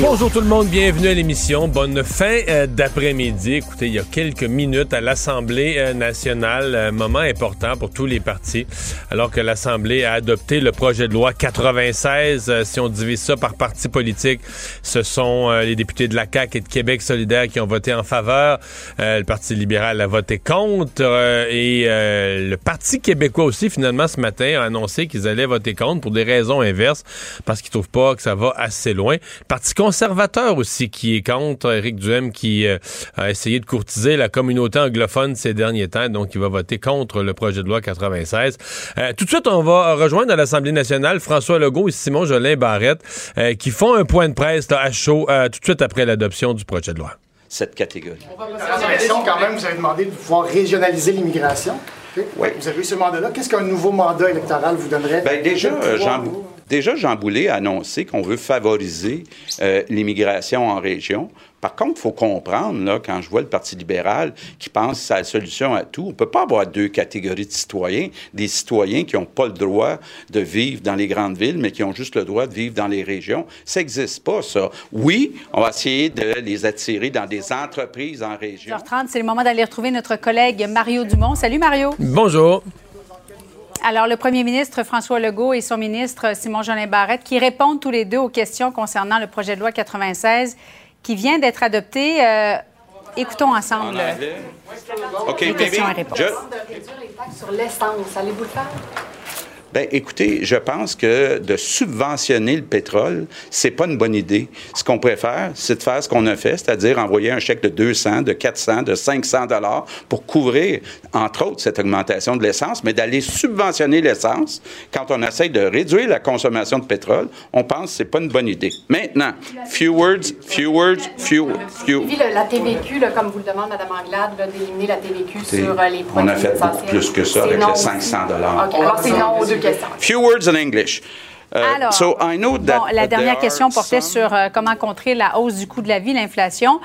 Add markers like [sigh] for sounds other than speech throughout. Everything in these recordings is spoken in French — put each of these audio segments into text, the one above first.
Bonjour tout le monde, bienvenue à l'émission. Bonne fin euh, d'après-midi. Écoutez, il y a quelques minutes à l'Assemblée euh, nationale, un moment important pour tous les partis, alors que l'Assemblée a adopté le projet de loi 96. Euh, si on divise ça par parti politique, ce sont les députés de la CAQ et de Québec solidaire qui ont voté en faveur. le Parti libéral a voté contre et le Parti québécois aussi, finalement, ce matin, a annoncé qu'ils allaient voter contre pour des raisons inverses, parce qu'ils trouvent pas que ça va assez loin. Parti conservateur aussi qui est contre. Éric Duhem qui euh, a essayé de courtiser la communauté anglophone ces derniers temps, donc il va voter contre le projet de loi 96. Euh, tout de suite, on va rejoindre à l'Assemblée nationale François Legault et Simon Jolin Barrette euh, qui font un point de presse à chaud tout de suite après l'adoption du projet de loi. Cette catégorie. quand même, vous avez demandé de pouvoir régionaliser l'immigration. Oui. Vous avez eu ce mandat-là. Qu'est-ce qu'un nouveau mandat électoral vous donnerait? Bien, déjà, Jean, Déjà, Jean Boulet a annoncé qu'on veut favoriser euh, l'immigration en région. Par contre, il faut comprendre, là, quand je vois le Parti libéral qui pense que c'est la solution à tout, on ne peut pas avoir deux catégories de citoyens. Des citoyens qui n'ont pas le droit de vivre dans les grandes villes, mais qui ont juste le droit de vivre dans les régions. Ça n'existe pas, ça. Oui, on va essayer de les attirer dans des entreprises en région. 30 c'est le moment d'aller retrouver notre collègue Mario Dumont. Salut, Mario. Bonjour. Alors, le premier ministre François Legault et son ministre Simon Jolin Barrette qui répondent tous les deux aux questions concernant le projet de loi 96 qui vient d'être adopté. Euh, écoutons ensemble. OK, les questions et réponses. sur l'essence, allez-vous le faire? Ben, écoutez, je pense que de subventionner le pétrole, c'est pas une bonne idée. Ce qu'on préfère, c'est de faire ce qu'on a fait, c'est-à-dire envoyer un chèque de 200, de 400, de 500 dollars pour couvrir, entre autres, cette augmentation de l'essence, mais d'aller subventionner l'essence quand on essaye de réduire la consommation de pétrole, on pense que c'est pas une bonne idée. Maintenant, few words, few words, few, few. La TVQ, comme vous le demande, Mme Anglade, d'éliminer la TVQ sur euh, les produits On a fait beaucoup plus que ça avec les 500 dollars. Alors, c'est non deux Few words in English. Uh, Alors, so I know that bon, la dernière question portait sur euh, comment contrer la hausse du coût de la vie, l'inflation.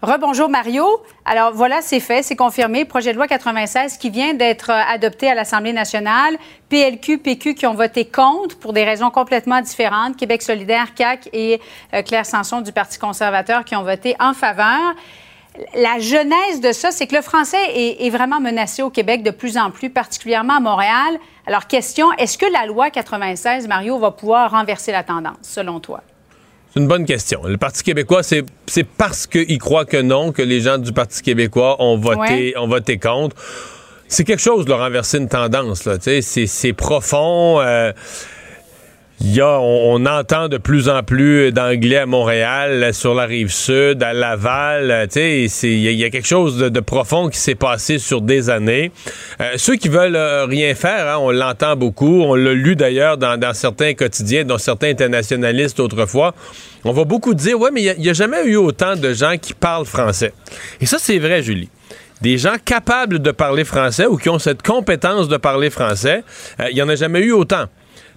Rebonjour Mario. Alors voilà, c'est fait, c'est confirmé. Projet de loi 96 qui vient d'être euh, adopté à l'Assemblée nationale. PLQ, PQ qui ont voté contre pour des raisons complètement différentes. Québec solidaire, CAC et euh, Claire Sanson du Parti conservateur qui ont voté en faveur la genèse de ça, c'est que le français est, vraiment menacé au Québec de plus en plus, particulièrement à Montréal. Alors, question, est-ce que la loi 96, Mario, va pouvoir renverser la tendance, selon toi? C'est une bonne question. Le Parti québécois, c'est parce qu'il croit que non que les gens du Parti québécois ont voté, ont voté contre. C'est quelque chose de renverser une tendance. C'est profond. Euh, y on, entend de plus en plus d'anglais à Montréal, sur la rive sud, à Laval. Il y, a quelque chose de, profond qui s'est passé sur des années. Euh, ceux qui veulent euh, rien faire, hein, on l'entend beaucoup. On l'a lu d'ailleurs dans, certains quotidiens, dans certains internationalistes autrefois. On va beaucoup dire, ouais, mais il n'y a, jamais eu autant de gens qui parlent français. Et ça, c'est vrai, Julie des gens capables de parler français ou qui ont cette compétence de parler français, euh, il n'y en a jamais eu autant.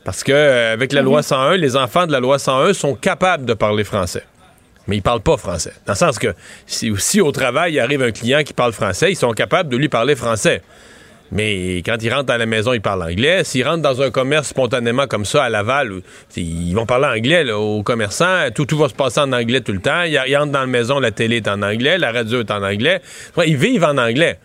Parce que euh, avec la loi 101, mhm. les enfants de la loi 101 sont capables de parler français. Mais ils parlent pas français. Dans le sens que si, si au travail il arrive un client qui parle français, ils sont capables de lui parler français. Mais quand ils rentrent à la maison, ils parlent anglais. S'ils rentrent dans un commerce spontanément comme ça à Laval, ils vont parler anglais aux commerçants. Tout, tout va se passer en anglais tout le temps. Ils, rentrent dans la maison, la télé est en anglais, la radio est en anglais. Ils vivent en anglais.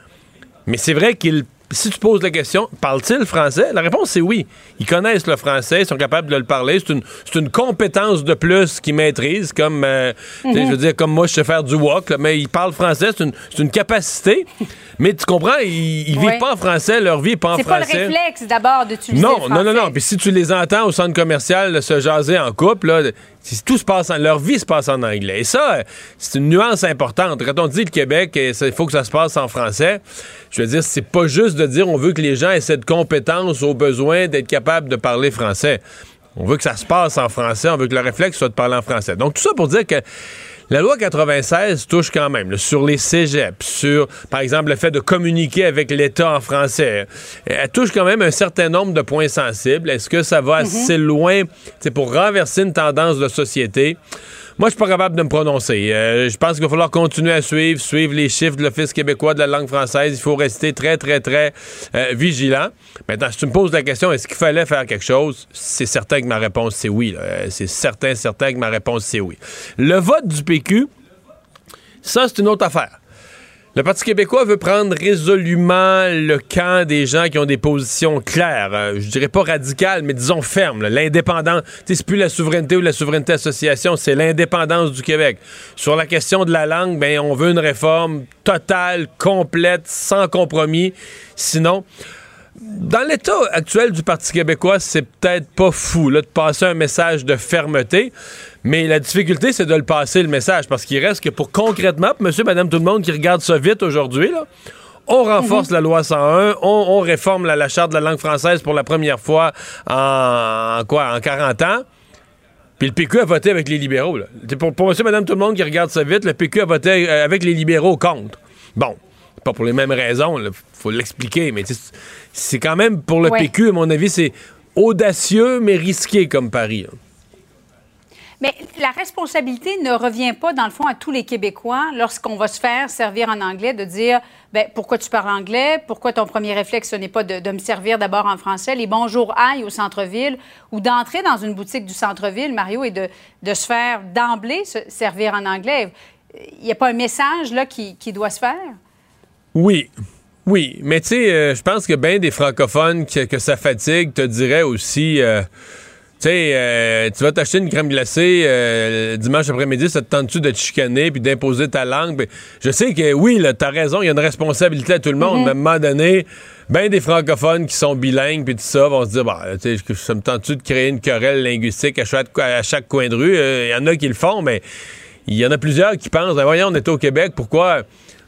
Mais c'est vrai qu'ils si tu poses la question, parle-t-il français? La réponse, c'est oui. Ils connaissent le français, ils sont capables de le parler. C'est une, une compétence de plus qu'ils maîtrisent, comme, euh, je veux dire, comme moi, je sais faire du walk, mais ils parlent français, c'est une, une, capacité. mais tu comprends, ils, ils vivent pas en français, leur vie n'est pas en français. C'est pas le réflexe, d'abord, d'utiliser non, le français. Non, non, non. Puis si tu les entends au centre commercial se jaser en couple, là, tout se passe en, leur vie se passe en anglais. Et ça, c'est une nuance importante. Quand on dit le Québec, il faut que ça se passe en français, je veux dire, c'est pas juste de dire on veut que les gens aient cette compétence au besoin d'être capable de parler français. On veut que ça se passe en français, on veut que le réflexe soit de parler en français. Donc tout ça pour dire que la loi 96 touche quand même sur les cégeps, sur, par exemple, le fait de communiquer avec l'État en français. Elle touche quand même un certain nombre de points sensibles. Est-ce que ça va mm-hmm. assez loin pour renverser une tendance de société? Moi, je suis pas capable de me prononcer. Euh, je pense qu'il va falloir continuer à suivre, suivre les chiffres de l'Office québécois de la langue française. Il faut rester très, très, très euh, vigilant. Maintenant, si tu me poses la question, est-ce qu'il fallait faire quelque chose? C'est certain que ma réponse, c'est oui. Euh, c'est certain, certain que ma réponse, c'est oui. Le vote du PQ, ça, c'est une autre affaire. Le Parti québécois veut prendre résolument le camp des gens qui ont des positions claires. Euh, je dirais pas radicales, mais disons fermes. L'indépendance, c'est plus la souveraineté ou la souveraineté association, c'est l'indépendance du Québec. Sur la question de la langue, ben on veut une réforme totale, complète, sans compromis. Sinon, dans l'état actuel du Parti québécois, c'est peut-être pas fou de passer un message de fermeté, mais la difficulté, c'est de le passer le message, parce qu'il reste que pour concrètement, monsieur, madame, tout le monde qui regarde ça vite aujourd'hui, on renforce la loi 101, on, réforme la, charte de la langue française pour la première fois en, quoi, en 40 ans. Puis le PQ a voté avec les libéraux. Pour, pour monsieur, madame, tout le monde qui regarde ça vite, le PQ a voté euh, avec les libéraux contre. Bon, pas pour les mêmes raisons, il faut l'expliquer, mais c'est quand même pour le PQ, à mon avis, c'est audacieux mais risqué comme pari. Hein. Mais la responsabilité ne revient pas, dans le fond, à tous les Québécois lorsqu'on va se faire servir en anglais, de dire ben, pourquoi tu parles anglais, pourquoi ton premier réflexe, ce n'est pas de, me servir d'abord en français, les bonjours aïe au centre-ville, ou d'entrer dans une boutique du centre-ville, Mario, et de, de se faire d'emblée se servir en anglais. Il n'y a pas un message là qui, qui doit se faire? Oui. Oui, mais tu sais, euh, je pense que bien des francophones que, ça fatigue te diraient aussi, euh, tu sais, euh, tu vas t'acheter une crème glacée dimanche après-midi, ça te tente-tu de te chicaner puis d'imposer ta langue? Ben, je sais que oui, t'as raison, il y a une responsabilité à tout le monde, mm-hmm. mais à un moment donné, bien des francophones qui sont bilingues puis tout ça vont se dire, bah, tu sais, ça me tente-tu de créer une querelle linguistique à chaque, à chaque coin de rue? Il y en a qui le font, mais il y en a plusieurs qui pensent, ben, voyons, on est au Québec, pourquoi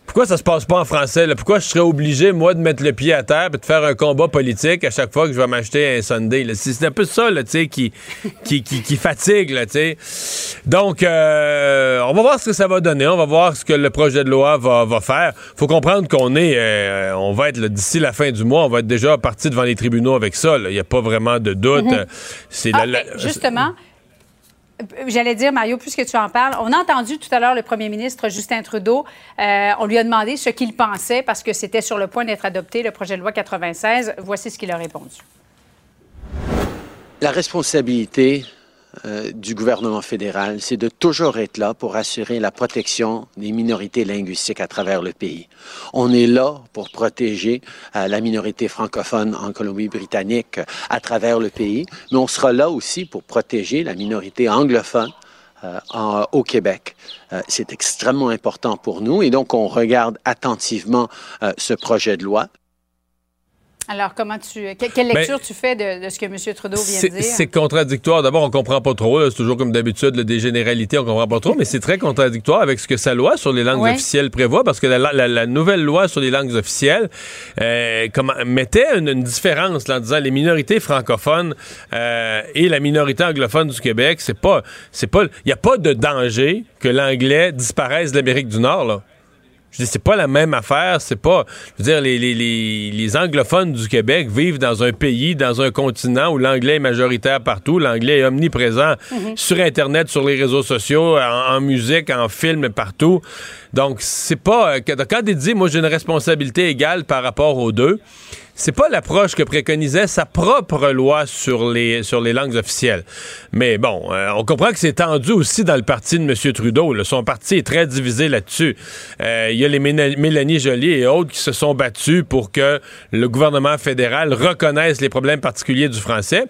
pourquoi ça se passe pas en français? Pourquoi je serais obligé, moi, de mettre le pied à terre et de faire un combat politique à chaque fois que je vais m'acheter un Sunday? C'est un peu ça là, qui, qui, qui, qui, fatigue. Là, Donc, euh, on va voir ce que ça va donner. On va voir ce que le projet de loi va, va faire. faut comprendre qu'on est, euh, on va être d'ici la fin du mois, on va être déjà parti devant les tribunaux avec ça. Il n'y a pas vraiment de doute. C'est ah, justement. J'allais dire, Mario, puisque tu en parles, on a entendu tout à l'heure le premier ministre Justin Trudeau. Euh, on lui a demandé ce qu'il pensait parce que c'était sur le point d'être adopté, le projet de loi 96. Voici ce qu'il a répondu. La responsabilité euh, du gouvernement fédéral, c'est de toujours être là pour assurer la protection des minorités linguistiques à travers le pays. On est là pour protéger euh, la minorité francophone en Colombie-Britannique à travers le pays, mais on sera là aussi pour protéger la minorité anglophone euh, au Québec. c'est extrêmement important pour nous et donc on regarde attentivement ce projet de loi. Alors, comment tu. quelle ben, lecture tu fais de, ce que M. Trudeau vient de dire? C'est contradictoire. D'abord, on comprend pas trop. C'est toujours comme d'habitude, des généralités, on comprend pas trop, mais c'est très contradictoire avec ce que sa loi sur les langues officielles prévoit, parce que la, nouvelle loi sur les langues officielles euh, mettait une, différence en disant les minorités francophones euh, et la minorité anglophone du Québec, c'est pas. c'est pas Il n'y a pas de danger que l'anglais disparaisse de l'Amérique du Nord, là. Je dis, c'est pas la même affaire, c'est pas. Je veux dire, les, les, les, anglophones du Québec vivent dans un pays, dans un continent où l'anglais est majoritaire partout, l'anglais est omniprésent mhm. sur Internet, sur les réseaux sociaux, en, musique, en film, partout. Donc, c'est pas. Euh, quand il dit, moi, j'ai une responsabilité égale par rapport aux deux, c'est pas l'approche que préconisait sa propre loi sur les, sur les langues officielles. Mais bon, euh, on comprend que c'est tendu aussi dans le parti de M. Trudeau. Son parti est très divisé là-dessus. Euh, il y a les Mélanie Joly et autres qui se sont battus pour que le gouvernement fédéral reconnaisse les problèmes particuliers du français.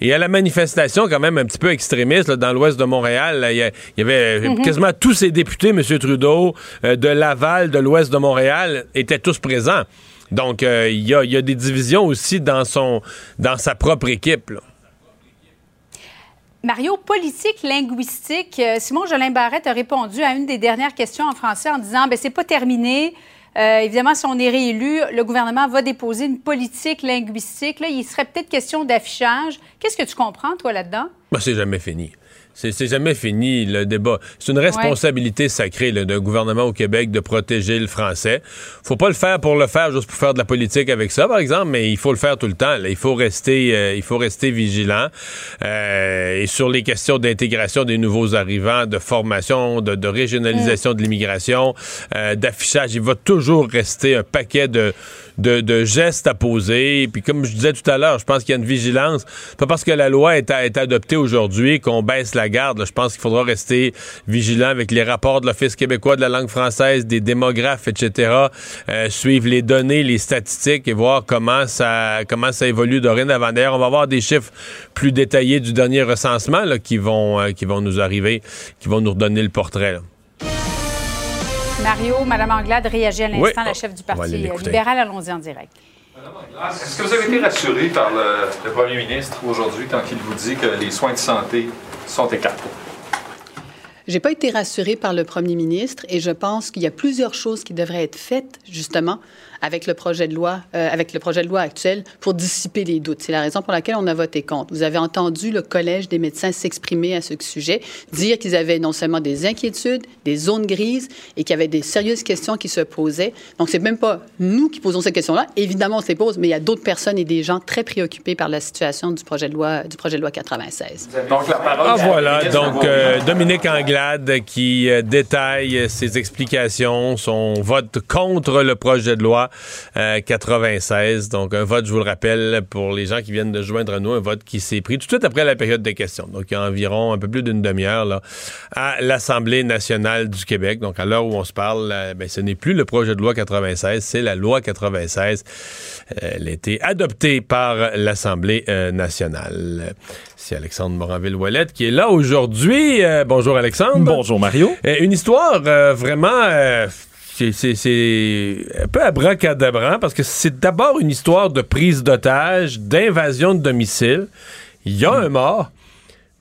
Et à la manifestation, quand même un petit peu extrémiste, dans l'ouest de Montréal, il y, avait mm-hmm. quasiment tous ces députés, M. Trudeau, de Laval, de l'ouest de Montréal, étaient tous présents. Donc, euh, il y, a, des divisions aussi dans, son, dans sa propre équipe. Mario, politique linguistique, euh, Simon Jolin Barrette a répondu à une des dernières questions en français en disant ben c'est pas terminé. Euh, évidemment, si on est réélu, le gouvernement va déposer une politique linguistique. Là, il serait peut-être question d'affichage. Qu'est-ce que tu comprends, toi, là-dedans? Ben, c'est jamais fini. C'est jamais fini le débat. C'est une responsabilité sacrée d'un gouvernement au Québec de protéger le français. Faut pas le faire pour le faire, juste pour faire de la politique avec ça, par exemple, mais il faut le faire tout le temps. Il faut rester, euh, il faut rester vigilant. Euh, et sur les questions d'intégration des nouveaux arrivants, de formation, de, régionalisation de l'immigration, euh, d'affichage, il va toujours rester un paquet de de, gestes à poser. Puis comme je disais tout à l'heure, je pense qu'il y a une vigilance. Pas parce que la loi est, adoptée aujourd'hui qu'on baisse la garde. Je pense qu'il faudra rester vigilant avec les rapports de l'Office québécois de la langue française, des démographes, etc. Euh, suivre les données, les statistiques et voir comment ça comment ça évolue dorénavant. D'ailleurs, on va avoir des chiffres plus détaillés du dernier recensement qui vont euh, qui vont nous arriver, qui vont nous redonner le portrait. Mario, Mme Anglade réagit à l'instant, la chef du Parti libéral. Allons-y en direct. Mme Anglade, est-ce que vous avez été rassuré par le, premier ministre aujourd'hui quand il vous dit que les soins de santé sont écartés? J'ai pas été rassurée par le premier ministre et je pense qu'il y a plusieurs choses qui devraient être faites, justement, avec le projet de loi, euh, avec le projet de loi actuel pour dissiper les doutes. C'est la raison pour laquelle on a voté contre. Vous avez entendu le Collège des médecins s'exprimer à ce sujet, dire qu'ils avaient non seulement des inquiétudes, des zones grises et qu'il y avait des sérieuses questions qui se posaient. Donc, c'est même pas nous qui posons ces questions-là. Évidemment, on se les pose, mais il y a d'autres personnes et des gens très préoccupés par la situation du projet de loi, du projet de loi 96. Donc, la parole ah, voilà. Donc, euh, Dominique Anglade qui euh, détaille ses explications, son vote contre le projet de loi 96. Euh, Donc, un vote, je vous le rappelle, pour les gens qui viennent de joindre à nous, un vote qui s'est pris tout de suite après la période des questions. Donc, il y a environ un peu plus d'une demi-heure là, à l'Assemblée nationale du Québec. Donc, à l'heure où on se parle, euh, ben, ce n'est plus le projet de loi 96, c'est la loi 96. Euh, elle a été adoptée par l'Assemblée nationale. C'est Alexandre Moranville-Ouellet qui est là aujourd'hui. bonjour Alexandre. Bonjour Mario. une histoire vraiment c'est un peu abracadabrant parce que c'est d'abord une histoire de prise d'otage, d'invasion de domicile. Il y a un mort.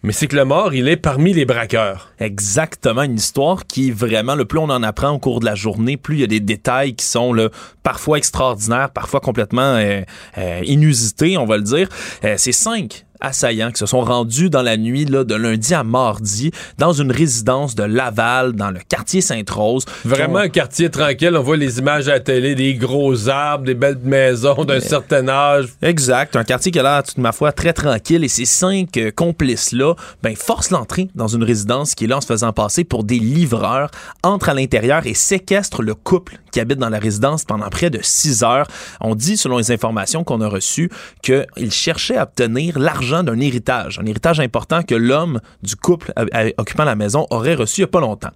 Mais c'est que le mort, il est parmi les braqueurs. Exactement, une histoire qui vraiment, le plus on en apprend au cours de la journée, plus il y a des détails qui sont là, parfois extraordinaires, parfois complètement euh, euh, inusités, on va le dire. Euh, c'est cinq assaillants qui se sont rendus dans la nuit là, de lundi à mardi dans une résidence de Laval, dans le quartier Sainte-Rose. Vraiment un quartier tranquille. On voit les images à la télé, des gros arbres, des belles maisons d'un certain âge. Exact. Un quartier qui a l'air, ma foi, très tranquille. Et ces cinq euh, complices-là ben, forcent l'entrée dans une résidence qui est là en se faisant passer pour des livreurs, entrent à l'intérieur et séquestrent le couple qui habite dans la résidence pendant près de six heures. On dit, selon les informations qu'on a reçues, qu'ils cherchaient à obtenir l'argent d'un héritage, un héritage important que l'homme du couple occupant la maison aurait reçu il n'y a pas longtemps.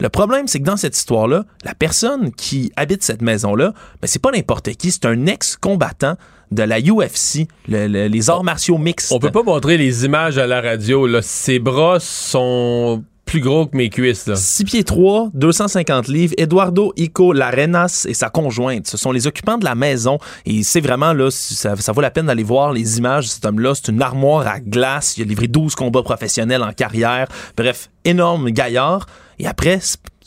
Le problème, c'est que dans cette histoire-là, la personne qui habite cette maison-là, ben, c'est pas n'importe qui, c'est un ex-combattant de la UFC, les arts martiaux mixtes. On peut pas montrer les images à la radio. Là. Ses bras sont plus gros que mes cuisses. Là. 6 pieds 3, 250 livres. Eduardo Ico Larenas et sa conjointe. Ce sont les occupants de la maison. Et c'est vraiment, là, ça, vaut la peine d'aller voir les images de cet homme-là. C'est une armoire à glace. Il a livré 12 combats professionnels en carrière. Bref, énorme gaillard. Et après,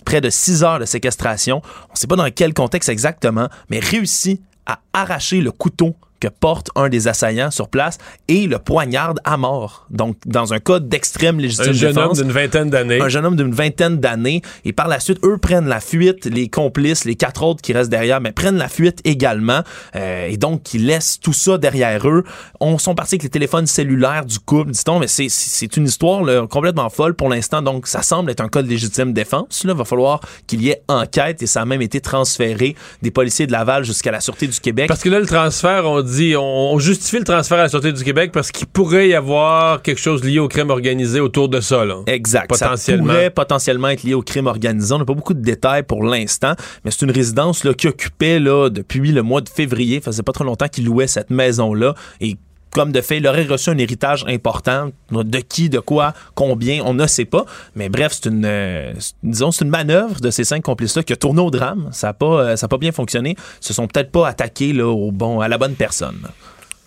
près de 6 heures de séquestration, on ne sait pas dans quel contexte exactement, mais réussi à arracher le couteau que porte un des assaillants sur place et le poignarde à mort. Donc, dans un cas d'extrême légitime Un jeune défense, homme d'une vingtaine d'années. Un jeune homme d'une vingtaine d'années. Et par la suite, eux prennent la fuite. Les complices, les quatre autres qui restent derrière, mais prennent la fuite également. Euh, et donc, ils laissent tout ça derrière eux. On sont partis avec les téléphones cellulaires du couple, dit-on. Mais c'est, c'est une histoire là, complètement folle pour l'instant. Donc, ça semble être un cas de légitime défense. Il va falloir qu'il y ait enquête et ça a même été transféré des policiers de Laval jusqu'à la Sûreté du Québec. Parce que là, le transfert, on dit, on justifie le transfert à la Sûreté du Québec parce qu'il pourrait y avoir quelque chose lié au crime organisé autour de ça. Là. Exact. Potentiellement. Ça pourrait potentiellement être lié au crime organisé. On n'a pas beaucoup de détails pour l'instant, mais c'est une résidence là, qui occupait là, depuis le mois de février. Ça faisait pas trop longtemps qu'il louait cette maison-là et comme de fait, il aurait reçu un héritage important. De qui, de quoi, combien, on ne sait pas. Mais bref, c'est une, euh, c'est une manœuvre de ces cinq complices-là qui a tourné au drame. Ça n'a pas, euh, ça pas bien fonctionné. Ils se sont peut-être pas attaqués au bon, à la bonne personne.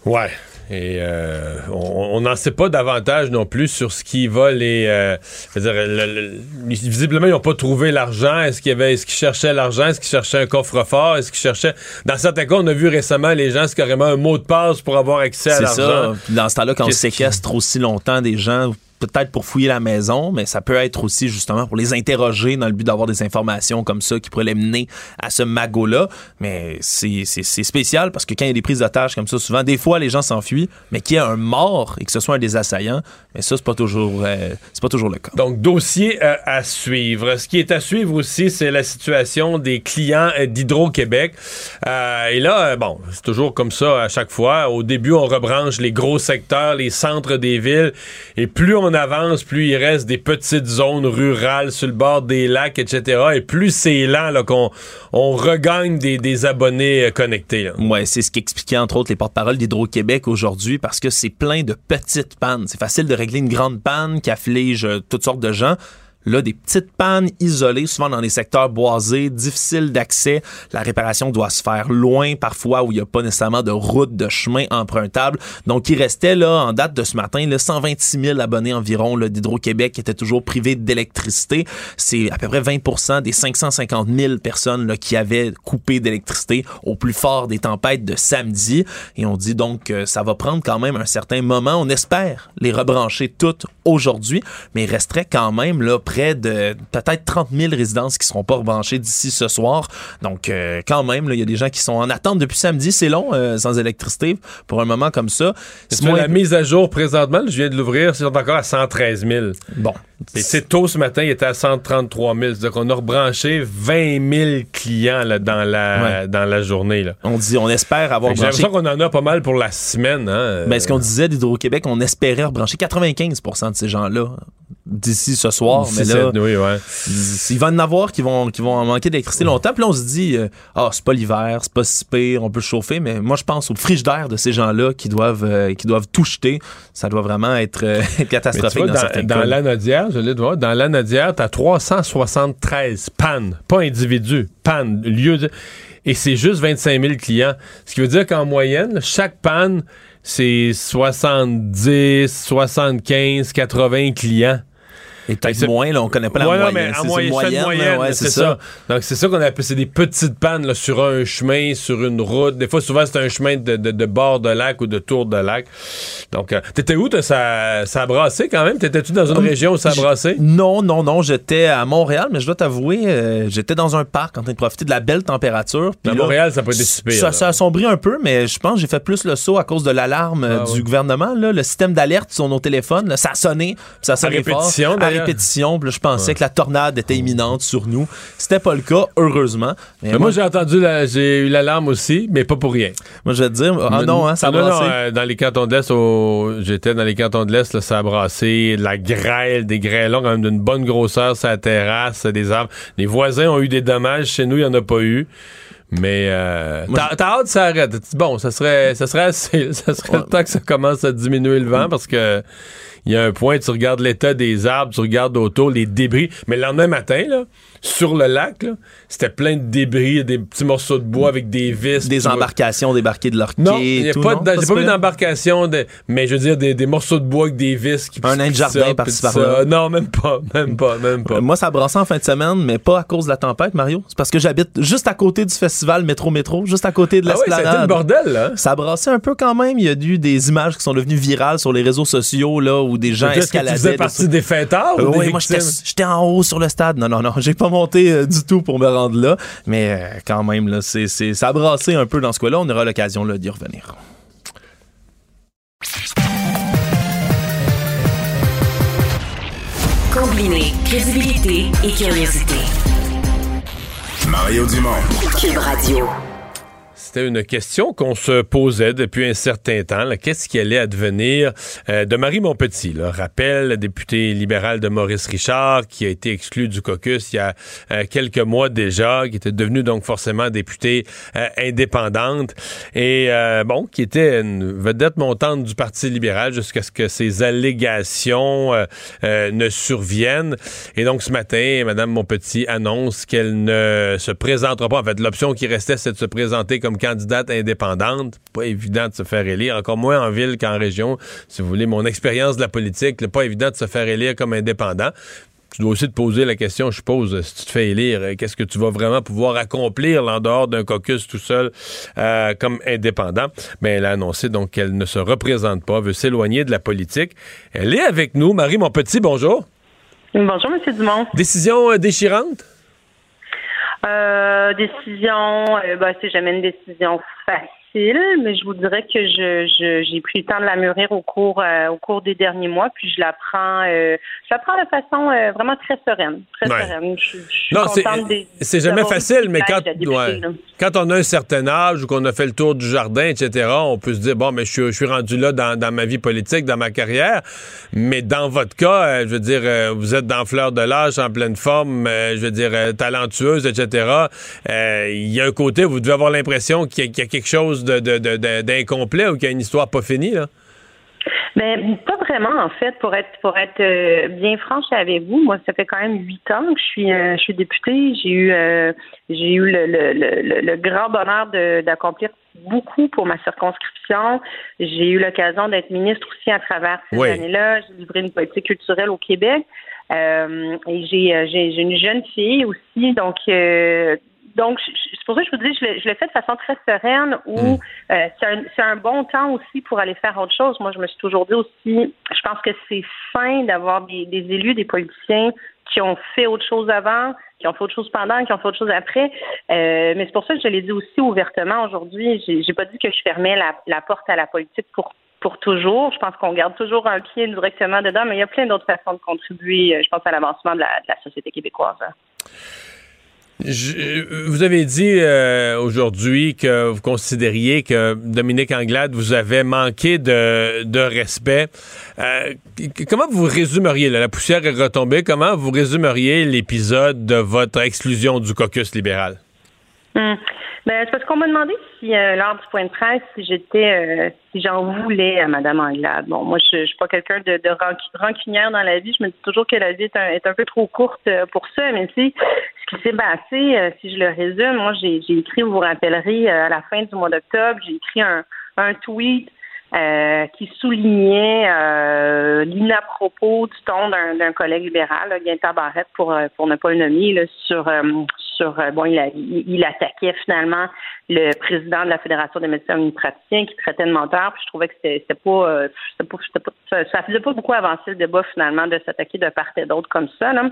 Ouais. Et euh, on n'en sait pas davantage non plus sur ce qui va les. Euh, dire, visiblement, ils n'ont pas trouvé l'argent. Est-ce qu'il y avait, est-ce qu'ils cherchaient l'argent? Est-ce qu'ils cherchaient un coffre-fort? Est-ce qu'ils cherchaient Dans certains cas, on a vu récemment les gens, c'est carrément un mot de passe pour avoir accès à l'argent. C'est ça. Dans ce temps-là, quand on séquestre aussi longtemps des gens peut-être pour fouiller la maison, mais ça peut être aussi justement pour les interroger dans le but d'avoir des informations comme ça qui pourraient les mener à ce magot-là. Mais c'est spécial parce que quand il y a des prises d'otages comme ça, souvent, des fois, les gens s'enfuient, mais qu'il y ait un mort et que ce soit un des assaillants, mais ça, c'est pas toujours, euh, c'est pas toujours le cas. Donc, dossier euh, à suivre. Ce qui est à suivre aussi, c'est la situation des clients euh, d'Hydro-Québec. et là, bon, c'est toujours comme ça à chaque fois. Au début, on rebranche les gros secteurs, les centres des villes, et plus on avance, plus il reste des petites zones rurales sur le bord des lacs, etc. Et plus c'est lent qu'on on regagne des, abonnés euh, connectés. Ouais, c'est ce qu'expliquait entre autres les porte-paroles d'Hydro-Québec aujourd'hui parce que c'est plein de petites pannes. C'est facile de régler une grande panne qui afflige euh, toutes sortes de gens. Là, des petites pannes isolées, souvent dans les secteurs boisés, difficiles d'accès. La réparation doit se faire loin, parfois où il n'y a pas nécessairement de route, de chemin empruntable. Donc, il restait là, en date de ce matin, là, 126 000 abonnés environ d'Hydro-Québec qui étaient toujours privés d'électricité. C'est à peu près 20% des 550 000 personnes là, qui avaient coupé d'électricité au plus fort des tempêtes de samedi. Et on dit donc que ça va prendre quand même un certain moment. On espère les rebrancher toutes aujourd'hui, mais il resterait quand même là, de peut-être 30 000 résidences qui seront pas rebranchées d'ici ce soir. Donc, euh, quand même, il y a des gens qui sont en attente depuis samedi. C'est long, euh, sans électricité, pour un moment comme ça. C'est la mise à jour présentement, je viens de l'ouvrir, c'est encore à 113 000. Bon. Et c'est tôt ce matin, il était à 133 000. C'est-à-dire qu'on a rebranché 20 000 clients là, dans, la, dans la journée. Là. On dit, on espère avoir branché. J'ai l'impression qu'on en a pas mal pour la semaine. Hein? Ben, ce qu'on disait d'Hydro-Québec, on espérait rebrancher 95 de ces gens-là d'ici ce soir. mais là, il va en avoir qui vont, qui vont manquer d'électricité longtemps. Puis là, on se dit, euh, ah, c'est pas l'hiver, c'est pas si pire, on peut chauffer. Mais moi, je pense au frigidaire de ces gens-là qui doivent, euh, qui doivent tout jeter. Ça doit vraiment être euh, [laughs] catastrophique dans, dans, dans l'anodière, je l'ai voir, dans l'anodière, t'as 373 pannes, pas individus, pannes, lieu de... Et c'est juste 25 000 clients. Ce qui veut dire qu'en moyenne, chaque panne, c'est 70, 75, 80 clients. Et peut-être moins, là, on connaît pas la moyenne. mais en moyenne, c'est ça. Donc, c'est ça qu'on appelle, c'est des petites pannes là, sur un chemin, sur une route. Des fois, souvent, c'est un chemin de, de, bord de lac ou de tour de lac. Donc, euh, t'étais où, ça, ça a brassé quand même? T'étais-tu dans une hum, région où ça a brassé? Non, non, non. J'étais à Montréal, mais je dois t'avouer, euh, j'étais dans un parc en train de profiter de la belle température. à Montréal, ça peut être Ça, ça a sombré un peu, mais je pense que j'ai fait plus le saut à cause de l'alarme euh, ah du gouvernement. Là. Le système d'alerte sur nos téléphones, ça a sonné, ça a sonné répétition, fort. À répétition, je pensais que la tornade était imminente sur nous. C'était pas le cas, heureusement. Mais moi, j'ai entendu, j'ai eu l'alarme aussi, mais pas pour rien. Moi, je vais te dire, ah non, hein, ça a brassé. Euh, dans les cantons de l'Est, j'étais dans les cantons de l'Est, ça a brassé, de la grêle, des grêlons quand même d'une bonne grosseur sur la terrasse, des arbres. Les voisins ont eu des dommages, chez nous, il n'y en a pas eu. Mais euh, t'as hâte que ça arrête. Bon, ça serait, ça serait assez. [laughs] Ça serait le temps que ça commence à diminuer le vent parce que il y a un point, tu regardes l'état des arbres, tu regardes autour, les débris. Mais le lendemain matin, là, sur le lac, c'était plein de débris, des petits morceaux de bois avec des vis. Des embarcations débarquées de leur quai. Non, j'ai pas, vu d'embarcation, mais je veux dire des, morceaux de bois avec des vis qui Un nain de jardin par-ci par-là. Non, même pas, [laughs] même pas, même pas. Moi, ça brassait en fin de semaine, mais pas à cause de la tempête, Mario. C'est parce que j'habite juste à côté du festival Métro Métro, juste à côté de l'esplanade. Ah oui, c'était le bordel, là. Ça brassait un peu quand même. Il y a eu des images qui sont devenues virales sur les réseaux sociaux, là, où des gens escaladaient. Tu faisais partie des fêtards ou Oui, moi, j'étais en haut sur le stade. Non, non, non, [laughs] j'ai pas monté euh, du tout pour me rendre là. Mais euh, quand même, là, c'est, ça a brassé un peu dans ce cas-là. On aura l'occasion d'y revenir. Combiner crédibilité et curiosité. Mario Dumont. Cube Radio. Une question qu'on se posait depuis un certain temps. Qu'est-ce qui allait advenir euh, de Marie Montpetit? Là? Rappel, députée libérale de Maurice Richard, qui a été exclue du caucus il y a euh, quelques mois déjà, qui était devenue donc forcément députée euh, indépendante et bon, qui était une vedette montante du Parti libéral jusqu'à ce que ces allégations ne surviennent. Et donc ce matin, Mme Montpetit annonce qu'elle ne se présentera pas. En fait, l'option qui restait, c'est de se présenter comme candidate indépendante. Pas évident de se faire élire, encore moins en ville qu'en région. Si vous voulez, mon expérience de la politique, pas évident de se faire élire comme indépendant. Tu dois aussi te poser la question, je suppose, si tu te fais élire, euh, qu'est-ce que tu vas vraiment pouvoir accomplir en dehors d'un caucus tout seul euh, comme indépendant? Mais elle a annoncé donc qu'elle ne se représente pas, veut s'éloigner de la politique. Elle est avec nous. Marie, mon petit, bonjour. Bonjour, M. Dumont. Décision euh, déchirante? Euh, décision, bah, c'est jamais une décision facile mais je vous dirais que je, j'ai pris le temps de la mûrir au cours euh, au cours des derniers mois, puis je la prends euh, je la prends de façon euh, vraiment très sereine, très sereine. Je, non, c'est jamais facile, mais quand quand on a un certain âge ou qu'on a fait le tour du jardin, etc., on peut se dire bon, mais je, suis rendu là dans, dans, ma vie politique, dans ma carrière. Mais dans votre cas, je veux dire, vous êtes dans fleur de l'âge, en pleine forme, je veux dire talentueuse, etc. Il y a un côté, vous devez avoir l'impression qu'il y, y, a quelque chose d'incomplet ou qu'il y a une histoire pas finie, là? Ben, pas vraiment, en fait, pour être pour être euh, bien franche avec vous. Moi, ça fait quand même huit ans que je suis euh, je suis députée. J'ai eu euh, j'ai eu le, le, le, grand bonheur d'accomplir beaucoup pour ma circonscription. J'ai eu l'occasion d'être ministre aussi à travers ces années-là. J'ai livré une politique culturelle au Québec. et j'ai, j'ai une jeune fille aussi, donc donc, c'est pour ça que je vous dis, je l'ai, fait de façon très sereine où hmm. euh, c'est, un, bon temps aussi pour aller faire autre chose. Moi, je me suis toujours dit aussi, je pense que c'est sain d'avoir des, des élus, des politiciens qui ont fait autre chose avant, qui ont fait autre chose pendant, qui ont fait autre chose après. Euh, mais c'est pour ça que je l'ai dit aussi ouvertement aujourd'hui. J'ai, pas dit que je fermais la, la porte à la politique pour pour toujours. Je pense qu'on garde toujours un pied directement dedans, mais il y a plein d'autres façons de contribuer, euh, je pense, à l'avancement de la, de la société québécoise. Je, vous avez dit euh, aujourd'hui que vous considériez que Dominique Anglade vous avait manqué de, de respect. Euh, comment vous résumeriez, là, la poussière est retombée, comment vous résumeriez l'épisode de votre exclusion du caucus libéral? Hum. Ben, c'est parce qu'on m'a demandé si, euh, lors du point de presse, si j'étais, euh, si j'en voulais à Mme Anglade. Bon, moi, je, je suis pas quelqu'un de, de rancunière dans la vie. Je me dis toujours que la vie est un, peu trop courte euh, pour ça. Mais si, ce qui s'est passé, si je le résume, moi, j'ai, écrit, vous vous rappellerez, à la fin du mois d'octobre, j'ai écrit un, un tweet euh, qui soulignait euh, du ton d'un collègue libéral, là, Gaëtan Barrette, pour, pour ne pas le nommer, là, sur, euh, bon, il, il, attaquait finalement le président de la Fédération des médecins omnipraticiens qui traitait de menteur. Puis je trouvais que c'était pas, euh, pas, pas, ça, faisait pas beaucoup avancer le débat finalement de s'attaquer de part et d'autre comme ça. Là.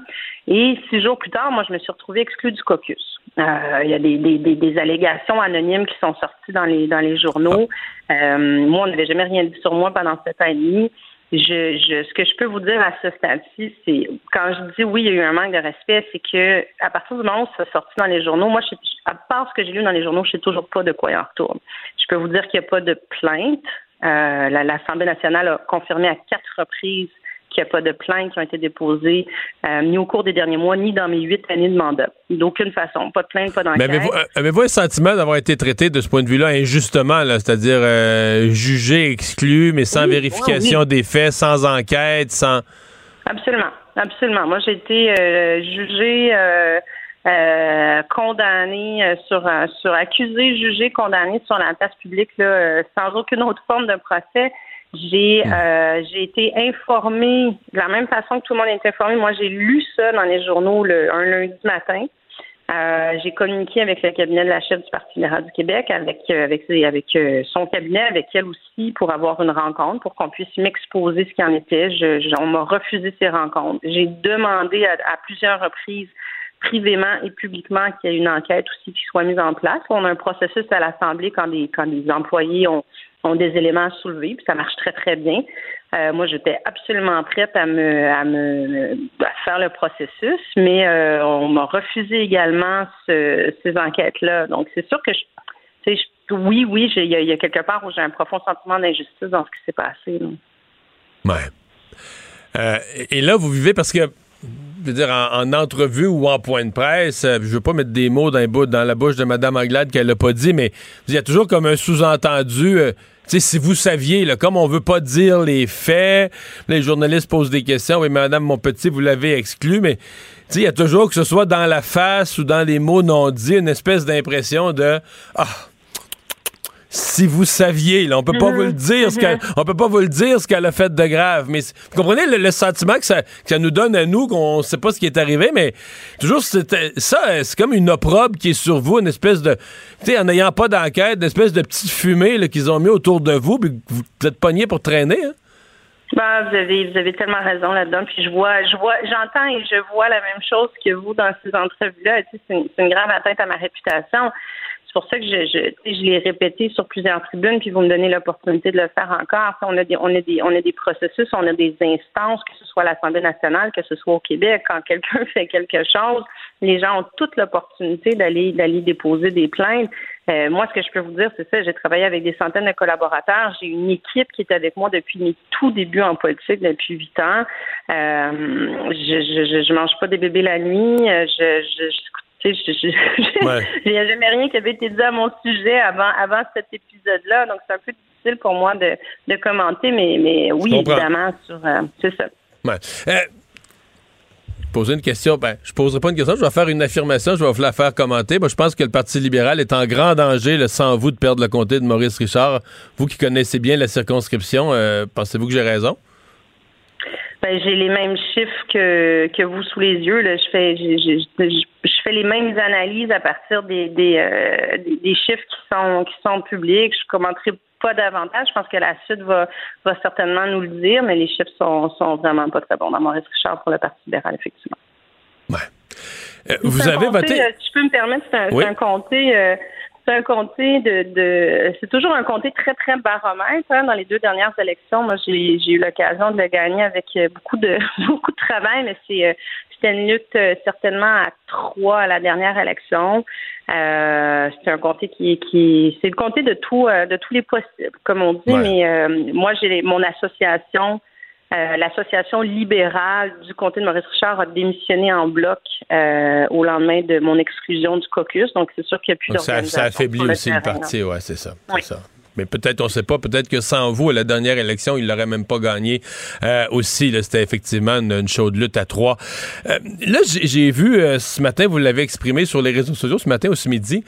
Et six jours plus tard, moi, je me suis retrouvée exclue du caucus. Euh, il y a des, des, des, allégations anonymes qui sont sorties dans les dans les journaux. moi, on n'avait jamais rien dit sur moi pendant sept ans et demi je, je, ce que je peux vous dire à ce stade-ci, c'est quand je dis oui, il y a eu un manque de respect, c'est que à partir du moment où ça sorti dans les journaux, moi, je, à part ce que j'ai lu dans les journaux, je sais toujours pas de quoi il en retourne. Je peux vous dire qu'il n'y a pas de plainte. Euh, L'Assemblée nationale a confirmé à quatre reprises qu'il n'y a pas de plaintes qui ont été déposées, euh, ni au cours des derniers mois, ni dans mes huit années de mandat. D'aucune façon. Pas de plainte, pas d'enquête. Mais euh, avez-vous, un sentiment d'avoir été traité de ce point de vue-là injustement, c'est-à-dire euh, jugé, exclu, mais sans vérification des faits, sans enquête, sans... Absolument. absolument. Moi, j'ai été euh, jugée, euh, condamnée sur, sur accusée, jugée, condamnée sur la place publique là, sans aucune autre forme de procès. J'ai hmm. j'ai été informée de la même façon que tout le monde est informé. Moi, j'ai lu ça dans les journaux le, un lundi matin. Euh, j'ai communiqué avec le cabinet de la chef du Parti libéral du Québec, avec euh, avec avec euh, son cabinet, avec elle aussi, pour avoir une rencontre, pour qu'on puisse m'exposer ce qu'il en était. Je, on m'a refusé ces rencontres. J'ai demandé à, plusieurs reprises privément et publiquement qu'il y ait une enquête aussi qui soit mise en place. On a un processus à l'Assemblée quand des quand des employés ont, ont des éléments à soulever, puis ça marche très très bien. Euh, moi, j'étais absolument prête à me, à me faire le processus, mais euh, on m'a refusé également ces enquêtes-là. Donc, c'est sûr que je, oui, oui, il y, a quelque part où j'ai un profond sentiment d'injustice dans ce qui s'est passé. Oui. Euh, et là, vous vivez parce que je veux dire, en, entrevue ou en point de presse, je veux pas mettre des mots dans, dans la bouche de Mme Anglade qu'elle n'a pas dit, mais il y a toujours comme un sous-entendu si vous saviez, là, comme on veut pas dire les faits, les journalistes posent des questions. Oui, madame, mon petit, vous l'avez exclu, mais il y a toujours, que ce soit dans la face ou dans les mots non dits, une espèce d'impression de Ah, si vous saviez, là, on peut pas vous le mhm. dire, ce mhm. on peut pas vous le dire ce qu'elle a fait de grave, mais vous comprenez le, sentiment que ça, nous donne à nous, qu'on sait pas ce qui est arrivé, mais toujours ça, c'est comme une opprobre qui est sur vous, une espèce de, tu sais, en n'ayant pas d'enquête, une espèce de petite fumée qu'ils ont mis autour de vous, puis vous êtes pogné pour traîner. Hein? Ben, vous avez vous avez tellement raison là-dedans. Puis je vois, je vois, j'entends et je vois la même chose que vous dans ces entrevues-là. c'est une grave atteinte à ma réputation. Pour ça que je, l'ai répété sur plusieurs tribunes, puis vous me donnez l'opportunité de le faire encore. On a des, processus, on a des instances, que ce soit à l'Assemblée nationale, que ce soit au Québec. Quand quelqu'un [laughs] fait quelque chose, les gens ont toute l'opportunité d'aller, déposer des plaintes. Euh, moi, ce que je peux vous dire, c'est ça. J'ai travaillé avec des centaines de collaborateurs. J'ai une équipe qui est avec moi depuis mes tout débuts en politique, depuis huit ans. Euh, je, je, mange pas des bébés la nuit. Je, je, il n'y a jamais rien qui avait été dit à mon sujet avant, avant cet épisode-là, donc c'est un peu difficile pour moi de, de commenter, mais, mais oui, évidemment, sur. Euh, c'est ça. Ouais. Euh, poser une question, ben, je poserai pas une question, je vais faire une affirmation, je vais vous la faire commenter. je pense que le Parti libéral est en grand danger, sans vous, de perdre le comté de Maurice Richard. Vous qui connaissez bien la circonscription, euh, pensez-vous que j'ai raison? Ben, j'ai les mêmes chiffres que, que vous sous les yeux. Là. Je fais je, fais les mêmes analyses à partir des, des, euh, des, chiffres qui sont qui sont publics. Je commenterai pas davantage. Je pense que la suite va, va certainement nous le dire, mais les chiffres sont, sont vraiment pas très bons dans Maurice Richard pour le Parti libéral, effectivement. Ouais. Euh, vous avez voté. Euh, si je peux me permettre, c'est un, un comté c'est un comté de, de c'est toujours un comté très très baromètre hein, dans les deux dernières élections. Moi, j'ai, j'ai eu l'occasion de le gagner avec euh, beaucoup de [laughs] beaucoup de travail, mais c'est euh, c'était une lutte euh, certainement à trois à la dernière élection. Euh, c'est un comté qui qui c'est le comté de tout de tous les possibles, comme on dit. Mais moi, j'ai mon association euh, l'association libérale du comté de Maurice-Richard a démissionné en bloc euh, au lendemain de mon exclusion du caucus. Donc, c'est sûr qu'il y a plus d'organisations. Ça, affaiblit aussi le parti, oui, c'est ça. ça. Mais peut-être, on ne sait pas, peut-être que sans vous, à la dernière élection, il l'aurait même pas gagné euh, aussi. C'était effectivement une, chaude lutte à trois. là, j'ai vu ce matin, vous l'avez exprimé sur les réseaux sociaux, ce matin ou ce midi,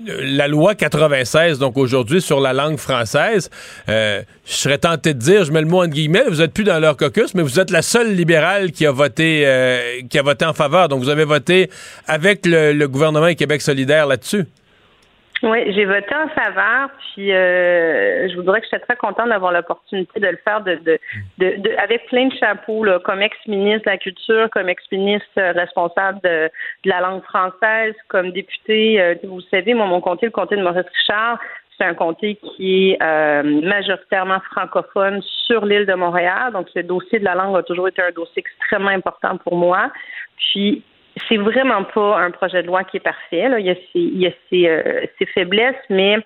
la loi 96, donc aujourd'hui, sur la langue française, euh, je serais tenté de dire, je mets le mot en guillemets, vous êtes plus dans leur caucus, mais vous êtes la seule libérale qui a voté, euh, qui a voté en faveur. Donc, vous avez voté avec le, gouvernement et Québec solidaire là-dessus. Oui, j'ai voté en faveur, puis euh, je voudrais que je sois très contente d'avoir l'opportunité de le faire de, de, de, avec plein de chapeaux, là, comme ex-ministre de la Culture, comme ex-ministre responsable de, la langue française, comme député. Euh, vous savez, moi, mon comté, le comté de Maurice Richard, c'est un comté qui est euh, majoritairement francophone sur l'île de Montréal. Donc, ce dossier de la langue a toujours été un dossier extrêmement important pour moi. Puis, c'est vraiment pas un projet de loi qui est parfait. Là. Il y a, ses, il y a ses, euh, ses faiblesses, mais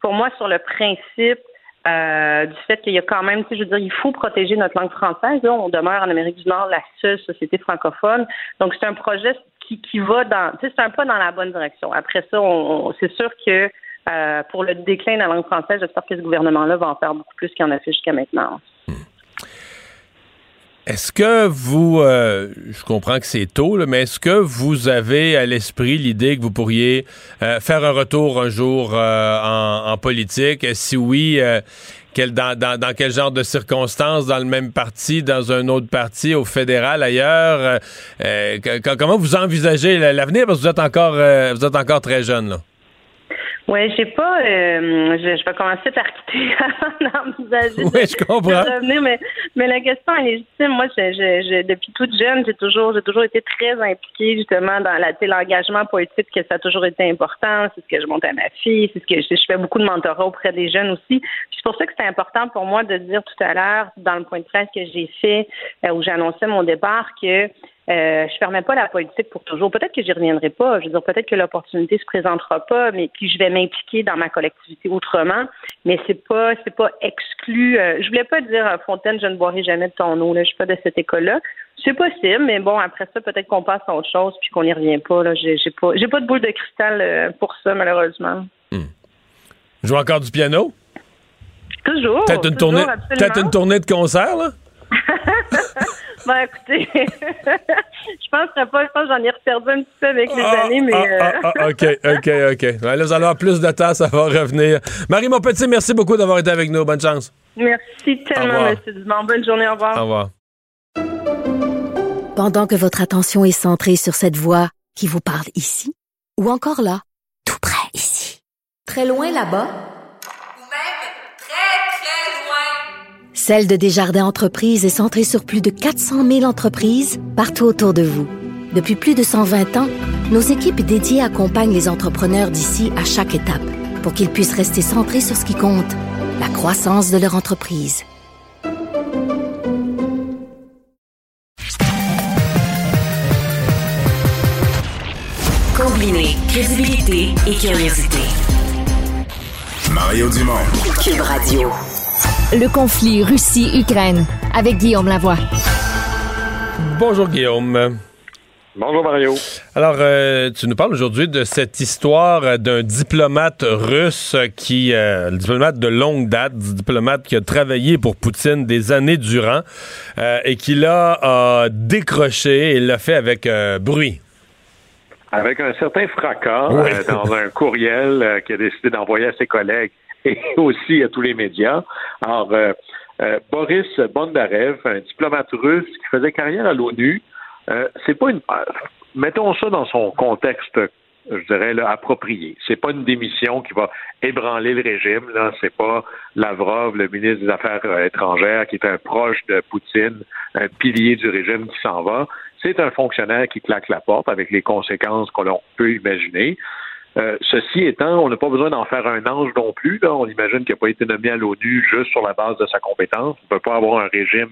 pour moi, sur le principe euh, du fait qu'il y a quand même, tu sais, je veux dire, il faut protéger notre langue française. Là, on demeure en Amérique du Nord la seule société francophone. Donc, c'est un projet qui, qui va dans, tu sais, c'est un pas dans la bonne direction. Après ça, on, c'est sûr que euh, pour le déclin de la langue française, j'espère que ce gouvernement-là va en faire beaucoup plus qu'il en a fait jusqu'à maintenant. Est-ce que vous, euh, je comprends que c'est tôt, mais est-ce que vous avez à l'esprit l'idée que vous pourriez euh, faire un retour un jour euh, en, politique? Si oui, dans, quel genre de circonstances, dans le même parti, dans un autre parti, au fédéral, ailleurs? comment vous envisagez l'avenir? Parce que vous êtes encore, vous êtes encore très jeune, là. Oui, j'ai pas. Euh, je, je, vais commencer par quitter [laughs] avant d'envisager oui, je comprends. de revenir, mais, mais la question est légitime. Moi, je, je, depuis toute jeune, j'ai toujours, j'ai toujours été très impliquée justement dans la, l'engagement politique, que ça a toujours été important. C'est ce que je monte à ma fille, c'est ce que je, je fais beaucoup de mentorat auprès des jeunes aussi. C'est pour ça que c'est important pour moi de dire tout à l'heure dans le point de presse que j'ai fait euh, où j'annonçais mon départ que euh, je permets pas la politique pour toujours. Peut-être que j'y reviendrai pas. Je veux dire, peut-être que l'opportunité se présentera pas, mais puis je vais m'impliquer dans ma collectivité autrement. Mais c'est pas, c'est pas exclu. Euh, je voulais pas dire euh, Fontaine, je ne boirai jamais de ton eau. Là, je suis pas de cette école-là. C'est possible, mais bon, après ça, peut-être qu'on passe à autre chose puis qu'on n'y revient pas. Là, j'ai, j'ai pas, j'ai pas de boule de cristal euh, pour ça, malheureusement. Hmm. Joue encore du piano? Toujours. Peut-être une tournée, peut-être une tournée de concert, là? [laughs] Ben, écoutez, [laughs] je penserais pas. Je pense que j'en ai reperdu un petit peu avec les ah, années, mais. Ah, ah, euh, [laughs] OK, OK, OK. là, vous allez avoir plus de temps, ça va revenir. Marie, mon petit, merci beaucoup d'avoir été avec nous. Bonne chance. Merci tellement, M. Dumont. Bonne journée. Au revoir. Au revoir. Pendant que votre attention est centrée sur cette voix qui vous parle ici, ou encore là, tout près ici, très loin là-bas, Celle de Desjardins Entreprises est centrée sur plus de 400 000 entreprises partout autour de vous. Depuis plus de 120 ans, nos équipes dédiées accompagnent les entrepreneurs d'ici à chaque étape pour qu'ils puissent rester centrés sur ce qui compte, la croissance de leur entreprise. Combiner crédibilité et curiosité. Mario Dumont. Cube Radio le conflit Russie-Ukraine avec Guillaume Lavoie. Bonjour Guillaume. Bonjour Mario. Alors, euh, tu nous parles aujourd'hui de cette histoire d'un diplomate russe qui, euh, le diplomate de longue date, diplomate qui a travaillé pour Poutine des années durant euh, et qui là a décroché et l'a fait avec bruit. Avec un certain fracas dans un courriel qu'il a décidé d'envoyer à ses collègues et [laughs] aussi à tous les médias. Alors, euh, euh, Boris Bondarev, un diplomate russe qui faisait carrière à l'ONU, euh, c'est pas une. Mettons ça dans son contexte, je dirais, là, approprié. C'est pas une démission qui va ébranler le régime. Là, c'est pas Lavrov, le ministre des Affaires étrangères, qui est un proche de Poutine, un pilier du régime qui s'en va. C'est un fonctionnaire qui claque la porte avec les conséquences qu'on peut imaginer. Euh, ceci étant, on n'a pas besoin d'en faire un ange non plus. On imagine qu'il n'a pas été nommé à l'ONU juste sur la base de sa compétence. On ne peut pas avoir un régime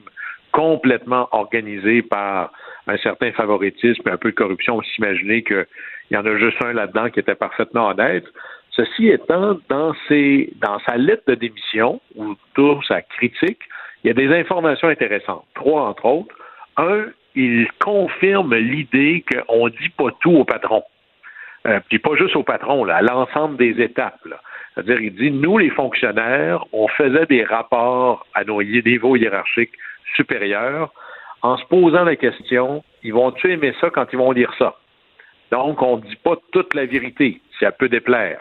complètement organisé par un certain favoritisme et un peu de corruption. On s'imaginer qu'il y en a juste un là-dedans qui était parfaitement honnête. Ceci étant, dans, ses, dans sa lettre de démission ou tout sa critique, il y a des informations intéressantes. Trois, entre autres. Un, il confirme l'idée qu'on dit pas tout au patron. Euh, puis pas juste au patron, là, à l'ensemble des étapes. C'est-à-dire, il dit, nous, les fonctionnaires, on faisait des rapports à nos niveaux hiérarchiques supérieurs en se posant la question, ils vont-tu aimer ça quand ils vont lire ça? Donc, on ne dit pas toute la vérité, si elle peut déplaire.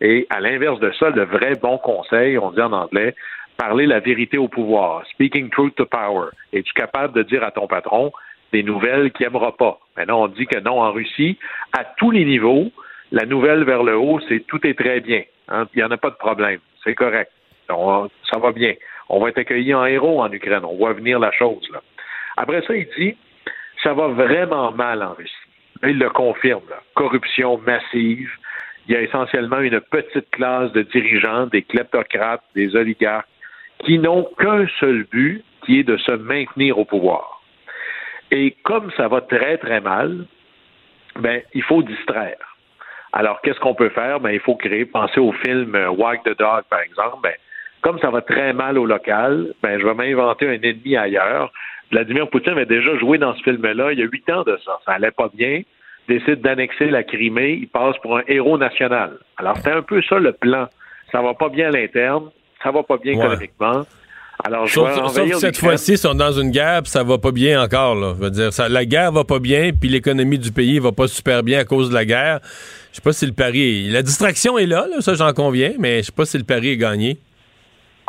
Et à l'inverse de ça, le vrai bon conseil, on dit en anglais, parler la vérité au pouvoir, speaking truth to power. Es-tu capable de dire à ton patron, des nouvelles qu'il n'aimera pas. Maintenant, on dit que non, en Russie, à tous les niveaux, la nouvelle vers le haut, c'est tout est très bien. Hein. Il n'y en a pas de problème. C'est correct. ça va bien. On va être accueillis en héros en Ukraine. On voit venir la chose. Là. Après ça, il dit ça va vraiment mal en Russie. il le confirme. Corruption massive. Il y a essentiellement une petite classe de dirigeants, des kleptocrates, des oligarques, qui n'ont qu'un seul but, qui est de se maintenir au pouvoir. Et comme ça va très, très mal, ben, il faut distraire. Alors, qu'est-ce qu'on peut faire? Ben, il faut créer, penser au film euh, Walk the Dog, par exemple. Ben, comme ça va très mal au local, ben, je vais m'inventer un ennemi ailleurs. Vladimir Poutine avait déjà joué dans ce film-là il y a huit ans de ça. Ça allait pas bien. Décide d'annexer la Crimée. Il passe pour un héros national. Alors, c'était un peu ça le plan. Ça va pas bien à l'interne. Ça va pas bien économiquement. Alors, je sauf, sauf cette fois-ci, ils sont dans une guerre, puis ça va pas bien encore. Là. Je veux dire, ça, la guerre va pas bien, puis l'économie du pays va pas super bien à cause de la guerre. Je sais pas si le pari. La distraction est là, là ça j'en conviens, mais je sais pas si le pari est gagné.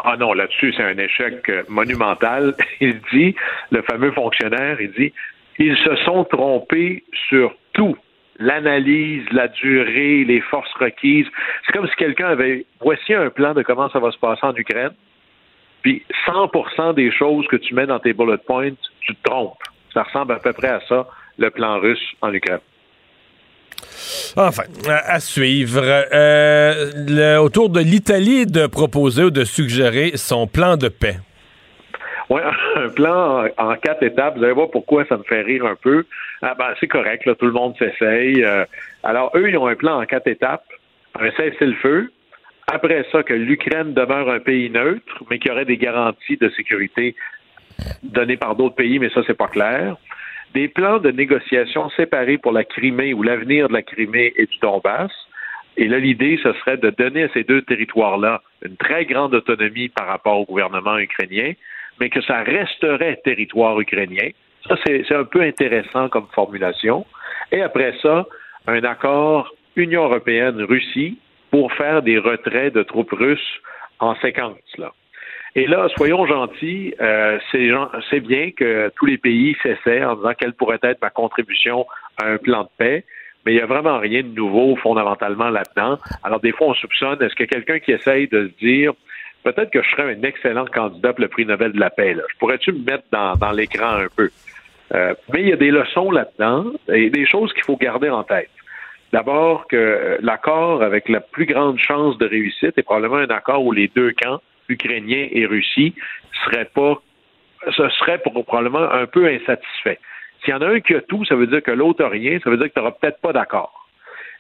Ah non, là-dessus, c'est un échec euh, monumental. [laughs] Il dit, le fameux fonctionnaire, il dit, ils se sont trompés sur tout. L'analyse, la durée, les forces requises. C'est comme si quelqu'un avait, voici un plan de comment ça va se passer en Ukraine. Puis 100% des choses que tu mets dans tes bullet points, tu te trompes. Ça ressemble à peu près à ça, le plan russe en Ukraine. Enfin, à, suivre. Euh, autour de l'Italie de proposer ou de suggérer son plan de paix. Oui, [laughs] un plan en, quatre étapes. Vous allez voir pourquoi ça me fait rire un peu. Ah, ben, c'est correct, là, tout le monde s'essaye. Euh, alors, eux, ils ont un plan en quatre étapes. Un cessez-le-feu. Après ça, que l'Ukraine demeure un pays neutre, mais qu'il y aurait des garanties de sécurité données par d'autres pays, mais ça, c'est pas clair des plans de négociation séparés pour la Crimée ou l'avenir de la Crimée et du Donbass. Et là, l'idée, ce serait de donner à ces deux territoires-là une très grande autonomie par rapport au gouvernement ukrainien, mais que ça resterait territoire ukrainien. Ça, c'est un peu intéressant comme formulation. Et après ça, un accord Union européenne-Russie pour faire des retraits de troupes russes en séquence. Là. Et là, soyons gentils, euh, c'est bien que tous les pays s'essaient en disant quelle pourrait être ma contribution à un plan de paix, mais il n'y a vraiment rien de nouveau fondamentalement là-dedans. Alors des fois, on soupçonne, est-ce que quelqu'un qui essaye de se dire peut-être que je serais un excellent candidat pour le prix Nobel de la paix, là. je pourrais-tu me mettre dans, dans l'écran un peu? Euh, mais il y a des leçons là-dedans et des choses qu'il faut garder en tête. D'abord que l'accord avec la plus grande chance de réussite est probablement un accord où les deux camps Ukrainien et Russie serait pas, ce serait probablement un peu insatisfait. S'il y en a un qui a tout, ça veut dire que l'autre a rien, ça veut dire que tu n'auras peut-être pas d'accord.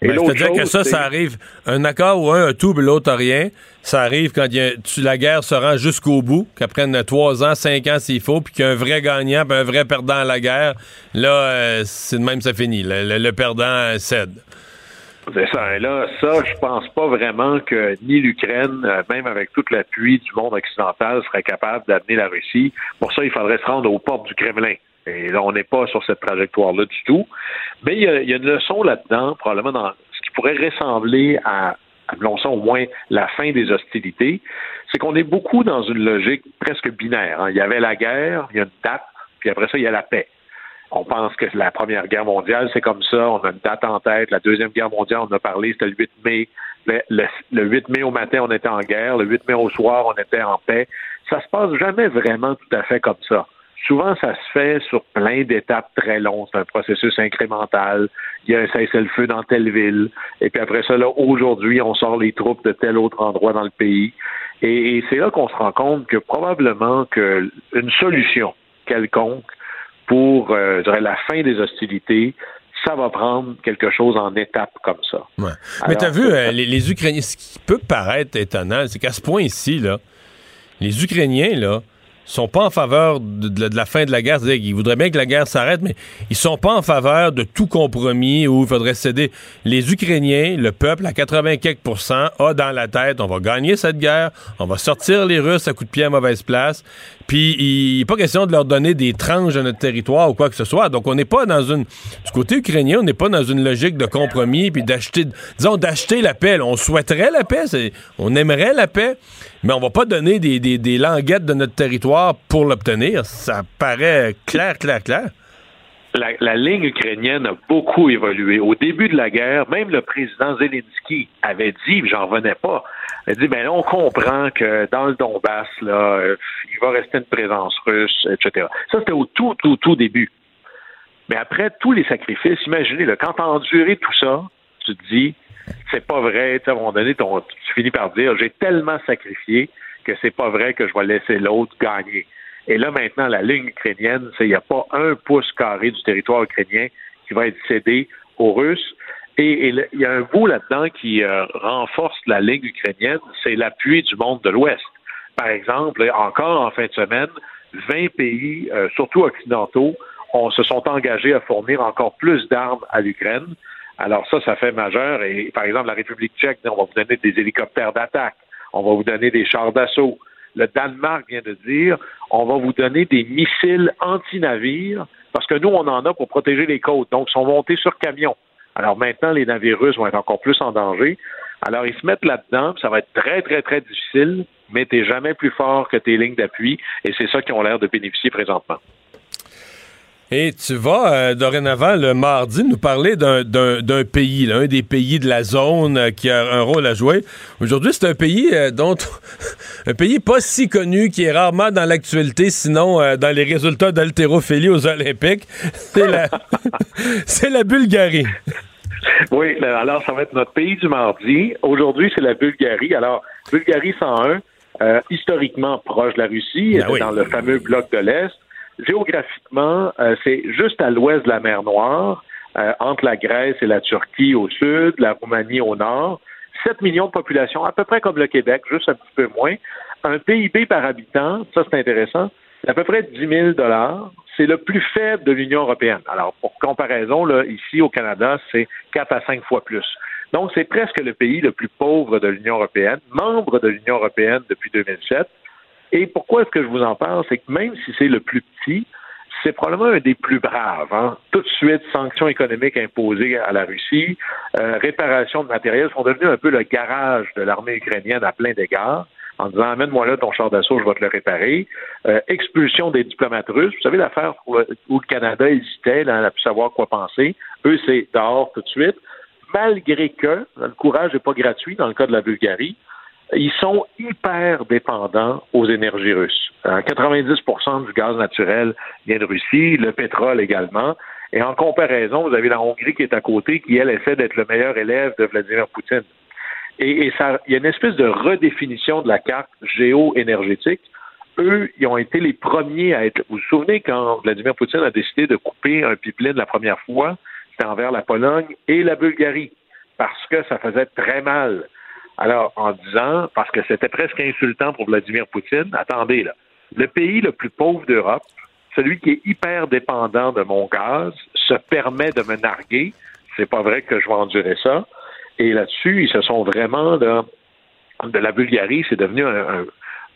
Ben, C'est-à-dire que ça, ça arrive, un accord où un a tout, mais l'autre a rien, ça arrive quand la guerre se rend jusqu'au bout, qu'après trois ans, cinq ans s'il faut, puis qu'il y a un vrai gagnant, puis un vrai perdant à la guerre, là, euh, c'est de même ça finit. le perdant cède. C'est ça. Et là, ça, je pense pas vraiment que ni l'Ukraine, euh, même avec tout l'appui du monde occidental, serait capable d'amener la Russie. Pour ça, il faudrait se rendre aux portes du Kremlin. Et là, on n'est pas sur cette trajectoire-là du tout. Mais il y, a, une leçon là-dedans, probablement dans ce qui pourrait ressembler à, appelons ça au moins la fin des hostilités, c'est qu'on est beaucoup dans une logique presque binaire. Hein. Il y avait la guerre, il y a une date, puis après ça, il y a la paix. On pense que la Première Guerre mondiale, c'est comme ça. On a une date en tête. La Deuxième Guerre mondiale, on a parlé, c'était le 8 mai. Le, 8 mai au matin, on était en guerre. Le 8 mai au soir, on était en paix. Ça se passe jamais vraiment tout à fait comme ça. Souvent, ça se fait sur plein d'étapes très longues. C'est un processus incrémental. Il y a un cessez-le-feu dans telle ville. Et puis après ça, là, aujourd'hui, on sort les troupes de tel autre endroit dans le pays. Et, et c'est là qu'on se rend compte que probablement qu'une solution quelconque pour euh, la fin des hostilités, ça va prendre quelque chose en étape comme ça. Mais tu as vu, euh, les, Ukrainiens, ce qui peut paraître étonnant, c'est qu'à ce point-ci, là, les Ukrainiens, là, sont pas en faveur de, la fin de la guerre. C'est-à-dire qu'ils voudraient bien que la guerre s'arrête, mais ils sont pas en faveur de tout compromis où il faudrait céder. Les Ukrainiens, le peuple, à 80 a dans la tête, on va gagner cette guerre, on va sortir les Russes à coup de pied à mauvaise place, puis il n'est pas question de leur donner des tranches de notre territoire ou quoi que ce soit. Donc on n'est pas dans une... Du côté ukrainien, on n'est pas dans une logique de compromis, puis d'acheter, disons, d'acheter la paix. On souhaiterait la paix, on aimerait la paix, mais on va pas donner des, des, languettes de notre territoire pour l'obtenir. Ça paraît clair, clair, clair. La, ligne ukrainienne a beaucoup évolué. Au début de la guerre, même le président Zelensky avait dit, j'en revenais pas, il a dit, ben on comprend que dans le Donbass, là, euh, il va rester une présence russe, etc. Ça, c'était au tout, tout, tout début. Mais après tous les sacrifices, imaginez, là, quand tu as enduré tout ça, tu te dis, c'est pas vrai. À un moment donné, tu finis par dire j'ai tellement sacrifié que c'est pas vrai que je vais laisser l'autre gagner. Et là, maintenant, la ligne ukrainienne, c'est il n'y a pas un pouce carré du territoire ukrainien qui va être cédé aux Russes. Et il y a un bout là-dedans qui euh, renforce la ligne ukrainienne, c'est l'appui du monde de l'Ouest. Par exemple, encore en fin de semaine, 20 pays, euh, surtout occidentaux, se sont engagés à fournir encore plus d'armes à l'Ukraine. Alors ça, ça fait majeur. Et par exemple, la République tchèque, on va vous donner des hélicoptères d'attaque, on va vous donner des chars d'assaut. Le Danemark vient de dire on va vous donner des missiles anti-navires parce que nous, on en a pour protéger les côtes. Donc, ils sont montés sur camion. Alors maintenant, les navires russes vont être encore plus en danger. Alors, ils se mettent là-dedans, ça va être très, très, très difficile, mais tu jamais plus fort que tes lignes d'appui, et c'est ça qui ont l'air de bénéficier présentement. Et tu vas euh, dorénavant le mardi nous parler d'un pays, là, un des pays de la zone euh, qui a un rôle à jouer. Aujourd'hui, c'est un pays euh, dont [laughs] un pays pas si connu, qui est rarement dans l'actualité, sinon dans les résultats d'haltérophilie aux Olympiques. [laughs] C'est la, [laughs] c'est la Bulgarie. Oui, alors ça va être notre pays du mardi. Aujourd'hui, c'est la Bulgarie. Alors, Bulgarie 101, historiquement proche de la Russie, ben dans le fameux bloc de l'Est géographiquement, euh, c'est juste à l'ouest de la mer Noire, euh, entre la Grèce et la Turquie au sud, la Roumanie au nord. 7 millions de population, à peu près comme le Québec, juste un petit peu moins. Un PIB par habitant, ça c'est intéressant, à peu près 10 000 dollars. C'est le plus faible de l'Union européenne. Alors, pour comparaison, là, ici au Canada, c'est 4 à 5 fois plus. Donc, c'est presque le pays le plus pauvre de l'Union européenne, membre de l'Union européenne depuis 2007. Et pourquoi est-ce que je vous en parle? C'est que même si c'est le plus petit, c'est probablement un des plus braves. Hein. Tout de suite, sanctions économiques imposées à la Russie, euh, réparation de matériel sont devenus un peu le garage de l'armée ukrainienne à plein d'égards en disant amène-moi là ton char d'assaut, je vais te le réparer. Euh, expulsion des diplomates russes. Vous savez l'affaire où, le Canada hésitait là, à savoir quoi penser. Eux, c'est dehors tout de suite. Malgré que le courage n'est pas gratuit dans le cas de la Bulgarie ils sont hyper dépendants aux énergies russes. 90% euh, du gaz naturel vient de Russie, le pétrole également. Et en comparaison, vous avez la Hongrie qui est à côté, qui, elle, essaie d'être le meilleur élève de Vladimir Poutine. Et, il y a une espèce de redéfinition de la carte géo-énergétique. Eux, ils ont été les premiers à être. Vous vous souvenez quand Vladimir Poutine a décidé de couper un pipeline la première fois, c'était envers la Pologne et la Bulgarie, parce que ça faisait très mal alors, en disant, parce que c'était presque insultant pour Vladimir Poutine, attendez là, le pays le plus pauvre d'Europe, celui qui est hyper dépendant de mon gaz, se permet de me narguer. C'est pas vrai que je vais endurer ça. Et là-dessus, ils se sont vraiment de, de la Bulgarie, c'est devenu un,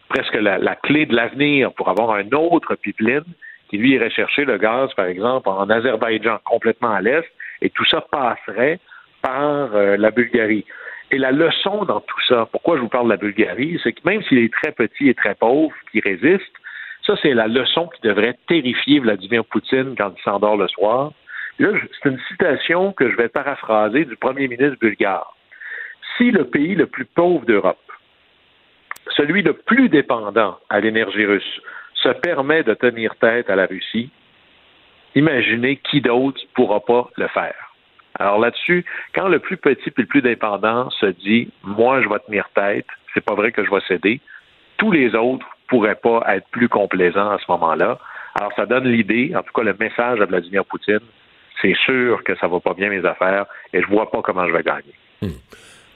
presque la, la, clé de l'avenir pour avoir un autre pipeline qui lui irait chercher le gaz, par exemple, en Azerbaïdjan, complètement à l'est, et tout ça passerait par euh, la Bulgarie. Et la leçon dans tout ça, pourquoi je vous parle de la Bulgarie, c'est que même s'il est très petit et très pauvre, qui résiste, ça, c'est la leçon qui devrait terrifier Vladimir Poutine quand il s'endort le soir. Là, c'est une citation que je vais paraphraser du premier ministre bulgare. Si le pays le plus pauvre d'Europe, celui le plus dépendant à l'énergie russe, se permet de tenir tête à la Russie, imaginez qui d'autre ne pourra pas le faire. Alors là-dessus, quand le plus petit et le plus dépendant se dit moi je vais tenir tête, c'est pas vrai que je vais céder, tous les autres pourraient pas être plus complaisants à ce moment-là. Alors ça donne l'idée, en tout cas le message à Vladimir Poutine, c'est sûr que ça va pas bien mes affaires et je vois pas comment je vais gagner. Hmm.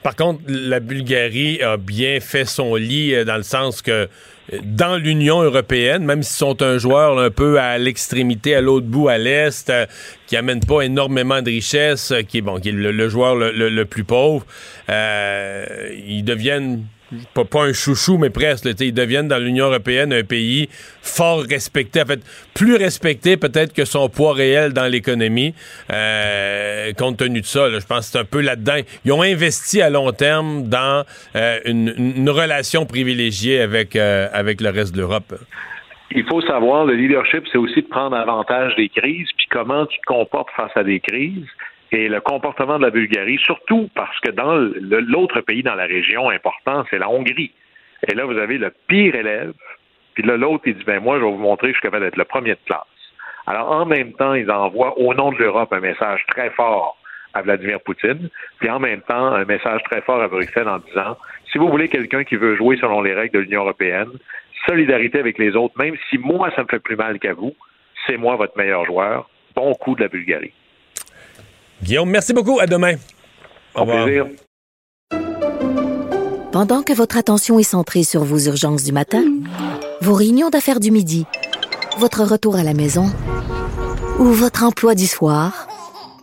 Par contre, la Bulgarie a bien fait son lit euh, dans le sens que euh, dans l'Union européenne, même s'ils sont un joueur un peu à l'extrémité, à l'autre bout, à l'est, euh, qui amène pas énormément de richesses, qui est bon, qui est le, joueur le, plus pauvre, ils deviennent pas, un chouchou, mais presque. ils deviennent dans l'Union européenne un pays fort respecté, en fait, plus respecté peut-être que son poids réel dans l'économie, euh, compte tenu de ça. je pense que c'est un peu là-dedans. Ils ont investi à long terme dans euh, une, relation privilégiée avec, euh, avec le reste de l'Europe. Il faut savoir, le leadership, c'est aussi de prendre avantage des crises, puis comment tu te comportes face à des crises et le comportement de la Bulgarie, surtout parce que dans l'autre pays dans la région important, c'est la Hongrie. Et là, vous avez le pire élève, puis là, l'autre, il dit, ben moi, je vais vous montrer je suis capable d'être le premier de classe. Alors, en même temps, ils envoient au nom de l'Europe un message très fort à Vladimir Poutine, puis en même temps, un message très fort à Bruxelles en disant, si vous voulez quelqu'un qui veut jouer selon les règles de l'Union européenne, solidarité avec les autres, même si moi, ça me fait plus mal qu'à vous, c'est moi votre meilleur joueur. Bon coup de la Bulgarie. Guillaume, merci beaucoup. À demain. Au revoir. Pendant que votre attention est centrée sur vos urgences du matin, vos réunions d'affaires du midi, votre retour à la maison ou votre emploi du soir,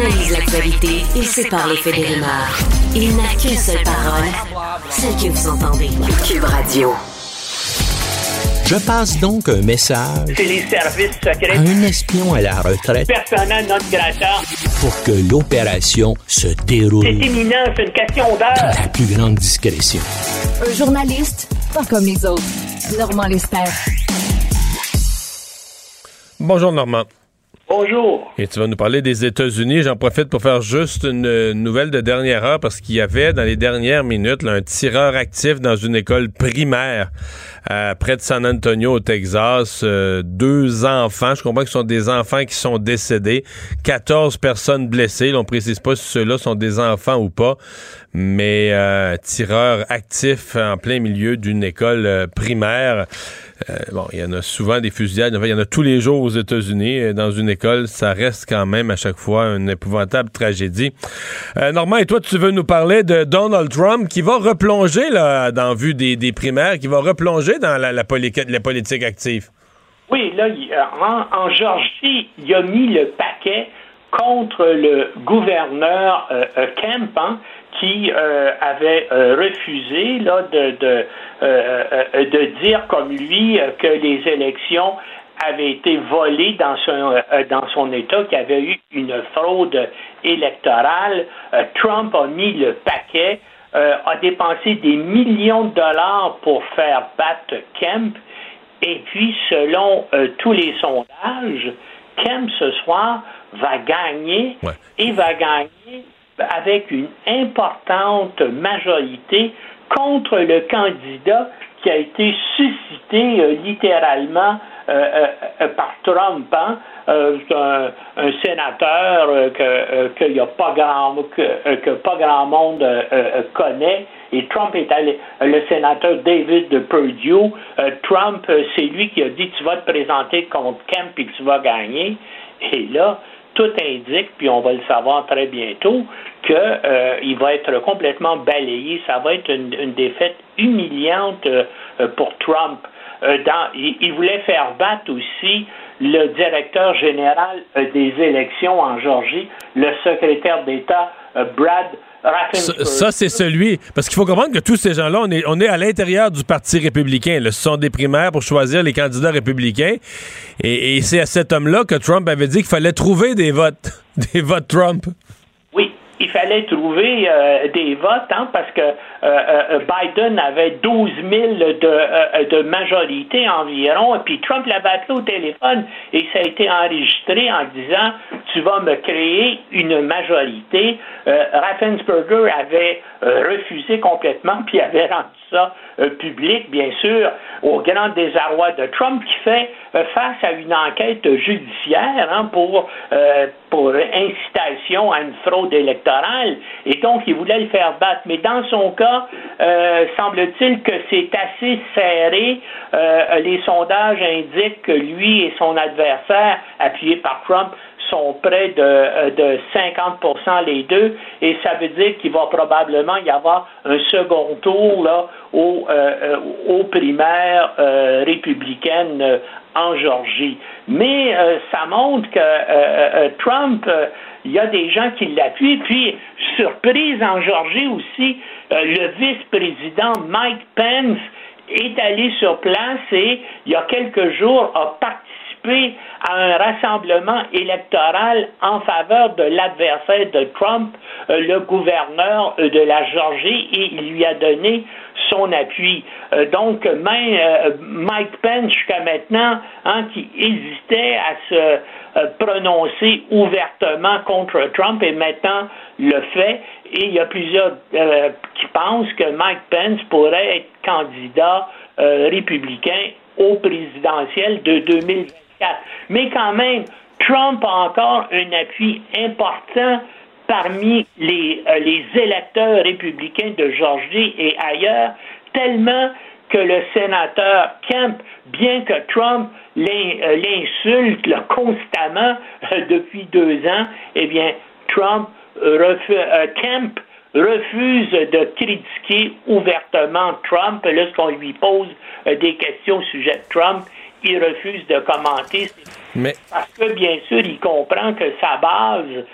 Analyse l'actualité et sépare les faits des rumeurs. Il n'a qu'une seule parole, celle que vous entendez. Cube Radio. Je passe donc un message C'est les services secrets. à un espion à la retraite Personnel non grata. pour que l'opération se déroule C'est imminent, c'est une question dans d'heure. la plus grande discrétion. Un journaliste, pas comme les autres. Normand Lester. Bonjour Normand. Bonjour. Et tu vas nous parler des États-Unis. J'en profite pour faire juste une nouvelle de dernière heure parce qu'il y avait dans les dernières minutes là, un tireur actif dans une école primaire euh, près de San Antonio au Texas. Euh, deux enfants, je comprends que ce sont des enfants qui sont décédés. 14 personnes blessées. On précise pas si ceux-là sont des enfants ou pas. Mais euh, tireur actif en plein milieu d'une école euh, primaire. Euh, bon, il y en a souvent des fusillades. Enfin, il y en a tous les jours aux États-Unis. Euh, Dans une école, ça reste quand même à chaque fois une épouvantable tragédie. Euh, Normand, et toi, tu veux nous parler de Donald Trump qui va replonger là, dans vue des, des primaires, qui va replonger dans la, la, poli- la politique active? Oui, là, en, Georgie, il a mis le paquet contre le gouverneur euh, Kemp, hein, qui euh, avait euh, refusé là, de, de, euh, de dire comme lui que les élections avaient été volées dans son, euh, dans son État, qu'il y avait eu une fraude électorale. Euh, Trump a mis le paquet, euh, a dépensé des millions de dollars pour faire battre Kemp. Et puis, selon tous les sondages, Kemp ce soir va gagner et va gagner avec une importante majorité contre le candidat qui a été suscité euh, littéralement euh, euh, par Trump. hein. Un, sénateur que y a pas grand monde connaît. Et Trump est allé, le sénateur David Perdue. Trump, c'est lui qui a dit tu vas te présenter contre Kemp et tu vas gagner. Et là, tout indique, puis on va le savoir très bientôt, que euh, va être complètement balayé. Ça va être une, défaite humiliante euh, euh, pour Trump. Il, il voulait faire battre aussi le directeur général des élections en Georgie, le secrétaire d'État Brad Ça, c'est celui. Parce qu'il faut comprendre que tous ces gens-là, on est, on est à l'intérieur du Parti républicain. là. Ce sont des primaires pour choisir les candidats républicains. Et, et c'est à cet homme-là que Trump avait dit qu'il fallait trouver des votes. [laughs] Des votes Trump. Il fallait trouver euh, des votes hein, parce que euh, euh, Biden avait 12 000 de, euh, de majorité environ, puis Trump l'avait appelé au téléphone et ça a été enregistré en disant Tu vas me créer une majorité. Euh, Raffensperger avait euh, refusé complètement, [laughs] puis avait rendu ça euh, public, bien sûr, au grand désarroi de Trump, qui fait euh, face à une enquête judiciaire hein, pour, euh, pour incitation à une fraude électorale. Et donc, il voulait le faire battre. Mais dans son cas, euh, semble-t-il que c'est assez serré. Les sondages indiquent que lui et son adversaire, appuyé par Trump, sont près de, euh, de 50 les deux, et ça veut dire qu'il va probablement y avoir un second tour là, au, euh, euh, aux primaires euh, républicaines en Georgie. Mais ça montre que Trump, il y a des gens qui l'appuient. Puis, surprise en Georgie aussi, le vice-président Mike Pence est allé sur place et il y a quelques jours a participé à un rassemblement électoral en faveur de l'adversaire de Trump, euh, le gouverneur euh, de la Georgie, et il lui a donné son appui. Euh, donc, Mike Pence, jusqu'à maintenant, hein, qui hésitait à se prononcer ouvertement contre Trump, et maintenant le fait. Et il y a plusieurs qui pensent que Mike Pence pourrait être candidat républicain au présidentiel de 2024. Mais quand même, Trump a encore un appui important parmi les, euh, les électeurs républicains de Georgie et ailleurs, tellement que le sénateur Kemp, bien que Trump euh, l'insulte constamment euh, [laughs] depuis deux ans, eh bien, Trump Kemp refuse de critiquer ouvertement Trump lorsqu'on lui pose des questions au sujet de Trump il refuse de commenter. Mais... Parce que, bien sûr, il comprend que sa base,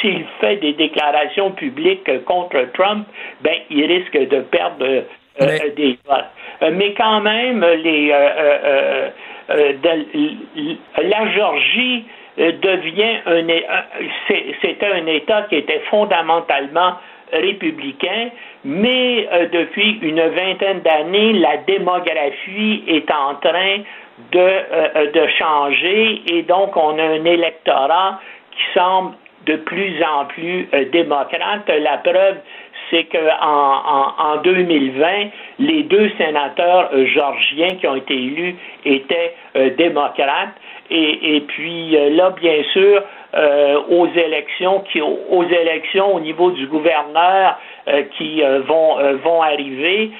s'il fait des déclarations publiques contre Trump, ben, il risque de perdre euh, des votes. Euh, mais quand même, les, euh, la Georgie devient un, c'était un État qui était fondamentalement républicain, mais depuis une vingtaine d'années, la démographie est en train de, euh, de changer et donc on a un électorat qui semble de plus en plus euh, démocrate. La preuve, c'est qu'en en, 2020, les deux sénateurs euh, georgiens qui ont été élus étaient démocrates. Et, puis là, bien sûr, aux élections qui, aux élections au niveau du gouverneur qui vont vont arriver,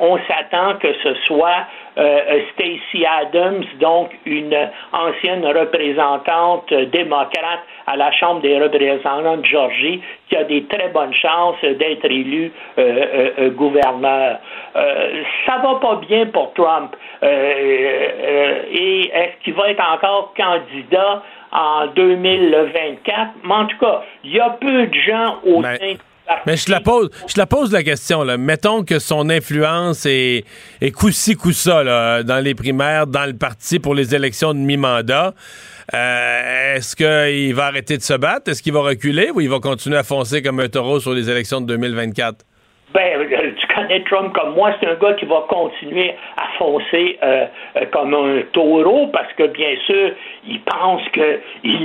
on s'attend que ce soit euh, Stacey Adams, donc une ancienne représentante démocrate à la Chambre des représentants de Georgie, qui a des très bonnes chances d'être euh, euh, gouverneur. ça va pas bien pour Trump. et est-ce qu'il va être encore candidat? En 2024? Mais en tout cas, il y a peu de gens au ben, sein mais je la pose, je la pose la question. Là. Mettons que son influence est, est coup-ci, coup-ça dans les primaires, dans le parti pour les élections de mi-mandat. Euh, est-ce qu'il va arrêter de se battre? Est-ce qu'il va reculer ou il va continuer à foncer comme un taureau sur les élections de 2024? Ben, euh, Trump comme moi, c'est un gars qui va continuer à foncer euh, euh, comme un taureau parce que, bien sûr, il pense qu'il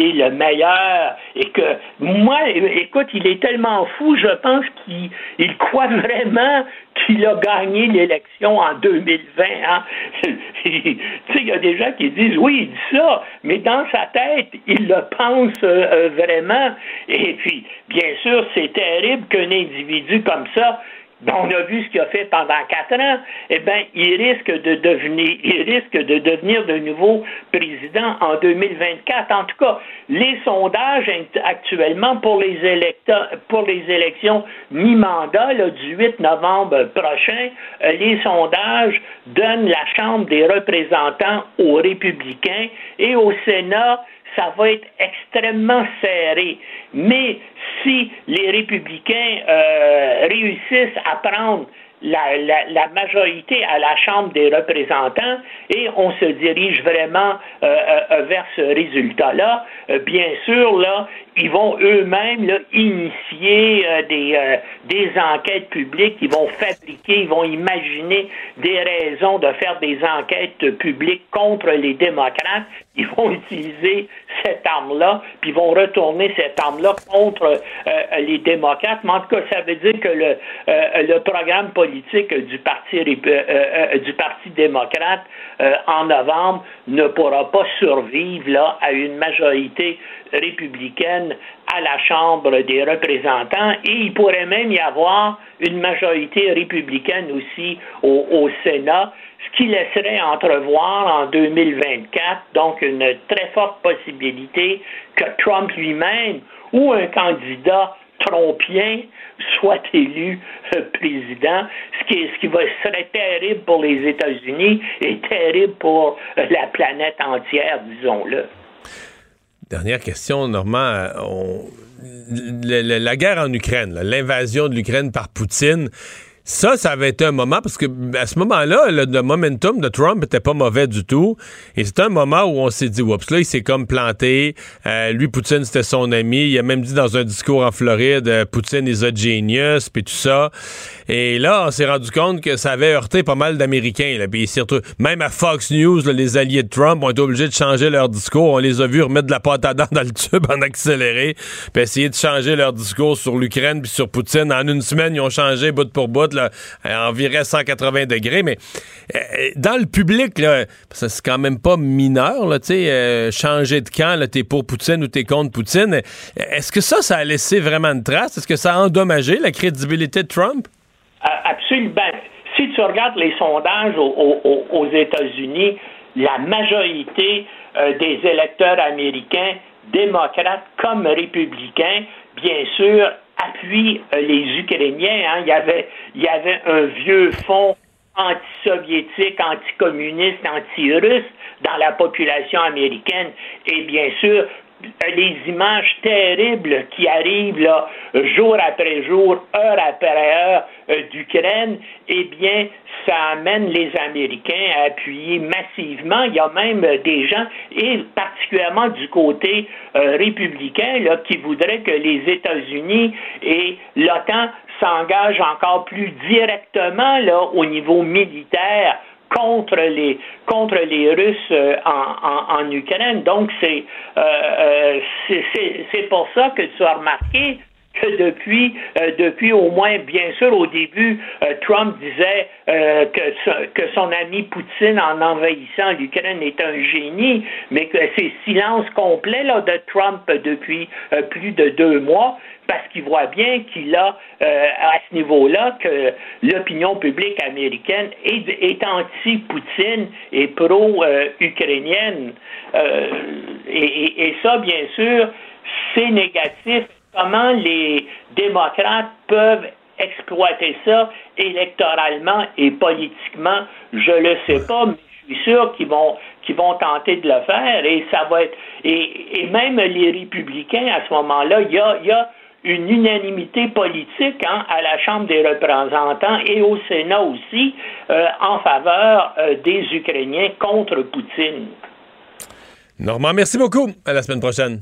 est le meilleur et que, moi, écoute, il est tellement fou, je pense qu'il croit vraiment qu'il a gagné l'élection en 2020. Hein? [laughs] tu sais, il y a des gens qui disent, oui, il dit ça, mais dans sa tête, il le pense vraiment. Et puis, bien sûr, c'est terrible qu'un individu comme ça on a vu ce qu'il a fait pendant quatre ans, eh bien, il risque de devenir, il risque de devenir de nouveau président en 2024. En tout cas, les sondages actuellement pour les électeurs, pour les élections mi-mandat, du 8 novembre prochain, euh, les sondages donnent la Chambre des représentants aux républicains et au Sénat, ça va être extrêmement serré. Mais si les républicains euh, réussissent à prendre la, majorité à la Chambre des représentants et on se dirige vraiment euh, euh, vers ce résultat-là. bien sûr, là, ils vont eux-mêmes initier des, des enquêtes publiques, ils vont fabriquer, ils vont imaginer des raisons de faire des enquêtes publiques contre les démocrates. Ils vont utiliser cette arme-là, puis ils vont retourner cette arme-là contre les démocrates. Mais en tout cas, ça veut dire que le, le programme politique du Parti, euh, euh, du parti démocrate euh, en novembre ne pourra pas survivre là, à une majorité républicaine à la Chambre des représentants et il pourrait même y avoir une majorité républicaine aussi au, Sénat, ce qui laisserait entrevoir en 2024 donc une très forte possibilité que Trump lui-même ou un candidat trompien soit élu euh, président, ce qui, serait terrible pour les États-Unis et terrible pour la planète entière, disons-le. Dernière question, Normand. la, guerre en Ukraine, l'invasion de l'Ukraine par Poutine, ça, ça avait été un moment, parce que à ce moment-là, le, momentum de Trump était pas mauvais du tout. Et c'est un moment où on s'est dit, oups, là, il s'est comme planté. Euh, lui, Poutine, c'était son ami. Il a même dit dans un discours en Floride, euh, Poutine is a genius, puis tout ça. Et là, on s'est rendu compte que ça avait heurté pas mal d'Américains. Puis surtout, même à Fox News, les alliés de Trump ont été obligés de changer leur discours. On les a vus remettre de la pâte à dents dans le tube en accéléré, puis essayer de changer leur discours sur l'Ukraine puis sur Poutine. En une semaine, ils ont changé bout pour bout environ 180 degrés. Mais euh, dans le public, c'est quand même pas mineur, là, euh, changer de camp, t'es pour Poutine ou t'es contre Poutine. Est-ce que ça, ça a laissé vraiment une trace? Est-ce que ça a endommagé la crédibilité de Trump? Absolument. si tu regardes les sondages aux, États-Unis, la majorité euh, des électeurs américains, démocrates comme républicains, bien sûr, appuient euh, les Ukrainiens. Hein. Il, y avait, il y avait un vieux fond anti-soviétique, anti-communiste, anti-russe dans la population américaine. Et bien sûr, les images terribles qui arrivent là, jour après jour, heure après heure euh, d'Ukraine, eh bien, ça amène les Américains à appuyer massivement. Il y a même des gens, et particulièrement du côté euh, républicain, là, qui voudraient que les États-Unis et l'OTAN s'engagent encore plus directement là, au niveau militaire contre les contre les Russes euh, en, en, Ukraine. Donc c'est euh, euh c'est pour ça que tu as remarqué que depuis, euh, depuis au moins, bien sûr, au début, Trump disait que, que son ami Poutine, en envahissant l'Ukraine, est un génie, mais que c'est silence complet là, de Trump depuis plus de deux mois parce qu'il voit bien qu'il a, euh, à ce niveau-là, que l'opinion publique américaine est, anti-Poutine et pro-ukrainienne. Euh, et, ça, bien sûr, c'est négatif. Comment les démocrates peuvent exploiter ça électoralement et politiquement, je le sais pas, mais je suis sûr qu'ils vont qu'ils vont tenter de le faire et ça va être et, même les républicains à ce moment-là, il y a, y a une unanimité politique hein, à la Chambre des représentants et au Sénat aussi euh, en faveur euh, des Ukrainiens contre Poutine. Normand, merci beaucoup. À la semaine prochaine.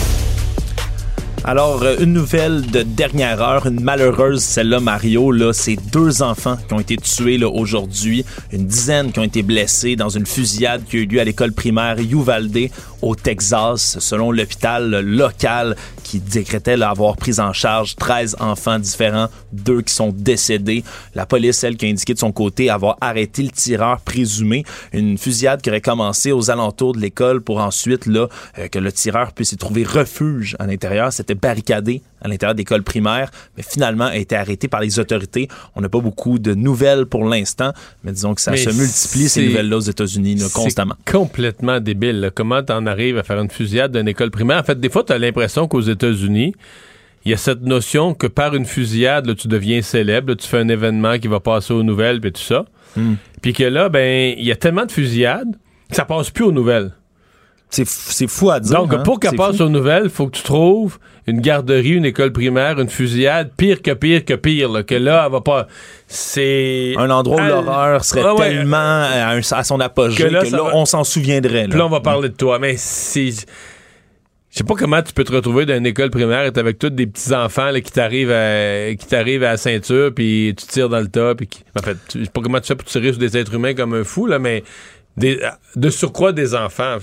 Alors, euh, une nouvelle de dernière heure, une malheureuse, celle-là, Mario, là, c'est deux enfants qui ont été tués là, aujourd'hui, une dizaine qui ont été blessés dans une fusillade qui a eu lieu à l'école primaire Uvalde au Texas, selon l'hôpital local qui décrétait avoir pris en charge 13 enfants différents, deux qui sont décédés. La police, elle, qui a indiqué de son côté avoir arrêté le tireur présumé. Une fusillade qui aurait commencé aux alentours de l'école pour ensuite là, euh, que le tireur puisse y trouver refuge à l'intérieur. C'était barricadé à l'intérieur d'école primaire, mais finalement a été arrêté par les autorités. On n'a pas beaucoup de nouvelles pour l'instant, mais disons que ça se multiplie ces nouvelles-là aux États-Unis constamment. Complètement débile. Comment t'en arrives à faire une fusillade d'une école primaire? En fait, des fois, tu as l'impression qu'aux États-Unis, il y a cette notion que par une fusillade, tu deviens célèbre, tu fais un événement qui va passer aux nouvelles, puis tout ça. Hmm. Puis que là, ben, il y a tellement de fusillades que ça passe plus aux nouvelles. C'est fou à dire. Donc, hein? pour qu'elle passe aux nouvelles, il faut que tu trouves une garderie, une école primaire, une fusillade, pire que pire que pire. que là, elle va pas. C'est. Un endroit où l'horreur serait ah tellement à, son apogée que là, on s'en souviendrait. Là. Puis là, on va parler de toi. Mais c'est. Je sais pas comment tu peux te retrouver dans une école primaire et avec tous des petits enfants qui t'arrivent à qui t'arrivent à la ceinture puis tu tires dans le tas puis en fait je sais pas comment tu fais pour tirer sur des êtres humains comme un fou là mais de surcroît des enfants.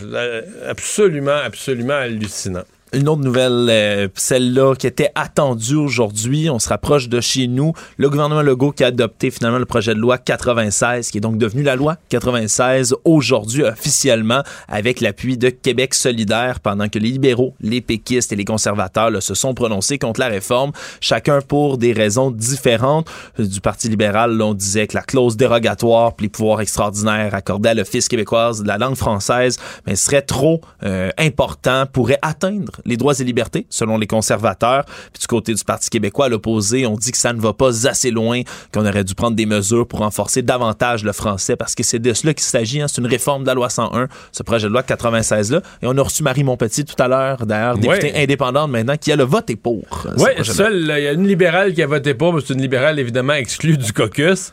Absolument, absolument hallucinant. Une autre nouvelle, euh, celle-là qui était attendue aujourd'hui, on se rapproche de chez nous. Le gouvernement Legault qui a adopté finalement le projet de loi 96, qui est donc devenu la loi 96 aujourd'hui officiellement avec l'appui de Québec solidaire pendant que les libéraux, les péquistes et les conservateurs se sont prononcés contre la réforme, chacun pour des raisons différentes. Du Parti libéral, on disait que la clause dérogatoire pour les pouvoirs extraordinaires accordés à l'Office québécoise de la langue française mais serait trop euh, important, pourrait atteindre contre les droits et libertés, selon les conservateurs. Puis du côté du Parti québécois, à l'opposé, on dit que ça ne va pas assez loin, qu'on aurait dû prendre des mesures pour renforcer davantage le français, parce que c'est de cela qu'il s'agit. Hein. C'est une réforme de la loi 101, ce projet de loi 96-là. Et on a reçu Marie Montpetit tout à l'heure, d'ailleurs, députée indépendante maintenant, qui a le voté pour. Oui, seul, il y a une libérale qui a voté pour, mais c'est une libérale évidemment exclue du caucus.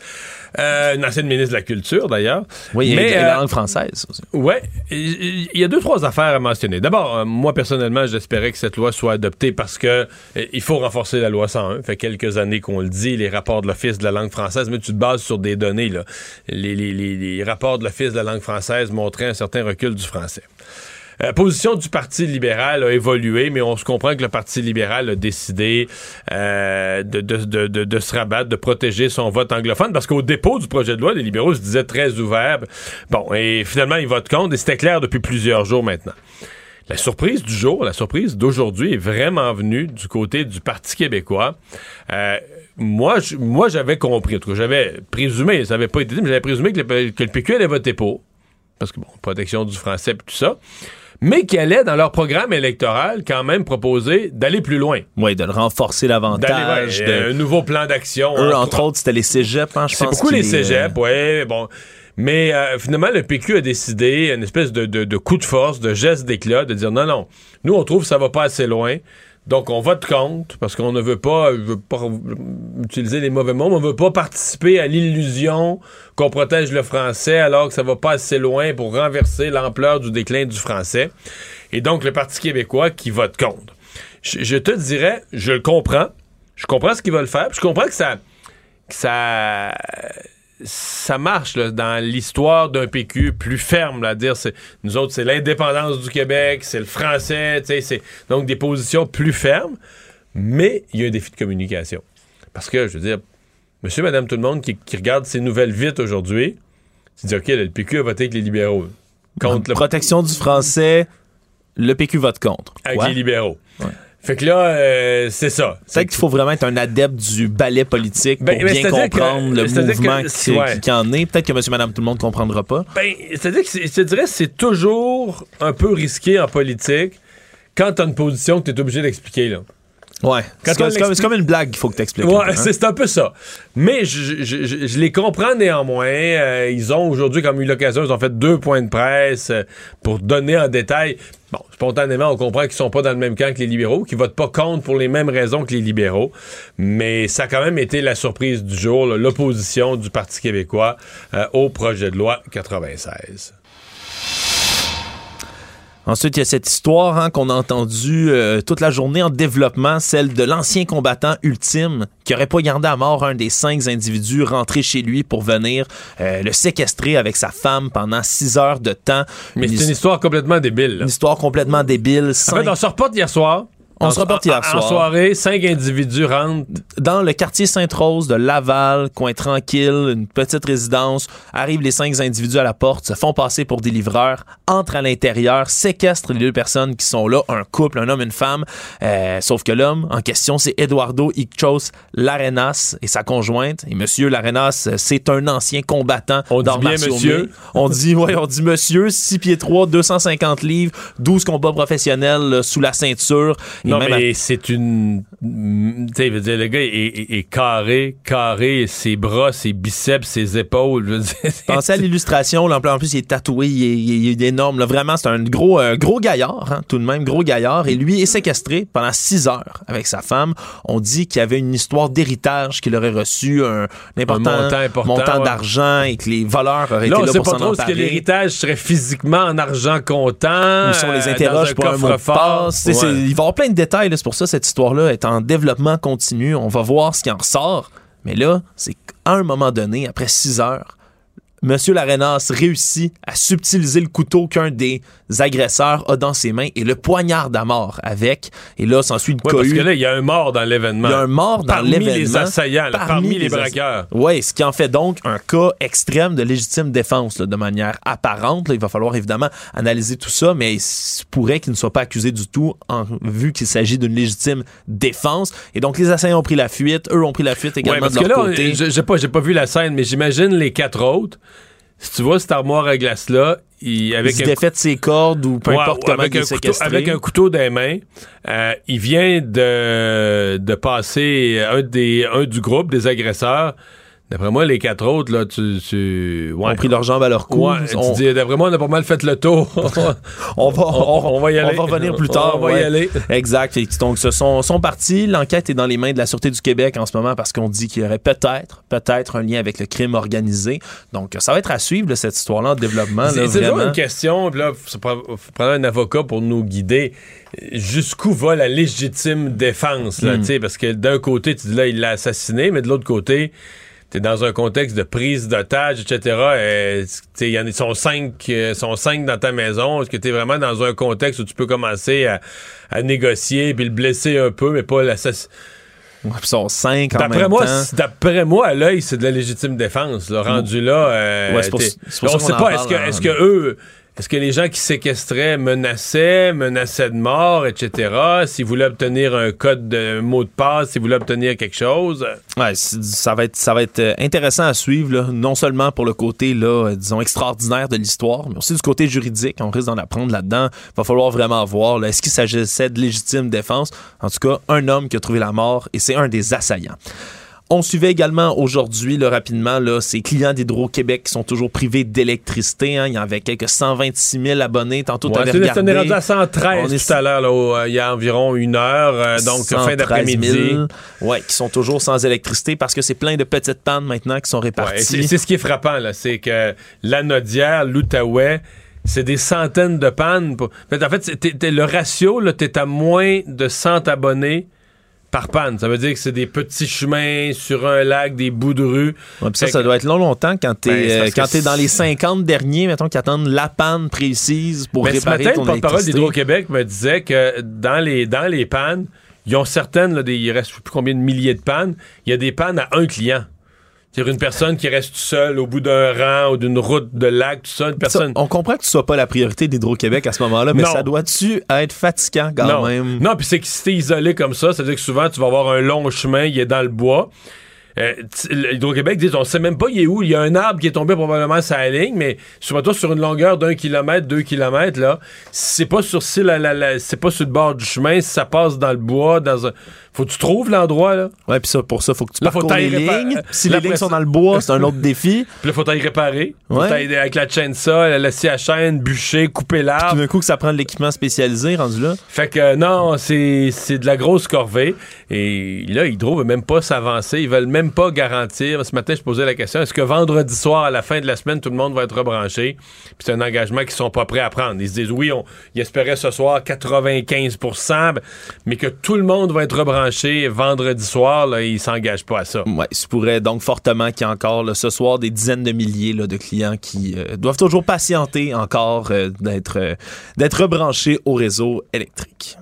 Euh, une ancienne ministre de la Culture, d'ailleurs. Oui, mais, et, la euh, langue française aussi. Oui. Il y a deux, trois affaires à mentionner. D'abord, euh, moi, personnellement, j'espérais que cette loi soit adoptée parce que il faut renforcer la loi 101. Ça fait quelques années qu'on le dit, les rapports de l'Office de la langue française, mais tu te bases sur des données. Là. Les, les, les rapports de l'Office de la langue française montraient un certain recul du français. La position du Parti libéral a évolué, mais on se comprend que le Parti libéral a décidé euh, de, de, de, de, se rabattre, de protéger son vote anglophone, parce qu'au dépôt du projet de loi, les libéraux se disaient très ouverts. Bon, et finalement, ils votent contre, et c'était clair depuis plusieurs jours maintenant. La surprise du jour, la surprise d'aujourd'hui est vraiment venue du côté du Parti québécois. Euh, moi, moi j'avais compris, en tout cas, j'avais présumé, ça n'avait pas été dit, mais j'avais présumé que le, que le PQ allait voter pour. Parce que, bon, protection du français et tout ça mais qui allaient, dans leur programme électoral, quand même proposer d'aller plus loin. Oui, de le renforcer davantage. Un nouveau plan d'action. Eux, entre, autres, c'était les cégeps, hein, je pense. C'est beaucoup les cégeps, oui. Bon. Mais euh, finalement, le PQ a décidé, une espèce de, de coup de force, de geste d'éclat, de dire non, non, nous, on trouve que ça va pas assez loin. Donc, on vote contre parce qu'on ne veut pas, utiliser les mauvais mots, mais on ne veut pas participer à l'illusion qu'on protège le français alors que ça va pas assez loin pour renverser l'ampleur du déclin du français. Et donc, le Parti québécois qui vote contre. Je, te dirais, je le comprends. Je comprends ce qu'ils veulent faire. je comprends que ça, que ça ça marche dans l'histoire d'un PQ plus ferme, à dire c'est nous autres c'est l'indépendance du Québec, c'est le français, c'est donc des positions plus fermes, mais il y a un défi de communication. Parce que je veux dire, monsieur, madame, tout le monde qui, regarde ces nouvelles vite aujourd'hui, se dit OK, le PQ a voté avec les libéraux. Contre la protection du français, le PQ vote contre. Avec les libéraux. Fait que là, euh, c'est ça. C'est qu'il faut vraiment être un adepte du ballet politique pour ben, bien comprendre le mouvement qui, en est. Peut-être que monsieur, madame, tout le monde comprendra pas. Ben, c'est-à-dire que je te dirais c'est toujours un peu risqué en politique quand tu as une position que tu es obligé d'expliquer. Là. Ouais. C'est comme, une blague qu'il faut que tu expliques. Ouais, hein. c'est un peu ça. Mais je, je, les comprends néanmoins. Euh, ils ont aujourd'hui, comme eu l'occasion, ils ont fait deux points de presse euh, pour donner en détail. Bon, spontanément, on comprend qu'ils sont pas dans le même camp que les libéraux, qu'ils votent pas contre pour les mêmes raisons que les libéraux. Mais ça a quand même été la surprise du jour, l'opposition du Parti québécois euh, au projet de loi 96. Ensuite, il y a cette histoire hein, qu'on a entendue euh, toute la journée en développement, celle de l'ancien combattant ultime qui aurait pas gardé à mort un des cinq individus rentrés chez lui pour venir euh, le séquestrer avec sa femme pendant six heures de temps. Mais c'est une histoire complètement débile. Une histoire complètement débile. En fait, on se reporte hier soir. On se reporte hier soir. En soirée, cinq individus rentrent. Dans le quartier Sainte-Rose de Laval, coin tranquille, une petite résidence. Arrivent les cinq individus à la porte, se font passer pour des livreurs, entrent à l'intérieur, séquestrent les deux personnes qui sont là, un couple, un homme, une femme. Euh, sauf que l'homme en question, c'est Eduardo Icchos Larenas et sa conjointe. Et monsieur Larenas, c'est un ancien combattant on dit bien monsieur. On dit, ouais, on dit monsieur, 6 pieds 3, 250 livres, 12 combats professionnels sous la ceinture. Non, mais c'est une. Tu sais, dire, le gars est, carré, carré, ses bras, ses biceps, ses épaules. [laughs] Pensez à l'illustration, là, en plus, il est tatoué, il est, énorme. Là, vraiment, c'est un gros, gros gaillard, hein, tout de même, gros gaillard. Et lui est séquestré pendant six heures avec sa femme. On dit qu'il y avait une histoire d'héritage qu'il aurait reçu, un, important, montant, d'argent et que les voleurs auraient été là pour s'en emparer. que l'héritage serait physiquement en argent comptant. Ils sont les interroges pour un mot de passe. Il va y avoir plein de détails. C'est pour ça cette histoire-là est en développement continu. On va voir ce qui en ressort. Mais là, c'est qu'à un moment donné, après six heures, Monsieur Larenas réussit à subtiliser le couteau qu'un des agresseurs a dans ses mains et le poignard à mort avec. Et là, s'ensuit une ouais, Parce que là, il y a un mort dans l'événement. Il y a un mort dans l'événement. Parmi les assaillants, parmi, les, braqueurs. Oui, ce qui en fait donc un cas extrême de légitime défense de manière apparente. il va falloir évidemment analyser tout ça, mais il pourrait qu'il ne soit pas accusé du tout en vu qu'il s'agit d'une légitime défense. Et donc, les assaillants ont pris la fuite. Eux ont pris la fuite également ouais, parce de leur que là, J'ai pas, pas vu la scène, mais j'imagine les quatre autres si tu vois cette armoire à glace-là, il, avec il défait de ses cordes ou peu importe comment avec il est séquestré. avec un couteau dans les mains, euh, il vient de, de passer un, des, un du groupe des agresseurs D'après moi, les quatre autres, là, tu. tu ouais. ont pris leurs jambes à leur cou. Ouais, on... tu dis, d'après moi, on a pas mal fait le tour. [laughs] [laughs] on, va, on, va y aller. On va revenir plus tard. On va y aller. Exact. donc, ce sont, sont partis. L'enquête est dans les mains de la Sûreté du Québec en ce moment parce qu'on dit qu'il y aurait peut-être, peut-être un lien avec le crime organisé. Donc, ça va être à suivre, cette histoire-là en développement. C'est toujours une question. Là, faut prendre un avocat pour nous guider jusqu'où va la légitime défense, là, hmm. parce que d'un côté, tu dis là, il l'a assassiné, mais de l'autre côté, t'es dans un contexte de prise d'otage, etc. Il y en a, sont cinq, euh, sont cinq dans ta maison. Est-ce que t'es vraiment dans un contexte où tu peux commencer à, négocier puis le blesser un peu, mais pas l'assassiner? Ouais, ils sont cinq en d'après même moi, temps. D'après moi, à l'œil, c'est de la légitime défense. rendu là, euh, ouais, c'est pour, on sait pas. Est-ce que, est-ce que eux est-ce que les gens qui séquestraient menaçaient, menaçaient de mort, etc., s'ils voulaient obtenir un code de mot de passe, s'ils voulaient obtenir quelque chose? Ouais, ça va être, ça va être euh, intéressant à suivre, non seulement pour le côté, là, euh, disons, extraordinaire de l'histoire, mais aussi du côté juridique. On risque d'en apprendre là-dedans. Va falloir vraiment voir, est-ce qu'il s'agissait de légitime défense? En tout cas, un homme qui a trouvé la mort et c'est un des assaillants. On suivait également aujourd'hui, rapidement, là, ces clients d'Hydro-Québec qui sont toujours privés d'électricité. Hein. Il y en avait quelques 126 000 abonnés. Tantôt, tu avais regardé. On est rendu à 113 tout à l'heure, euh, il y a environ une heure, euh, donc fin d'après-midi. Oui, qui sont toujours sans électricité parce que c'est plein de petites pannes maintenant qui sont réparties. c'est ce qui est frappant, là, c'est que la Nodière, l'Outaouais, c'est des centaines de pannes. En fait, le ratio, tu es à moins de 100 abonnés par panne. Ça veut dire que c'est des petits chemins sur un lac, des bouts de rue. ça, ça doit être long, longtemps quand t'es ben, es dans les 50 derniers, mettons, qui attendent la panne précise pour ben, réparer ce matin, ton le porte-parole d'Hydro-Québec me disait que dans les, dans les pannes, ils ont certaines, là, des, il reste plus combien de milliers de pannes, il y a des pannes à un client cest une personne qui reste seule au bout d'un rang ou d'une route de lac, tout ça, une personne. on comprend que ce soit pas la priorité d'Hydro-Québec à ce moment-là, mais ça doit-tu être fatigant quand même? Non, puis c'est que si t'es isolé comme ça, ça veut dire que souvent tu vas avoir un long chemin, il est dans le bois. Euh, Hydro-Québec dit on sait même pas il est où. Il y a un arbre qui est tombé probablement sur la ligne, mais surtout sur une longueur d'un kilomètre, deux kilomètres, là, c'est pas sur c'est pas sur le bord du chemin, si ça passe dans le bois, dans un faut que tu trouves l'endroit, là. Ouais, puis ça, pour ça, faut que tu parcours les lignes. Si les lignes sont dans le bois, c'est un autre défi. [laughs] Puis là, faut t'aller réparer. Faut ouais. avec la chaîne ça, la scie à chaîne, bûcher, couper l'arbre. Tout d'un coup, que ça prend de l'équipement spécialisé rendu là. Fait que non, c'est de la grosse corvée. Et là, Hydro veut même pas s'avancer. Ils veulent même pas garantir. Ce matin, je posais la question est-ce que vendredi soir, à la fin de la semaine, tout le monde va être rebranché? Puis c'est un engagement qu'ils sont pas prêts à prendre. Ils se disent oui, on, ils espéraient ce soir 95% mais que tout le monde va être rebranché vendredi soir, là, ils s'engagent pas à ça. Ouais, il se pourrait donc fortement qu'il y ait encore ce soir des dizaines de milliers de clients qui euh, doivent toujours patienter encore euh, d'être euh, d'être rebranchés au réseau électrique.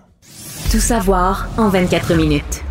Tout savoir en 24 minutes.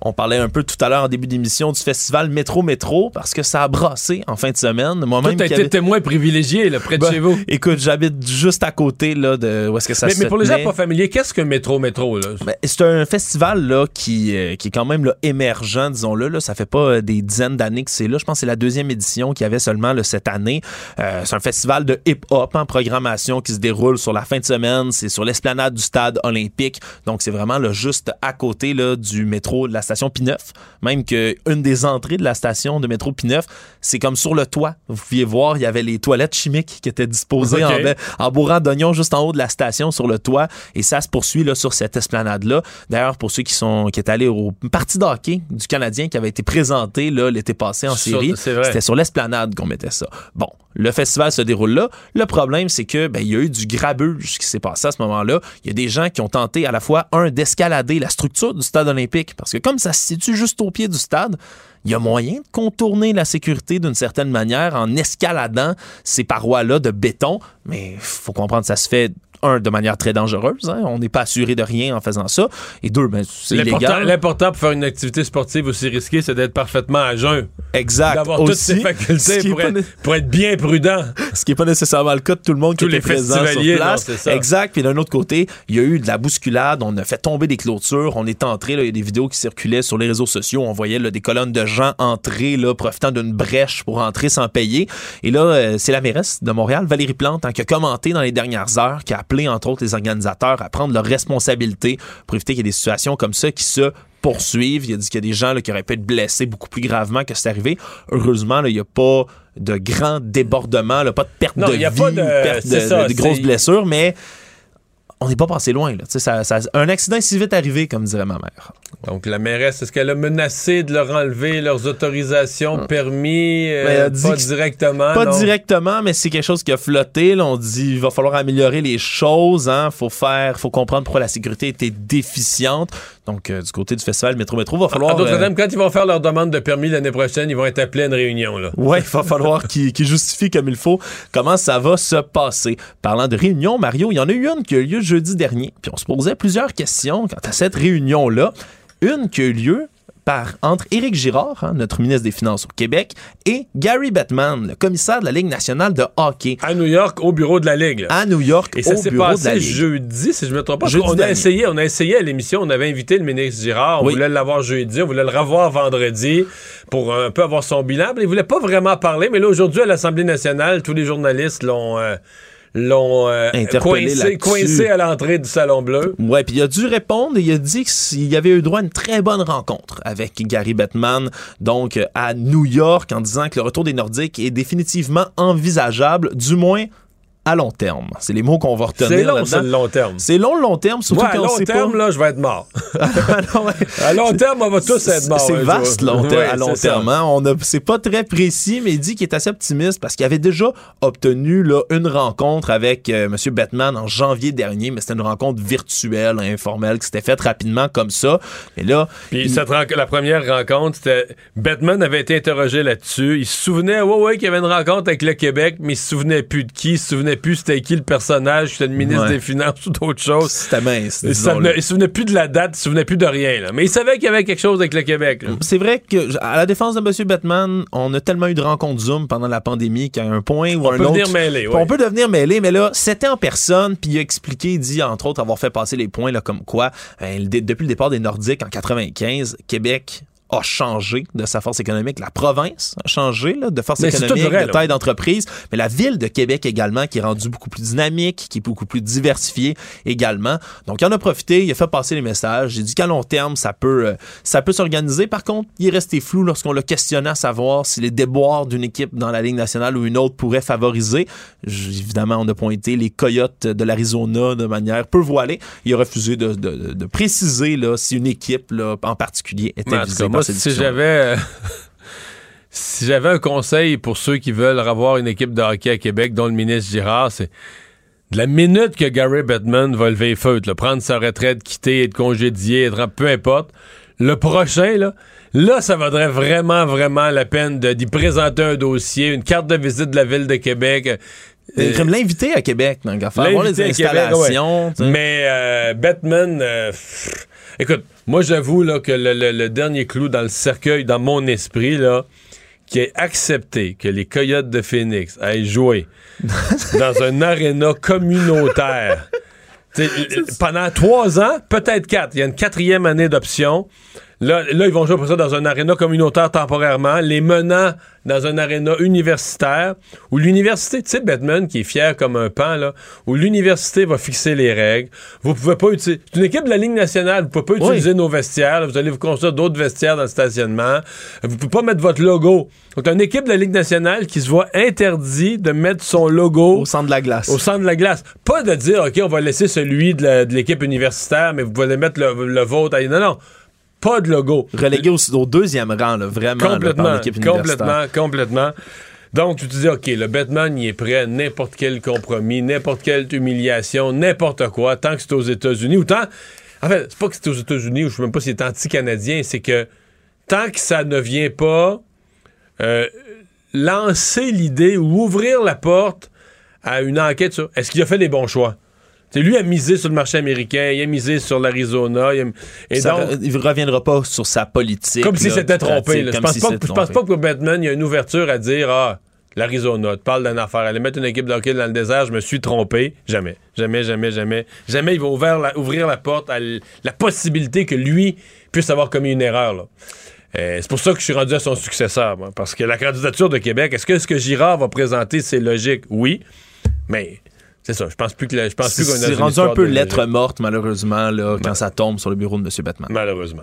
On parlait un peu tout à l'heure en début d'émission du festival Métro Métro parce que ça a brassé en fin de semaine. Moi-même, tu été témoin privilégié là, près de ben, chez vous. Écoute, j'habite juste à côté là, de où est-ce que ça mais, se Mais pour les gens pas familiers, qu'est-ce que Métro Métro ben, C'est un festival là qui, euh, qui est quand même là, émergent, disons-le. Là. Ça fait pas euh, des dizaines d'années que c'est là. Je pense que c'est la deuxième édition qu'il y avait seulement là, cette année. Euh, c'est un festival de hip-hop en programmation qui se déroule sur la fin de semaine. C'est sur l'esplanade du stade olympique. Donc c'est vraiment là, juste à côté là, du métro de la station Pineuf, même qu'une des entrées de la station de métro Pineuf, c'est comme sur le toit. Vous pouviez voir, il y avait les toilettes chimiques qui étaient disposées en, en bourrant d'oignons juste en haut de la station sur le toit et ça se poursuit là, sur cette esplanade-là. D'ailleurs, pour ceux qui sont qui est au parti d'hockey du Canadien qui avait été présenté l'été passé en série, c'était sur l'esplanade qu'on mettait ça. Bon, le festival se déroule là. Le problème, c'est que ben, il y a eu du grabuge qui s'est passé à ce moment-là. Il y a des gens qui ont tenté à la fois, un, d'escalader la structure du stade olympique, parce que comme ça se situe juste au pied du stade, il y a moyen de contourner la sécurité d'une certaine manière en escaladant ces parois-là de béton, mais il faut comprendre ça se fait un, de manière très dangereuse. Hein. On n'est pas assuré de rien en faisant ça. Et deux, ben, c'est illégal. L'important pour faire une activité sportive aussi risquée, c'est d'être parfaitement à jeun. Exact. D'avoir toutes ses facultés pour être, pour être, bien prudent. [laughs] Ce qui n'est pas nécessairement le cas de tout le monde qui est présent sur place. ça. Exact. Puis d'un autre côté, il y a eu de la bousculade. On a fait tomber des clôtures. On est entré. Il y a des vidéos qui circulaient sur les réseaux sociaux. On voyait là, des colonnes de gens entrer, là, profitant d'une brèche pour entrer sans payer. Et là, euh, c'est la mairesse de Montréal, Valérie Plante, hein, qui a commenté dans les dernières heures, qui a appelé entre autres les organisateurs à prendre leurs responsabilités pour éviter qu'il y ait des situations comme ça qui se poursuivent. Il a dit qu'il y a des gens là, qui auraient pu être blessés beaucoup plus gravement que c'est arrivé. Heureusement, il n'y a pas de grands débordements, pas de perte de vie, pas de, perte de, de grosses blessures, mais on n'est pas passé loin. Là. Ça, ça, un accident si vite arrivé, comme dirait ma mère. Donc, la mairesse, est-ce qu'elle a menacé de leur enlever leurs autorisations, permis, euh, pas directement? Pas directement, mais c'est quelque chose qui a flotté. Là. On dit il va falloir améliorer les choses. Hein. Faut faire, faut comprendre pourquoi la sécurité était déficiente. Donc, euh, du côté du festival Métro Métro, il va falloir. En d'autres euh, quand ils vont faire leur demande de permis l'année prochaine, ils vont être appelés à une réunion. Oui, il va falloir qu'ils justifient comme il faut comment ça va se passer. Parlant de réunion, Mario, il y en a eu une qui a eu lieu jeudi dernier. Puis on se posait plusieurs questions quant à cette réunion-là. Une qui a eu lieu entre Éric Girard, hein, notre ministre des Finances au Québec, et Gary Bettman, le commissaire de la Ligue nationale de hockey. À New York, au bureau de la Ligue. À New York, et ça s'est passé jeudi, si je ne me trompe pas. on a essayé, on a essayé à l'émission, on avait invité le ministre Girard, on voulait l'avoir jeudi, on voulait le revoir vendredi pour un peu avoir son bilan. Mais il voulait pas vraiment parler, mais là aujourd'hui à l'Assemblée nationale, tous les journalistes l'ont euh, l'ont euh, coincé, à l'entrée du Salon Bleu. Ouais, puis il a dû répondre et il a dit qu'il avait eu droit à une très bonne rencontre avec Gary Bettman, donc à New York, en disant que le retour des Nordiques est définitivement envisageable, du moins à long terme. C'est les mots qu'on va retenir. C'est long, c'est le long terme. C'est long, le long terme, surtout à long terme, là, je vais être mort. [laughs] À long terme, on va tous être morts. C'est vaste, long à long terme. Hein. On c'est pas très précis, mais il dit qu'il est assez optimiste parce qu'il avait déjà obtenu là, une rencontre avec euh, M. Bettman en janvier dernier, mais c'était une rencontre virtuelle, informelle, qui s'était faite rapidement comme ça. Mais là... Puis la première rencontre, c'était... Bettman avait été interrogé là-dessus. Il se souvenait, ouais, ouais, qu'il y avait une rencontre avec le Québec, mais il se souvenait plus de qui, il se souvenait plus c'était qui le personnage, c'était le ministre des Finances ou d'autres choses. C'était mince. Il, se souvenait plus de la date, il se souvenait plus de rien. Là. Mais il savait qu'il y avait quelque chose avec le Québec. C'est vrai que, à la défense de M. Batman, on a tellement eu de rencontres Zoom pendant la pandémie qu'à un point ou on un peut autre. Devenir mêlé, On peut devenir mêlé, mais là, c'était en personne, puis il a expliqué, il dit entre autres avoir fait passer les points là, comme quoi, ben, depuis le départ des Nordiques en 95, Québec a changé de sa force économique. La province a changé là, de force économique, de taille d'entreprise, mais la ville de Québec également qui est rendue beaucoup plus dynamique, qui est beaucoup plus diversifiée également. Donc, il en a profité, il a fait passer les messages. J'ai dit qu'à long terme, ça peut, euh, ça peut s'organiser. Par contre, il est resté flou lorsqu'on l'a questionné à savoir si les déboires d'une équipe dans la Ligue nationale ou une autre pourraient favoriser. évidemment, on a pointé les Coyotes de l'Arizona de manière peu voilée. Il a refusé de, de, de préciser là, si une équipe là, en particulier était visée si j'avais. Euh, [laughs] si j'avais un conseil pour ceux qui veulent avoir une équipe de hockey à Québec, dont le ministre Girard, c'est de la minute que Gary Bettman va lever feutre, prendre sa retraite, quitter, être congédié, être, peu importe, le prochain, là, là, ça vaudrait vraiment, vraiment la peine d'y présenter un dossier, une carte de visite de la ville de Québec. Euh, comme l'inviter à Québec, donc, à faire les installations. Mais euh, Bettman, écoute, moi, j'avoue là, que le, dernier clou dans le cercueil, dans mon esprit, là, qui est accepté que les Coyotes de Phoenix aillent jouer [laughs] dans un aréna communautaire [laughs] pendant trois ans, peut-être quatre. Il y a une quatrième année d'option. Là, là, ils vont jouer pour ça dans un aréna communautaire temporairement, les menant dans un aréna universitaire, où l'université, tu sais, Batman, qui est fier comme un pan, là, où l'université va fixer les règles. Vous pouvez pas utiliser... C'est une équipe de la Ligue nationale, vous pouvez pas utiliser nos vestiaires, vous allez vous construire d'autres vestiaires dans le stationnement. Vous pouvez pas mettre votre logo. Donc, une équipe de la Ligue nationale qui se voit interdit de mettre son logo... Au centre de la glace. Au centre de la glace. Pas de dire, OK, on va laisser celui de l'équipe universitaire, mais vous pouvez mettre le, le vôtre. Non, non pas de logo. Relégué au, deuxième rang, là, vraiment, complètement, par l'équipe Complètement, complètement. Donc, tu te dis, OK, le Batman, il est prêt à n'importe quel compromis, n'importe quelle humiliation, n'importe quoi, tant que c'est aux États-Unis, ou tant... En fait, c'est pas que c'est aux États-Unis, ou je sais même pas si c'est anti-canadien, c'est que tant que ça ne vient pas euh, lancer l'idée ou ouvrir la porte à une enquête sur est-ce qu'il a fait les bons choix? C'est lui a misé sur le marché américain, il a misé sur l'Arizona. Il, et donc, il reviendra pas sur sa politique. Comme s'il s'était trompé. Je pense, pas, pense pas que pour Batman, il y a une ouverture à dire Ah, l'Arizona, tu parles d'une affaire, aller mettre une équipe de hockey dans le désert, je me suis trompé. Jamais. Jamais, jamais, jamais. Jamais il va ouvrir la, ouvrir la porte à la possibilité que lui puisse avoir commis une erreur. Euh, c'est pour ça que je suis rendu à son successeur, parce que la candidature de Québec, est-ce que ce que Girard va présenter, c'est logique? Oui, mais c'est ça. Je pense plus que je pense plus qu'on C'est rendu un peu lettre morte, malheureusement, là, quand ça tombe sur le bureau de M. Batman. Malheureusement.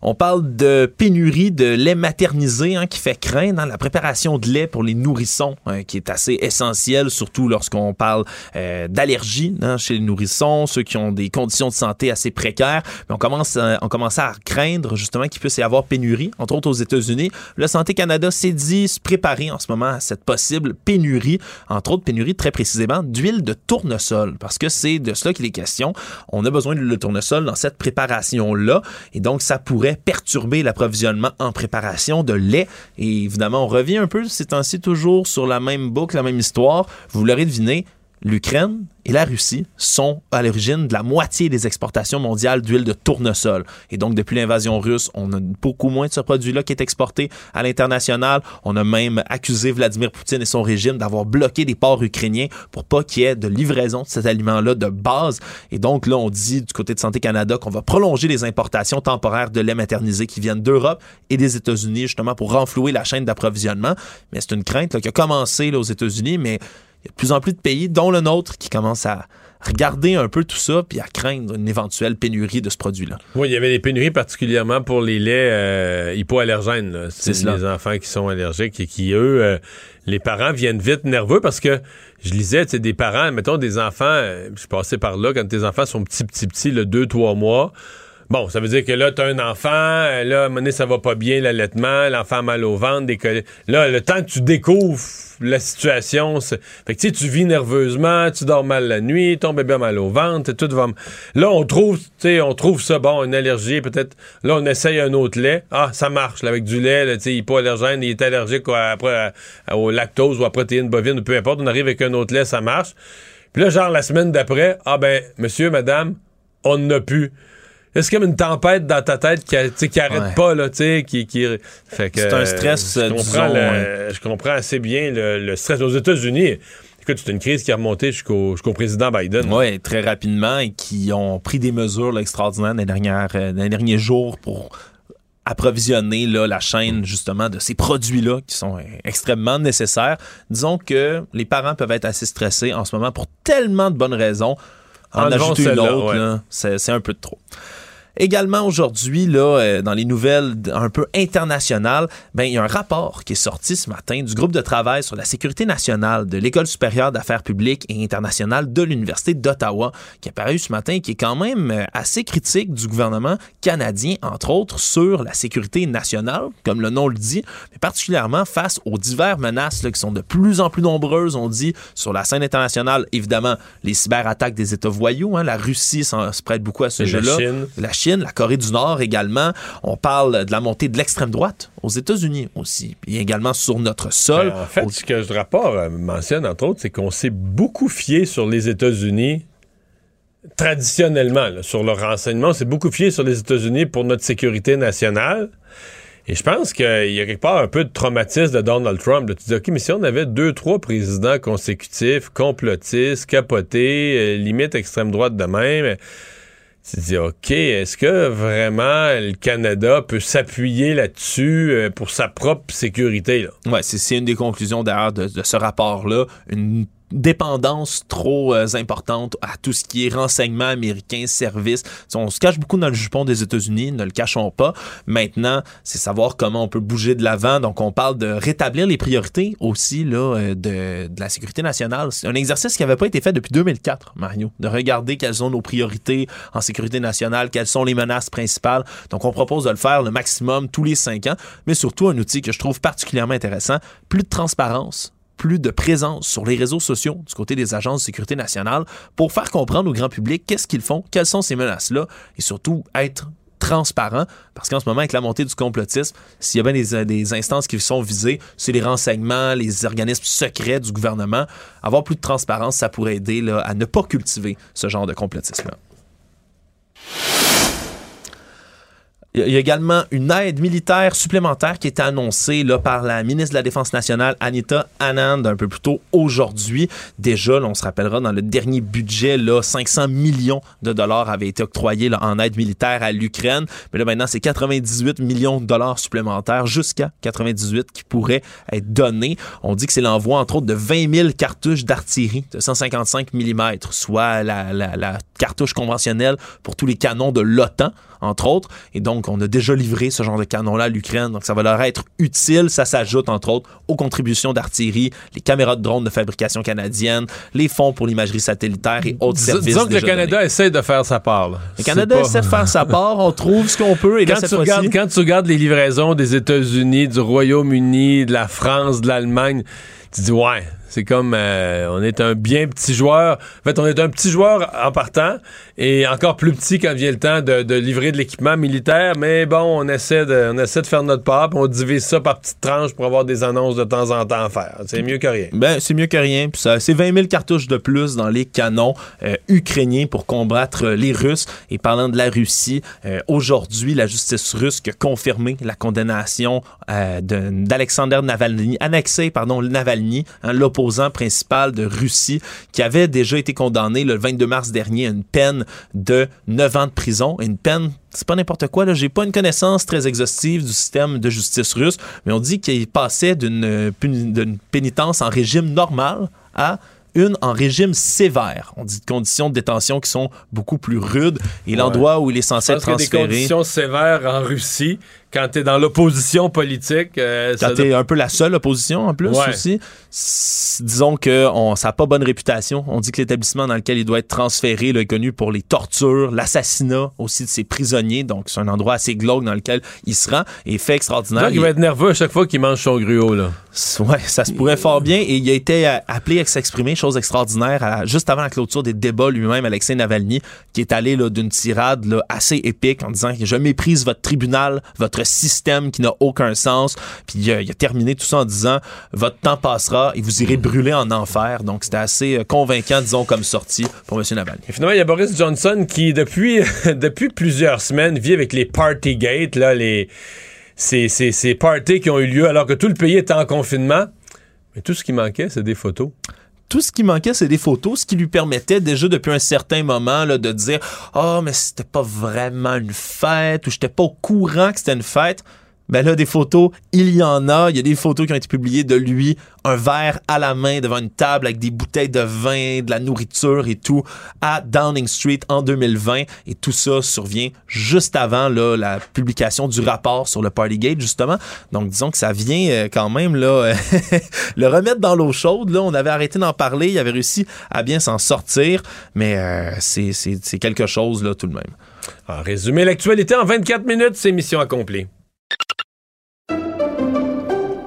On parle de pénurie de lait maternisé hein, qui fait craindre hein, la préparation de lait pour les nourrissons, hein, qui est assez essentiel, surtout lorsqu'on parle euh, d'allergie chez les nourrissons, ceux qui ont des conditions de santé assez précaires. On commence, à, on à craindre justement qu'il puisse y avoir pénurie, entre autres aux États-Unis. Le Santé Canada s'est dit se préparer en ce moment à cette possible pénurie, entre autres pénurie très précisément d'huile de tournesol, parce que c'est de cela qu'il est question. On a besoin d'huile de tournesol dans cette préparation-là, et donc ça pourrait perturber l'approvisionnement en préparation de lait. Et évidemment, on revient un peu ces temps-ci toujours sur la même boucle, la même histoire. Vous l'aurez deviné, l'Ukraine et la Russie sont à l'origine de la moitié des exportations mondiales d'huile de tournesol. Et donc, depuis l'invasion russe, on a beaucoup moins de ce produit-là qui est exporté à l'international. On a même accusé Vladimir Poutine et son régime d'avoir bloqué des ports ukrainiens pour pas qu'il y ait de livraison de cet aliment-là de base. Et donc, là, on dit du côté de Santé Canada qu'on va prolonger les importations temporaires de lait maternisé qui viennent d'Europe et des États-Unis, justement, pour renflouer la chaîne d'approvisionnement. Mais c'est une crainte qui a commencé aux États-Unis, mais y a de plus en plus de pays, dont le nôtre, qui commencent à regarder un peu tout ça puis à craindre une éventuelle pénurie de ce produit-là. Oui, il y avait des pénuries particulièrement pour les laits euh, hypoallergènes. C'est les enfants qui sont allergiques et qui, eux, euh, les parents viennent vite nerveux parce que je lisais, tu sais, des parents, mettons des enfants, euh, je passais par là quand tes enfants sont petits, petits, petits, le 2-3 mois. Bon, ça veut dire que là, tu as un enfant, là, à un moment donné, ça va pas bien, l'allaitement, l'enfant a mal au ventre, des Là, le temps que tu découvres la situation, fait que tu tu vis nerveusement, tu dors mal la nuit, ton bébé a mal au ventre, tout va... Là, on trouve, tu on trouve ça, bon, une allergie, peut-être, là, on essaye un autre lait. Ah, ça marche, avec du lait, tu sais, il est pas allergène, il est allergique après, au lactose ou à protéines bovines, peu importe, on arrive avec un autre lait, ça marche. Puis là, genre, la semaine d'après, ah ben, monsieur, madame, on n'a plus c'est comme une tempête dans ta tête qui, qui arrête pas, là, tu sais, qui, qui... C'est un stress, je comprends, je comprends assez bien le, stress aux États-Unis. Écoute, c'est une crise qui a remonté jusqu'au président Biden. Oui, très rapidement, et qui ont pris des mesures extraordinaires dans les, dernières, euh, dans les derniers jours pour approvisionner là, la chaîne justement de ces produits-là qui sont extrêmement nécessaires. Disons que les parents peuvent être assez stressés en ce moment pour tellement de bonnes raisons. En, ajouter une autre, c'est un peu de trop. Également aujourd'hui, là, euh, dans les nouvelles un peu internationales, ben, il y a un rapport qui est sorti ce matin du groupe de travail sur la sécurité nationale de l'École supérieure d'affaires publiques et internationales de l'Université d'Ottawa, qui est apparu ce matin et qui est quand même euh, assez critique du gouvernement canadien, entre autres, sur la sécurité nationale, comme le nom le dit, mais particulièrement face aux diverses menaces qui sont de plus en plus nombreuses, on dit, sur la scène internationale. Évidemment, les cyberattaques des États voyous, hein, la Russie se prête beaucoup à ce jeu-là. La Chine la Corée du Nord également. On parle de la montée de l'extrême droite aux États-Unis aussi, et également sur notre sol. Ben, en fait, ce que le rapport euh, mentionne, entre autres, c'est qu'on s'est beaucoup fié sur les États-Unis traditionnellement, sur leur renseignement, c'est beaucoup fié sur les États-Unis pour notre sécurité nationale. Et je pense qu'il y a quelque part un peu de traumatisme de Donald Trump. Tu dis, OK, mais si on avait deux, trois présidents consécutifs, complotistes, capotés, euh, limite extrême droite de même, tu dis, OK, est-ce que vraiment le Canada peut s'appuyer là-dessus euh, pour sa propre sécurité? Ouais, c'est une des conclusions d'ailleurs de, ce rapport-là. Dépendance trop euh, importante à tout ce qui est renseignement américain, service. On se cache beaucoup dans le jupon des États-Unis, ne le cachons pas. Maintenant, c'est savoir comment on peut bouger de l'avant. Donc, on parle de rétablir les priorités aussi là, euh, de, de la sécurité nationale. C'est un exercice qui n'avait pas été fait depuis 2004, Mario, de regarder quelles sont nos priorités en sécurité nationale, quelles sont les menaces principales. Donc, on propose de le faire le maximum tous les cinq ans, mais surtout un outil que je trouve particulièrement intéressant, plus de transparence plus de présence sur les réseaux sociaux du côté des agences de sécurité nationale pour faire comprendre au grand public qu'est-ce qu'ils font, quelles sont ces menaces-là et surtout être transparent, parce qu'en ce moment, avec la montée du complotisme, s'il y a bien des, des, instances qui sont visées, c'est les renseignements, les organismes secrets du gouvernement. Avoir plus de transparence, ça pourrait aider là, à ne pas cultiver ce genre de complotisme-là. Il y a également une aide militaire supplémentaire qui est annoncée par la ministre de la Défense nationale, Anita Anand, un peu plus tôt aujourd'hui. Déjà, on se rappellera, dans le dernier budget, là, 500 millions de dollars avaient été octroyés en aide militaire à l'Ukraine. Mais là, maintenant, c'est 98 millions de dollars supplémentaires, jusqu'à 98 qui pourraient être donnés. On dit que c'est l'envoi, entre autres, de 20 000 cartouches d'artillerie de 155 mm, soit la cartouche conventionnelle pour tous les canons de l'OTAN entre autres. Et donc, on a déjà livré ce genre de canon-là à l'Ukraine. Donc, ça va leur être utile. Ça s'ajoute, entre autres, aux contributions d'artillerie, les caméras de drones de fabrication canadienne, les fonds pour l'imagerie satellitaire et autres services. Disons que le Canada essaie de faire sa part. Le Canada essaie de faire sa part. On trouve ce qu'on peut. Et quand, tu regardes, quand tu regardes les livraisons des États-Unis, du Royaume-Uni, de la France, de l'Allemagne, tu dis, ouais, c'est comme euh, on est un bien petit joueur. En fait, on est un petit joueur en partant et encore plus petit quand vient le temps de, livrer de l'équipement militaire. Mais bon, on essaie de, on essaie de faire notre part, on divise ça par petites tranches pour avoir des annonces de temps en temps à faire. C'est mieux que rien. Ben, c'est mieux que rien. Ça, c'est 20 000 cartouches de plus dans les canons euh, ukrainiens pour combattre les Russes. Et parlant de la Russie, euh, aujourd'hui, la justice russe a confirmé la condamnation d'Alexander Navalny, annexé, pardon, Navalny, hein, opposant principal de Russie, qui avait déjà été condamné le 22 mars dernier à une peine de 9 ans de prison, une peine c'est pas n'importe quoi. Là, j'ai pas une connaissance très exhaustive du système de justice russe, mais on dit qu'il passait d'une pénitence en régime normal à une en régime sévère. On dit de conditions de détention qui sont beaucoup plus rudes. Et l'endroit où il est censé être transféré. des conditions sévères en Russie, quand tu es dans l'opposition politique. Euh, quand tu es un peu la seule opposition en plus aussi. Disons que on, ça n'a pas bonne réputation. On dit que l'établissement dans lequel il doit être transféré là, est connu pour les tortures, l'assassinat aussi de ses prisonniers. Donc c'est un endroit assez glauque dans lequel il se rend. Et fait extraordinaire. Donc, il, va être nerveux à chaque fois qu'il mange son gruau. Là. Ouais, ça se pourrait fort bien. Et il a été euh, appelé à s'exprimer, chose extraordinaire, juste avant la clôture des débats lui-même, Alexei Navalny, qui est allé d'une tirade là, assez épique en disant que je méprise votre tribunal, votre système qui n'a aucun sens. Puis il a, terminé tout ça en disant votre temps passera et vous irez brûler en enfer. Donc c'était assez euh, convaincant, disons, comme sortie pour M. Navalny. Et finalement, il y a Boris Johnson qui, depuis, [laughs] depuis plusieurs semaines, vit avec les Partygate, là, les, ces, ces, ces parties qui ont eu lieu alors que tout le pays était en confinement. Mais tout ce qui manquait, c'est des photos tout ce qui manquait, c'est des photos, ce qui lui permettait déjà depuis un certain moment là, de dire Ah, oh, mais c'était pas vraiment une fête ou j'étais pas au courant que c'était une fête ben là, des photos, il y en a. Il y a des photos qui ont été publiées de lui, un verre à la main devant une table avec des bouteilles de vin, de la nourriture et tout, à Downing Street en 2020. Et tout ça survient juste avant là, la publication du rapport sur le Partygate, justement. Donc, disons que ça vient euh, quand même là, [laughs] le remettre dans l'eau chaude. Là, on avait arrêté d'en parler. Il avait réussi à bien s'en sortir. Mais euh, c'est quelque chose, là, tout de même. En résumé, l'actualité en 24 minutes, c'est mission accomplie.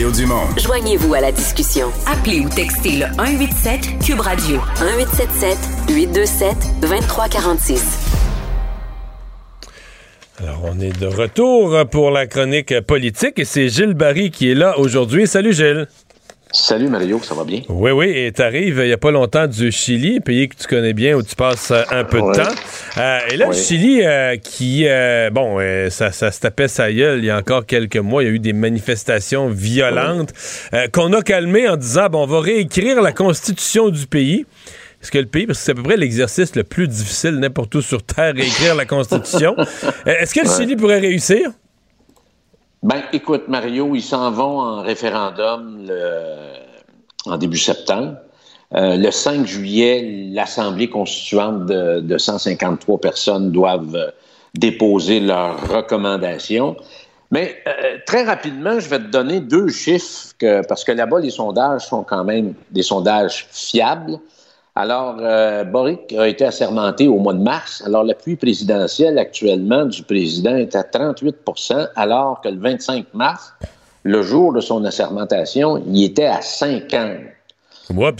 Mario Dumont. Joignez-vous à la discussion. Appelez ou textez le 187 Cube Radio 1877 827 2346. Alors, on est de retour pour la chronique politique et c'est Gilles Barry qui est là aujourd'hui. Salut Gilles. Salut Mario, ça va bien? Oui, oui, et t'arrives il n'y a pas longtemps du Chili, pays que tu connais bien où tu passes euh, un peu de temps. Euh, et là, le Chili, euh, qui, bon, ça, ça se tapait sa gueule il y a encore quelques mois, il y a eu des manifestations violentes qu'on a calmées en disant, bon, on va réécrire la constitution du pays. Est-ce que le pays, parce que c'est à peu près l'exercice le plus difficile n'importe où sur Terre, réécrire la constitution. [laughs] Est-ce que le Chili pourrait réussir? Ben, écoute, Mario, ils s'en vont en référendum en début septembre. le 5 juillet, l'Assemblée constituante de, de 153 personnes doivent déposer leurs recommandations. Mais euh, très rapidement, je vais te donner deux chiffres, que, parce que là-bas, les sondages sont quand même des sondages fiables. Alors, euh, Boric a été assermenté au mois de mars. Alors, l'appui présidentiel actuellement du président est à 38% alors que le 25 mars, le jour de son assermentation, il était à 50.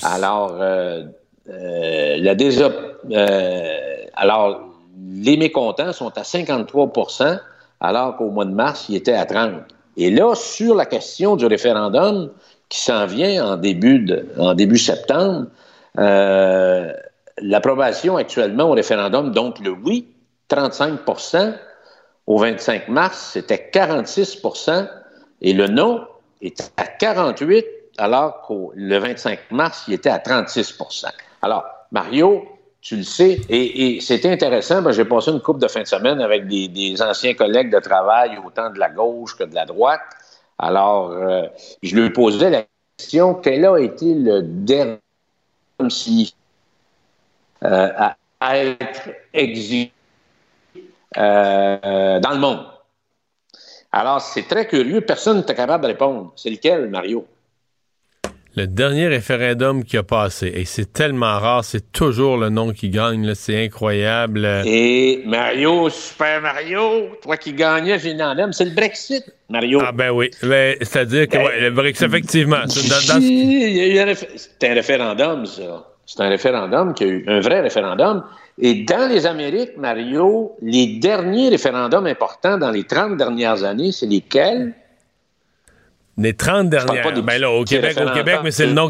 Alors, euh, euh la alors, les mécontents sont à 53% alors qu'au mois de mars, il était à 30. Et là, sur la question du référendum qui s'en vient en début, en début septembre, euh, l'approbation actuellement au référendum, donc le oui, 35% au 25 mars, c'était 46% et le non était à 48% alors qu'au le 25 mars, il était à 36% Alors, Mario, tu le sais. Et, c'était intéressant. Ben, j'ai passé une couple de fin de semaine avec des, anciens collègues de travail, autant de la gauche que de la droite. Alors, euh, je lui posais la question quel a été le dernier si euh, à, être exilé euh, dans le monde? Alors, c'est très curieux. Personne n'était capable de répondre. C'est lequel, Mario? Le dernier référendum qui a passé, et c'est tellement rare, c'est toujours le nom qui gagne, c'est incroyable. Et Mario, Super Mario, toi qui gagnais, j'ai une c'est le Brexit, Mario. Ah ben oui, c'est-à-dire que ben, le Brexit, effectivement. C'est un référendum, ça. C'est un référendum qui a eu un vrai référendum. Et dans les Amériques, Mario, les derniers référendums importants dans les 30 dernières années, c'est lesquels? Les 30 dernières. Ben là, au Québec, au Québec, mais c'est le nom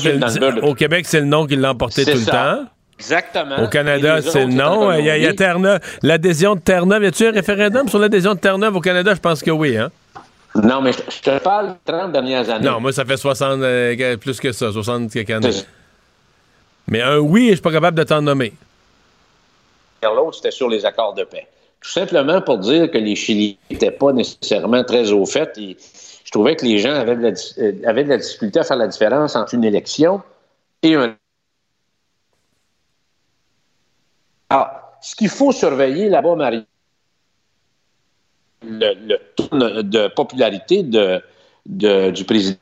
Au Québec, c'est le nom qui l'a emporté tout le temps. Exactement. Au Canada, c'est le nom. Il y a, Terre-Neuve. L'adhésion de Terre-Neuve. Y a-tu un référendum sur l'adhésion de Terre-Neuve au Canada? Je pense que oui, hein? Non, mais je te parle des 30 dernières années. Non, moi, ça fait 60, euh, plus que ça, 60 quelques années. Mais un oui, je suis pas capable de t'en nommer. L'autre, c'était sur les accords de paix. Tout simplement pour dire que les Chiliens n'étaient pas nécessairement très au fait je trouvais que les gens avaient de, la, euh, de la difficulté à faire la différence entre une élection et un. Alors, ce qu'il faut surveiller là-bas, Marie, le, le taux de popularité de, de, du président.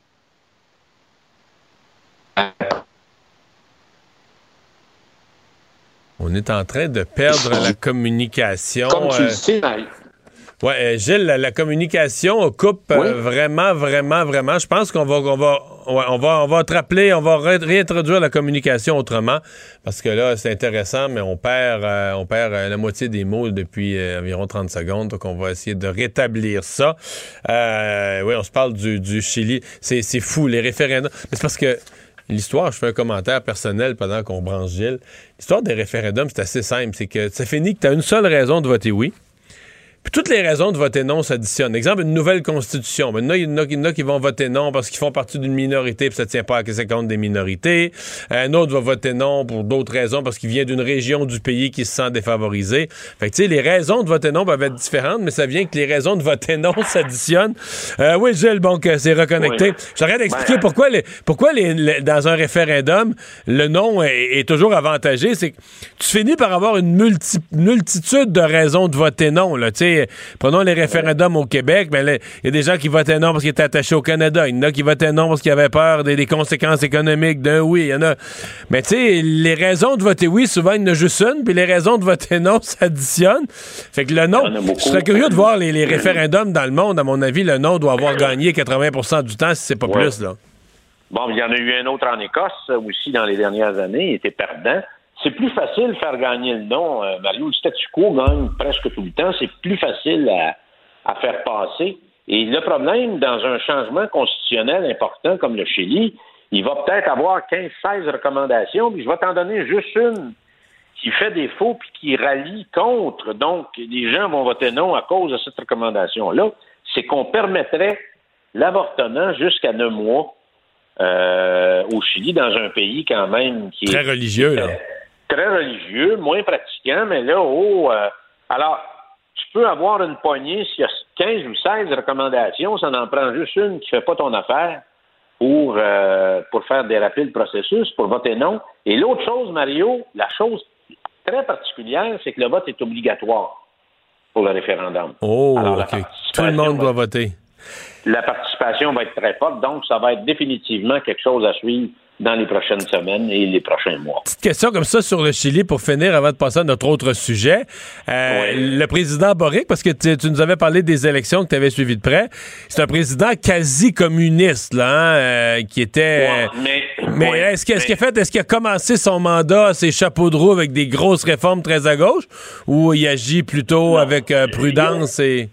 On est en train de perdre la communication. Comme tu le euh, sais, Marie. Oui, euh, Gilles, la, communication coupe euh, vraiment, vraiment, vraiment. Je pense qu'on va, on va, on va, on va te rappeler, on va réintroduire la communication autrement, parce que là, c'est intéressant, mais on perd, euh, on perd la moitié des mots depuis environ 30 secondes, donc on va essayer de rétablir ça. oui, on se parle du, du Chili. C'est fou, les référendums. Mais c'est parce que l'histoire, je fais un commentaire personnel pendant qu'on branche Gilles. L'histoire des référendums, c'est assez simple. C'est que ça finit que tu as une seule raison de voter oui. Puis toutes les raisons de voter non s'additionnent. Exemple, une nouvelle constitution. Ben, il, y en a, qui vont voter non parce qu'ils font partie d'une minorité puis ça tient pas à que compte des minorités. Un autre va voter non pour d'autres raisons parce qu'il vient d'une région du pays qui se sent défavorisée. Fait que, tu sais, les raisons de voter non peuvent être différentes, mais ça vient que les raisons de voter non [laughs] s'additionnent. Euh, oui, Gilles, bon, c'est reconnecté. J'arrête d'expliquer ben, pourquoi, les, pourquoi les, dans un référendum, le non est, toujours avantagé. C'est que tu finis par avoir une multitude de raisons de voter non, là, tu sais prenons les référendums au Québec, ben, il y a des gens qui votaient non parce qu'ils étaient attachés au Canada. Il y en a qui votaient non parce qu'ils avaient peur des, conséquences économiques d'un oui. Il y en a. Mais tu sais, les raisons de voter oui, souvent, il y en a juste une, puis les raisons de voter non [laughs] s'additionnent. Fait que le non, je serais curieux de voir les, référendums dans le monde. À mon avis, le non doit avoir gagné 80% du temps, si c'est pas plus, là. Bon, il y en a eu un autre en Écosse aussi dans les dernières années. Il était perdant. C'est plus facile de faire gagner le non, euh, Mario. Le statu quo gagne presque tout le temps. C'est plus facile à, faire passer. Et le problème, dans un changement constitutionnel important comme le Chili, il va peut-être avoir 15-16 recommandations, puis je vais t'en donner juste une qui fait défaut puis qui rallie contre. Donc, les gens vont voter non à cause de cette recommandation-là. C'est qu'on permettrait l'avortement jusqu'à neuf mois euh, au Chili, dans un pays quand même qui est... Très religieux, là très religieux, moins pratiquant, mais là, oh, euh, alors, tu peux avoir une poignée, s'il y a 15 ou 16 recommandations, ça n'en prend juste une qui ne fait pas ton affaire. pour, euh, pour faire déraper le processus, pour voter non. Et l'autre chose, Mario, la chose très particulière, c'est que le vote est obligatoire pour le référendum. Oh, OK. Tout le monde doit voter. La participation va être très forte, donc ça va être définitivement quelque chose à suivre dans les prochaines semaines et les prochains mois. Petite question comme ça sur le Chili pour finir avant de passer à notre autre sujet. Euh, le président Boric, parce que tu nous avais parlé des élections que tu avais suivies de près, c'est un président quasi communiste là, hein, euh, qui était. mais, est-ce qu'il a fait, est-ce qu'il a commencé son mandat, ses chapeaux de roue avec des grosses réformes très à gauche, ou il agit plutôt avec euh, prudence et.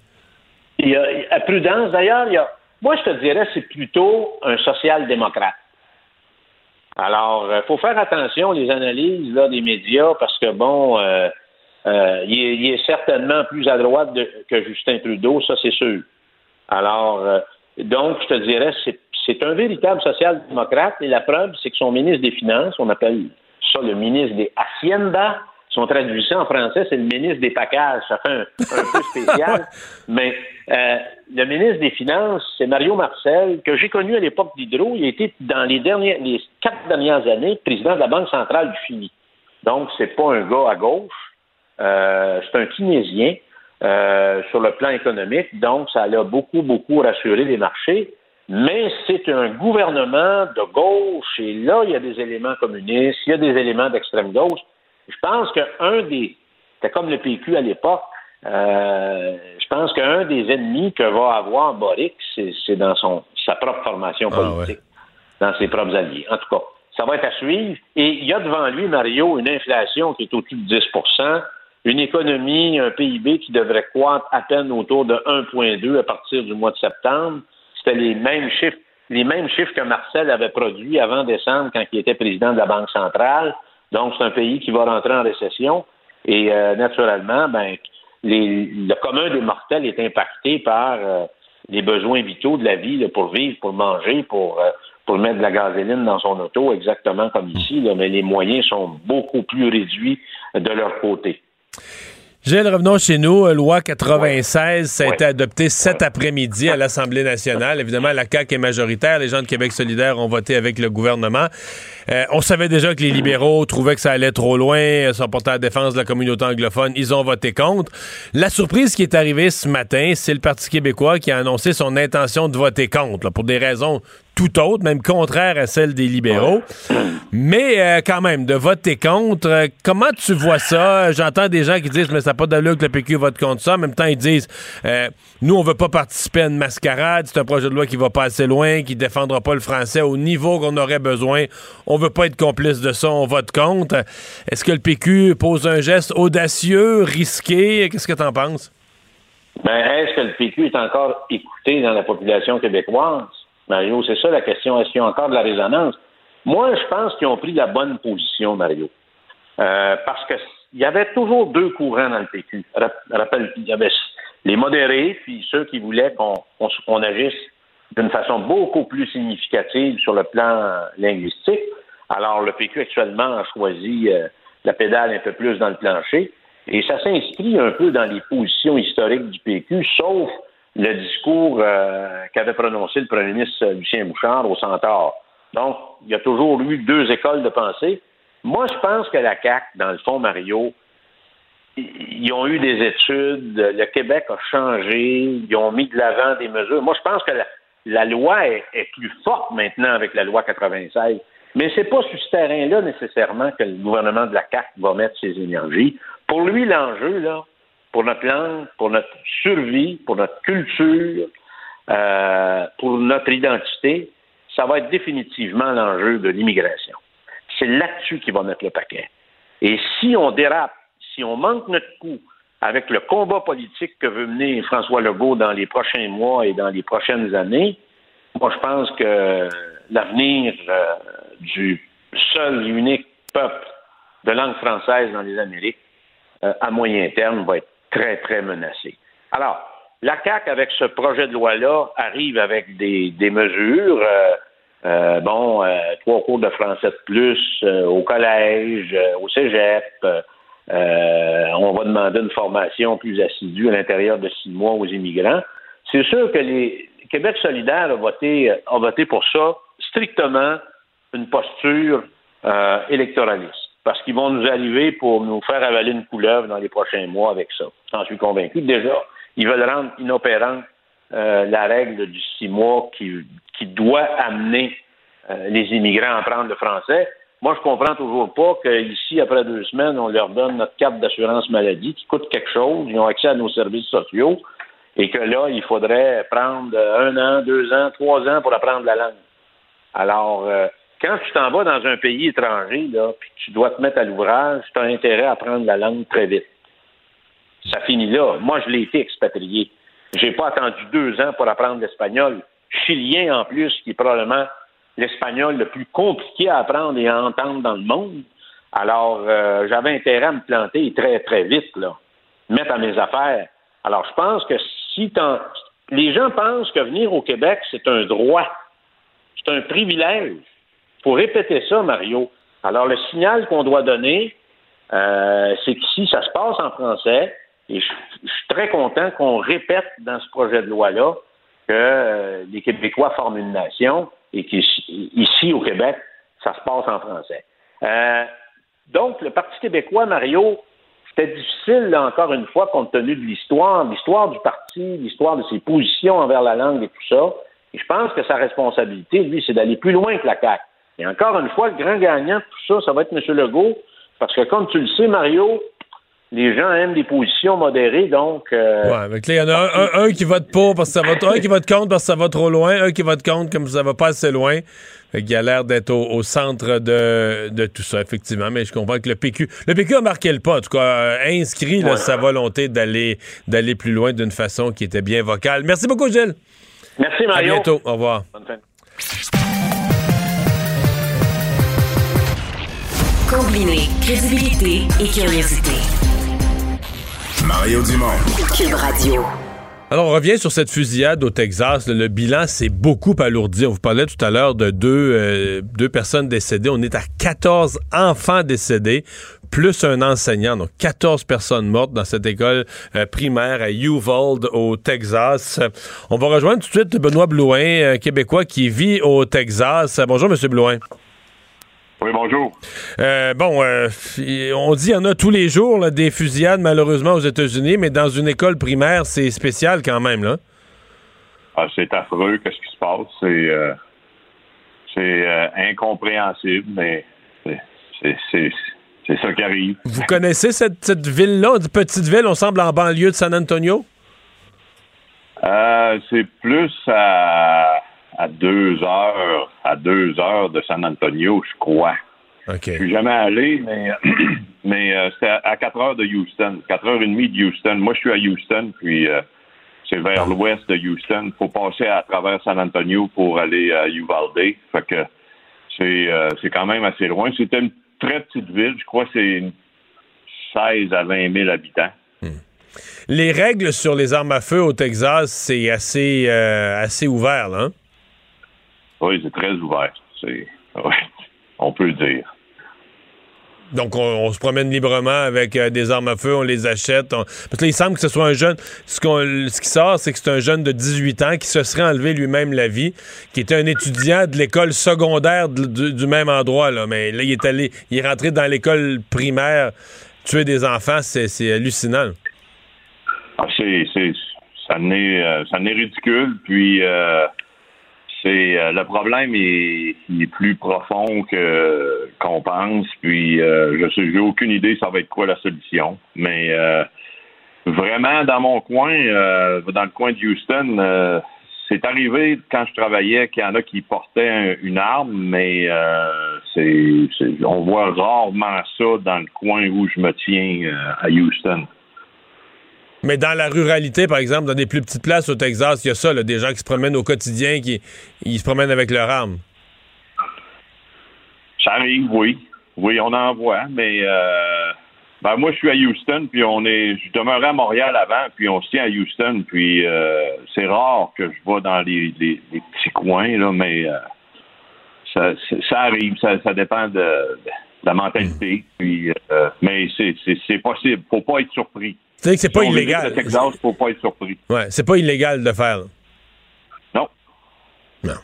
Il y a, à prudence d'ailleurs, il y a. Moi, je te dirais, c'est plutôt un social-démocrate. Alors, il euh, faut faire attention les analyses là, des médias parce que, bon, euh, euh, il, est, certainement plus à droite que Justin Trudeau, ça c'est sûr. Alors, donc, je te dirais, c'est un véritable social-démocrate et la preuve, c'est que son ministre des Finances, on appelle ça le ministre des Hacienda, son traduction en français, c'est le ministre des packages. Ça fait un, peu spécial. [laughs] Mais euh, le ministre des Finances, c'est Mario Marcel, que j'ai connu à l'époque d'Hydro. Il a été, dans les, dernières, les quatre dernières années, président de la Banque centrale du Chili. Donc, c'est pas un gars à gauche. Euh, c'est un Kinésiens euh, sur le plan économique. Donc, ça a beaucoup, beaucoup rassuré les marchés. Mais c'est un gouvernement de gauche. Et là, il y a des éléments communistes, il y a des éléments d'extrême gauche. Je pense qu'un des. C'était comme le PQ à l'époque. Euh, je pense qu'un des ennemis que va avoir Boric, c'est dans son, sa propre formation ah, politique, dans ses propres alliés. En tout cas, ça va être à suivre. Et il y a devant lui, Mario, une inflation qui est au-dessus de 10% une économie, un PIB qui devrait croître à peine autour de 1,2 à partir du mois de septembre. C'était les mêmes chiffres, les mêmes chiffres que Marcel avait produits avant décembre quand il était président de la Banque centrale. Donc, c'est un pays qui va rentrer en récession et euh, naturellement, ben, le commun des mortels est impacté par euh, les besoins vitaux de la vie pour vivre, pour manger, pour, euh, pour mettre de la gasoline dans son auto, exactement comme ici, mais les moyens sont beaucoup plus réduits de leur côté. Gilles, revenons chez nous. Loi 96, ça a été adopté cet après-midi à l'Assemblée nationale. Évidemment, la CAQ est majoritaire. Les gens de Québec solidaire ont voté avec le gouvernement. Euh, on savait déjà que les libéraux trouvaient que ça allait trop loin, sont portés à la défense de la communauté anglophone. Ils ont voté contre. La surprise qui est arrivée ce matin, c'est le Parti québécois qui a annoncé son intention de voter contre, pour des raisons tout autre, même contraire à celle des libéraux. Mais euh, quand même, de voter contre, euh, comment tu vois ça? J'entends des gens qui disent, mais ça n'a pas d'allure que le PQ vote contre ça. En même temps, ils disent, euh, nous, on veut pas participer à une mascarade. C'est un projet de loi qui va pas assez loin, qui défendra pas le français au niveau qu'on aurait besoin. On veut pas être complice de ça, on vote contre. Est-ce que le PQ pose un geste audacieux, risqué? Qu'est-ce que tu en penses? Ben, est-ce que le PQ est encore écouté dans la population québécoise? Mario, c'est ça la question. Est-ce qu'il y a encore de la résonance? Moi, je pense qu'ils ont pris la bonne position, Mario. Euh, parce qu'il y avait toujours deux courants dans le PQ. Rappelle, il y avait les modérés, puis ceux qui voulaient qu'on agisse d'une façon beaucoup plus significative sur le plan linguistique. Alors, le PQ actuellement a choisi euh, la pédale un peu plus dans le plancher. Et ça s'inscrit un peu dans les positions historiques du PQ, sauf le discours euh, qu'avait prononcé le premier ministre Lucien Bouchard au Centaure. Donc, il y a toujours eu deux écoles de pensée. Moi, je pense que la CAQ, dans le fond, Mario, ils ont eu des études, le Québec a changé, ils ont mis de l'avant des mesures. Moi, je pense que la, loi est, plus forte maintenant avec la loi 96. Mais c'est pas sur ce terrain-là nécessairement que le gouvernement de la CAQ va mettre ses énergies. Pour lui, l'enjeu, là, pour notre langue, pour notre survie, pour notre culture, euh, pour notre identité, ça va être définitivement l'enjeu de l'immigration. C'est là-dessus qu'il va mettre le paquet. Et si on dérape, si on manque notre coup avec le combat politique que veut mener François Legault dans les prochains mois et dans les prochaines années, moi je pense que l'avenir euh, du seul et unique peuple de langue française dans les Amériques, euh, à moyen terme, va être très, très menacé. Alors, la CAQ, avec ce projet de loi-là, arrive avec des, mesures. Euh, euh, bon, euh, trois cours de français de plus au collège, au cégep. on va demander une formation plus assidue à l'intérieur de six mois aux immigrants. C'est sûr que les Québec solidaire a voté, a voté pour ça strictement une posture euh, électoraliste. Parce qu'ils vont nous arriver pour nous faire avaler une couleuvre dans les prochains mois avec ça. J'en suis convaincu. Déjà, ils veulent rendre inopérante euh, la règle du six mois qui, doit amener euh, les immigrants à apprendre le français. Moi, je comprends toujours pas qu'ici, après deux semaines, on leur donne notre carte d'assurance maladie qui coûte quelque chose. Ils ont accès à nos services sociaux et que là, il faudrait prendre un an, deux ans, trois ans pour apprendre la langue. Alors, euh, quand tu t'en vas dans un pays étranger, là, puis tu dois te mettre à l'ouvrage, tu as intérêt à apprendre la langue très vite. Ça finit là. Moi, je l'ai été expatrié. J'ai pas attendu deux ans pour apprendre l'espagnol. Chilien en plus, qui est probablement l'espagnol le plus compliqué à apprendre et à entendre dans le monde. Alors, euh, j'avais intérêt à me planter très, très vite, là, mettre à mes affaires. Alors, je pense que si les gens pensent que venir au Québec, c'est un droit, c'est un privilège. Faut répéter ça, Mario. Alors, le signal qu'on doit donner, euh, c'est qu'ici, ça se passe en français. Et je, suis très content qu'on répète dans ce projet de loi-là que euh, les Québécois forment une nation et qu'ici, au Québec, ça se passe en français. Euh, donc, le Parti québécois, Mario, c'était difficile, là, encore une fois, compte tenu de l'histoire, l'histoire du parti, l'histoire de ses positions envers la langue et tout ça. Et je pense que sa responsabilité, lui, c'est d'aller plus loin que la CAQ. Et encore une fois, le grand gagnant de tout ça, ça va être M. Legault, parce que comme tu le sais, Mario, les gens aiment des positions modérées, donc. Euh, ouais, mais il y en a un, qui vote pour parce que ça va, un qui vote contre parce que ça va trop loin, un qui vote contre comme ça va pas assez loin. Il a l'air d'être au, centre de, tout ça, effectivement. Mais je comprends que le PQ, le PQ a marqué le pas, en tout cas, euh, inscrit sa volonté d'aller d'aller plus loin d'une façon qui était bien vocale. Merci beaucoup, Gilles. Merci, Mario. À bientôt. Au revoir. Combiner crédibilité et curiosité. Mario Dumont. Cube Radio. Alors, on revient sur cette fusillade au Texas. Le, bilan s'est beaucoup alourdi. On vous parlait tout à l'heure de deux, euh, deux personnes décédées. On est à 14 enfants décédés, plus un enseignant. Donc, 14 personnes mortes dans cette école euh, primaire à Uvalde, au Texas. On va rejoindre tout de suite Benoît Blouin, un Québécois qui vit au Texas. Bonjour, Monsieur Blouin. Oui, bonjour. Euh, bon, euh, on dit qu'il y en a tous les jours des fusillades, malheureusement, aux États-Unis, mais dans une école primaire, c'est spécial quand même, là. Ah, c'est affreux, qu'est-ce qui se passe? C'est euh, c'est incompréhensible, mais c'est ça qui arrive. Vous connaissez cette, cette ville-là, petite ville, on semble en banlieue de San Antonio? c'est plus à à deux heures, à deux heures de San Antonio, je crois. Okay. Je suis jamais allé, mais, [clears throat] mais euh, c'est à quatre heures de Houston, quatre heures et demie de Houston. Moi, je suis à Houston, puis euh, c'est vers ah. l'ouest de Houston. Il faut passer à travers San Antonio pour aller à Uvalde. Fait que c'est euh, c'est quand même assez loin. C'était une très petite ville. Je crois que c'est 16 à 20 000 habitants. Hmm. Les règles sur les armes à feu au Texas, c'est assez, assez ouvert, là. Hein? Oui, c'est très ouvert. C'est, on peut le dire. Donc, on, se promène librement avec euh, des armes à feu, on les achète. Parce que il semble que ce soit un jeune. Ce, ce qui sort, c'est que c'est un jeune de 18 ans qui se serait enlevé lui-même la vie, qui était un étudiant de l'école secondaire du, même endroit. Là. Mais là, il est allé, il est rentré dans l'école primaire. Tuer des enfants, c'est, hallucinant. Ah, c'est, ça n'est, euh, ça n'est ridicule. Puis. Euh, euh, le problème est, plus profond que qu'on pense. Puis euh, je j'ai aucune idée ça va être quoi la solution. Mais euh, vraiment dans mon coin, dans le coin de Houston, c'est arrivé quand je travaillais qu'il y en a qui portaient une arme, mais c'est, on voit rarement ça dans le coin où je me tiens à Houston. Mais dans la ruralité, par exemple, dans des plus petites places au Texas, il y a ça, des gens qui se promènent au quotidien, qui ils se promènent avec leur arme. Ça arrive, oui. Oui, on en voit, mais euh, ben moi, je suis à Houston, puis on est. Je demeurais à Montréal avant, puis on se tient à Houston, puis euh, c'est rare que je vais dans les, petits coins, là, mais euh, ça, arrive, ça, dépend de, la mentalité. Puis, mais c'est possible. Faut pas être surpris. C'est que c'est pas illégal. Texas, faut pas être surpris. Ouais, c'est pas illégal de faire. Non. Non.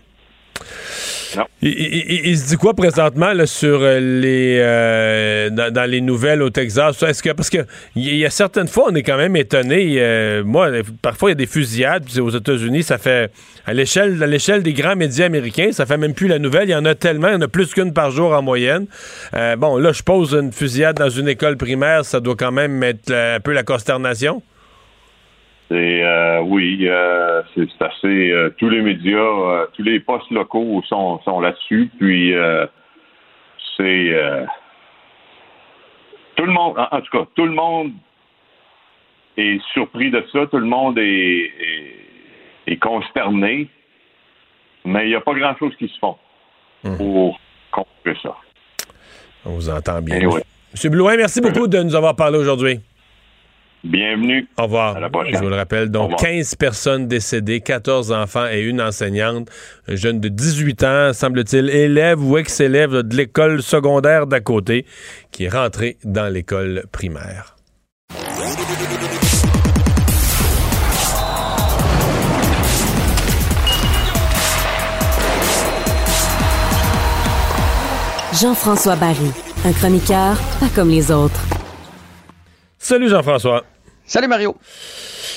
Il, se dit quoi présentement sur euh, les euh, dans, les nouvelles au Texas? Est-ce que parce que il y, a certaines fois on est quand même étonné. Euh, moi, parfois il y a des fusillades. Aux États-Unis, ça fait à l'échelle à l'échelle des grands médias américains, ça fait même plus la nouvelle. Il y en a tellement, il y en a plus qu'une par jour en moyenne. bon, là, je pose une fusillade dans une école primaire, ça doit quand même mettre un peu la consternation. Euh, oui, euh, c'est assez. Euh, tous les médias, tous les postes locaux sont, sont là-dessus. Puis c'est tout le monde. En, tout cas, tout le monde est surpris de ça. Tout le monde est, est, consterné. Mais il n'y a pas grand-chose qui se font hum. pour contrer ça. On vous entend bien. Monsieur Blouin, merci beaucoup de nous avoir parlé aujourd'hui. Bienvenue. Au revoir. Je vous le rappelle. Donc, 15 personnes décédées, 14 enfants et une enseignante. Un jeune de 18 ans, semble-t-il, élève ou ex-élève de l'école secondaire d'à côté, qui est rentré dans l'école primaire. Jean-François Barry, un chroniqueur pas comme les autres. Salut Jean-François. Salut Mario.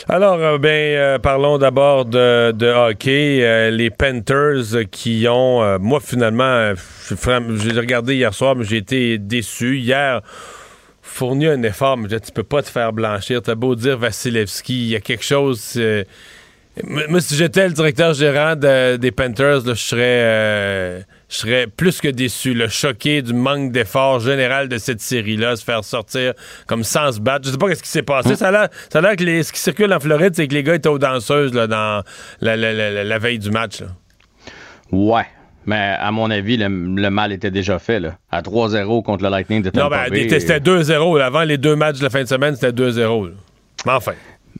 Alors, euh, ben, euh, parlons d'abord de, hockey. Euh, les Panthers qui ont, moi finalement, j'ai regardé hier soir, mais j'ai été déçu. Hier, fourni un effort, mais tu peux pas te faire blanchir. T'as beau dire Vasilevski, il y a quelque chose. moi, si j'étais le directeur gérant des Panthers, je serais je serais plus que déçu, le choqué du manque d'effort général de cette série-là, se faire sortir comme sans se battre. Je sais pas ce qui s'est passé. Hein? Ça a l'air que ce qui circule en Floride, c'est que les gars étaient aux danseuses là, dans la, veille du match. Ouais. Mais à mon avis, le, mal était déjà fait. Là. À 3-0 contre le Lightning de Tampa Non, ben, c'était 2-0. Avant les deux matchs de la fin de semaine, c'était 2-0. Enfin.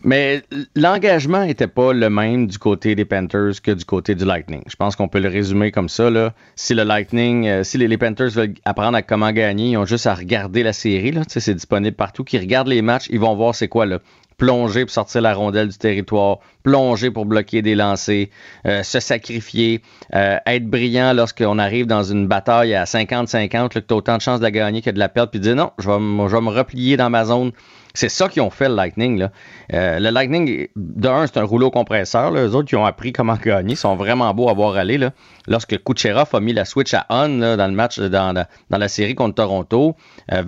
Mais l'engagement n'était pas le même du côté des Panthers que du côté du Lightning. Je pense qu'on peut le résumer comme ça. Là. Si le Lightning, euh, si les, Panthers veulent apprendre à comment gagner, ils ont juste à regarder la série. C'est disponible partout. Qui regardent les matchs, ils vont voir c'est quoi là. Plonger pour sortir la rondelle du territoire, plonger pour bloquer des lancers, euh, se sacrifier, euh, être brillant lorsqu'on arrive dans une bataille à 50-50, que tu as autant de chances de gagner que de la perdre, puis dire non, je je vais me replier dans ma zone c'est ça qu'ils ont fait, le Lightning. Là. Euh, le Lightning, d'un, c'est un rouleau compresseur. Les autres, qui ont appris comment gagner. Ils sont vraiment beaux à voir aller. Là. Lorsque Kucherov a mis la switch à on dans le match, dans la, série contre Toronto, euh,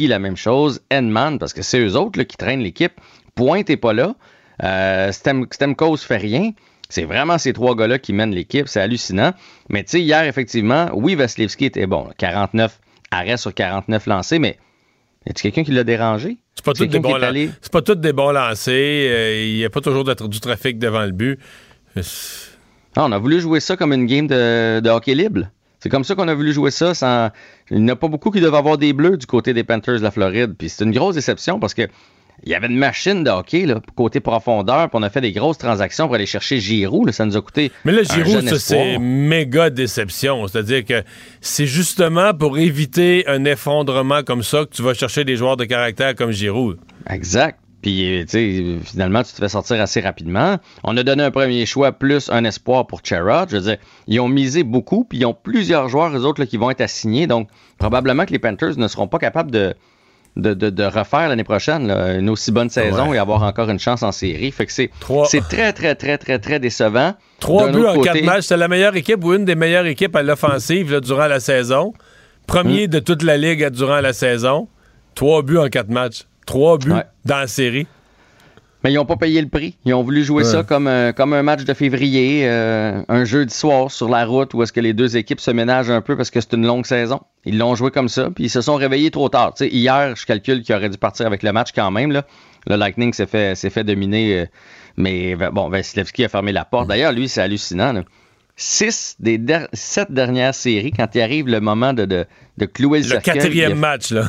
la même chose. Edman, parce que c'est eux autres qui traînent l'équipe. Pointe n'est pas là. Euh, Stem, Stemkos fait rien. C'est vraiment ces trois gars-là qui mènent l'équipe. C'est hallucinant. Mais tu sais, hier, effectivement, oui, Vasilevski était bon. 49 arrêts sur 49 lancés, mais y a quelqu'un qui l'a dérangé? C'est pas, tout des bons c'est pas tous des bons lancers. Euh, il n'y a pas toujours du trafic devant le but. Ah, on a voulu jouer ça comme une game de, hockey libre. C'est comme ça qu'on a voulu jouer ça. Sans... Il n'y a pas beaucoup qui doivent avoir des bleus du côté des Panthers de la Floride. Puis c'est une grosse déception parce que il y avait une machine de hockey, là, côté profondeur, puis on a fait des grosses transactions pour aller chercher Giroud. ça nous a coûté. Mais là, Giroud, c'est méga déception. C'est-à-dire que c'est justement pour éviter un effondrement comme ça que tu vas chercher des joueurs de caractère comme Giroud. Exact. Puis, tu sais, finalement, tu te fais sortir assez rapidement. On a donné un premier choix plus un espoir pour Cherrod. Je veux dire, ils ont misé beaucoup, puis ils ont plusieurs joueurs, eux autres, qui vont être assignés. Donc, probablement que les Panthers ne seront pas capables de, de, refaire l'année prochaine une aussi bonne saison et avoir encore une chance en série. Fait que c'est, c'est très, très, très, très, très décevant. Trois buts en quatre matchs. C'est la meilleure équipe ou une des meilleures équipes à l'offensive durant la saison. Premier hmm. de toute la ligue durant la saison. Trois buts en quatre matchs. Trois buts dans la série. Mais ils n'ont pas payé le prix. Ils ont voulu jouer ça comme un, comme un match de février, euh, un jeudi soir sur la route où est-ce que les deux équipes se ménagent un peu parce que c'est une longue saison. Ils l'ont joué comme ça, puis ils se sont réveillés trop tard. hier, je calcule qu'ils auraient dû partir avec le match quand même. Là. Le Lightning s'est fait, s'est fait dominer, euh, mais bon, Vasilevski a fermé la porte. Mm. D'ailleurs, lui, c'est hallucinant. Six des sept dernières séries, quand il arrive le moment de, de, clouer le, le quatrième match, là.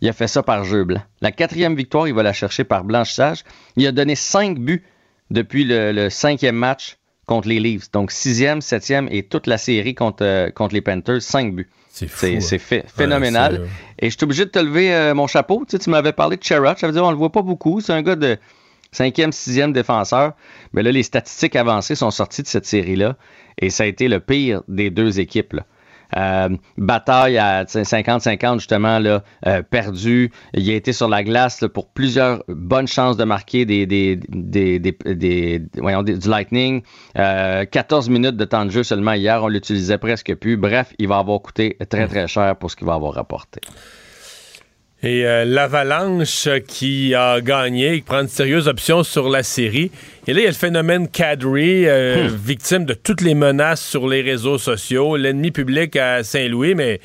Il a fait ça par jeu blanc. La quatrième victoire, il va la chercher par blanchissage. Il a donné cinq buts depuis le, cinquième match contre les Leafs. Donc sixième, septième et toute la série contre, euh, contre les Panthers, cinq buts. C'est C'est hein. phénoménal. et je suis obligé de te lever euh, mon chapeau. Tu, sais, tu m'avais parlé de Sherrod. Ça veut dire on le voit pas beaucoup. C'est un gars de cinquième, sixième défenseur. Mais là, les statistiques avancées sont sorties de cette série-là et ça a été le pire des deux équipes. Là. Euh, bataille à 50-50 justement là, euh, perdu. Il a été sur la glace pour plusieurs bonnes chances de marquer des, des, des, des voyons, du Lightning. 14 euh, minutes de temps de jeu seulement hier, on l'utilisait presque plus. Bref, il va avoir coûté très très cher pour ce qu'il va avoir rapporté. Et euh, l'Avalanche qui a gagné, qui prend une sérieuse option sur la série. Et là, il y a le phénomène Cadry, euh, hmm. victime de toutes les menaces sur les réseaux sociaux, l'ennemi public à Saint-Louis, mais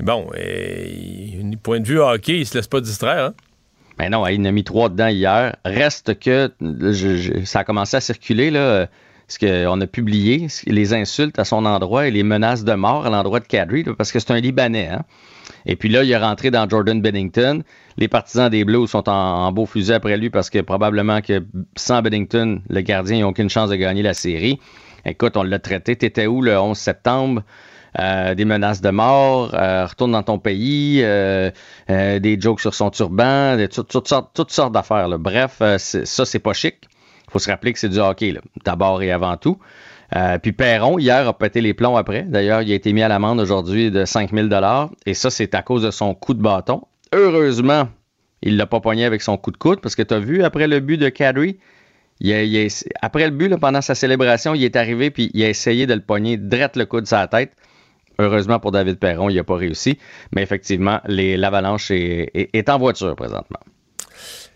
bon, du point de vue hockey, il se laisse pas distraire. Hein? Ben non, il en a mis trois dedans hier. Reste que ça a commencé à circuler, là, parce qu'on a publié les insultes à son endroit et les menaces de mort à l'endroit de Kadri, parce que c'est un Libanais. Hein? Et puis là, il est rentré dans Jordan Bennington. Les partisans des Blues sont en, beau fusil après lui parce que probablement que sans Bennington, le gardien, n'a aucune chance de gagner la série. Écoute, on l'a traité. T'étais où le 11 septembre? Euh, des menaces de mort, euh, retourne dans ton pays, euh, des jokes sur son turban, toutes, sortes, d'affaires. Bref, ça, c'est pas chic. Il faut se rappeler que c'est du hockey, d'abord et avant tout. Euh, puis Perron, hier, a pété les plombs après. D'ailleurs, il a été mis à l'amende aujourd'hui de 5000 dollars. Et ça, c'est à cause de son coup de bâton. Heureusement, il l'a pas pogné avec son coup de coude parce que tu as vu après le but de Kadri, après le but, pendant sa célébration, il est arrivé puis il a essayé de le pogner direct le coude sur la tête. Heureusement pour David Perron, il n'a pas réussi. Mais effectivement, l'avalanche est en voiture présentement.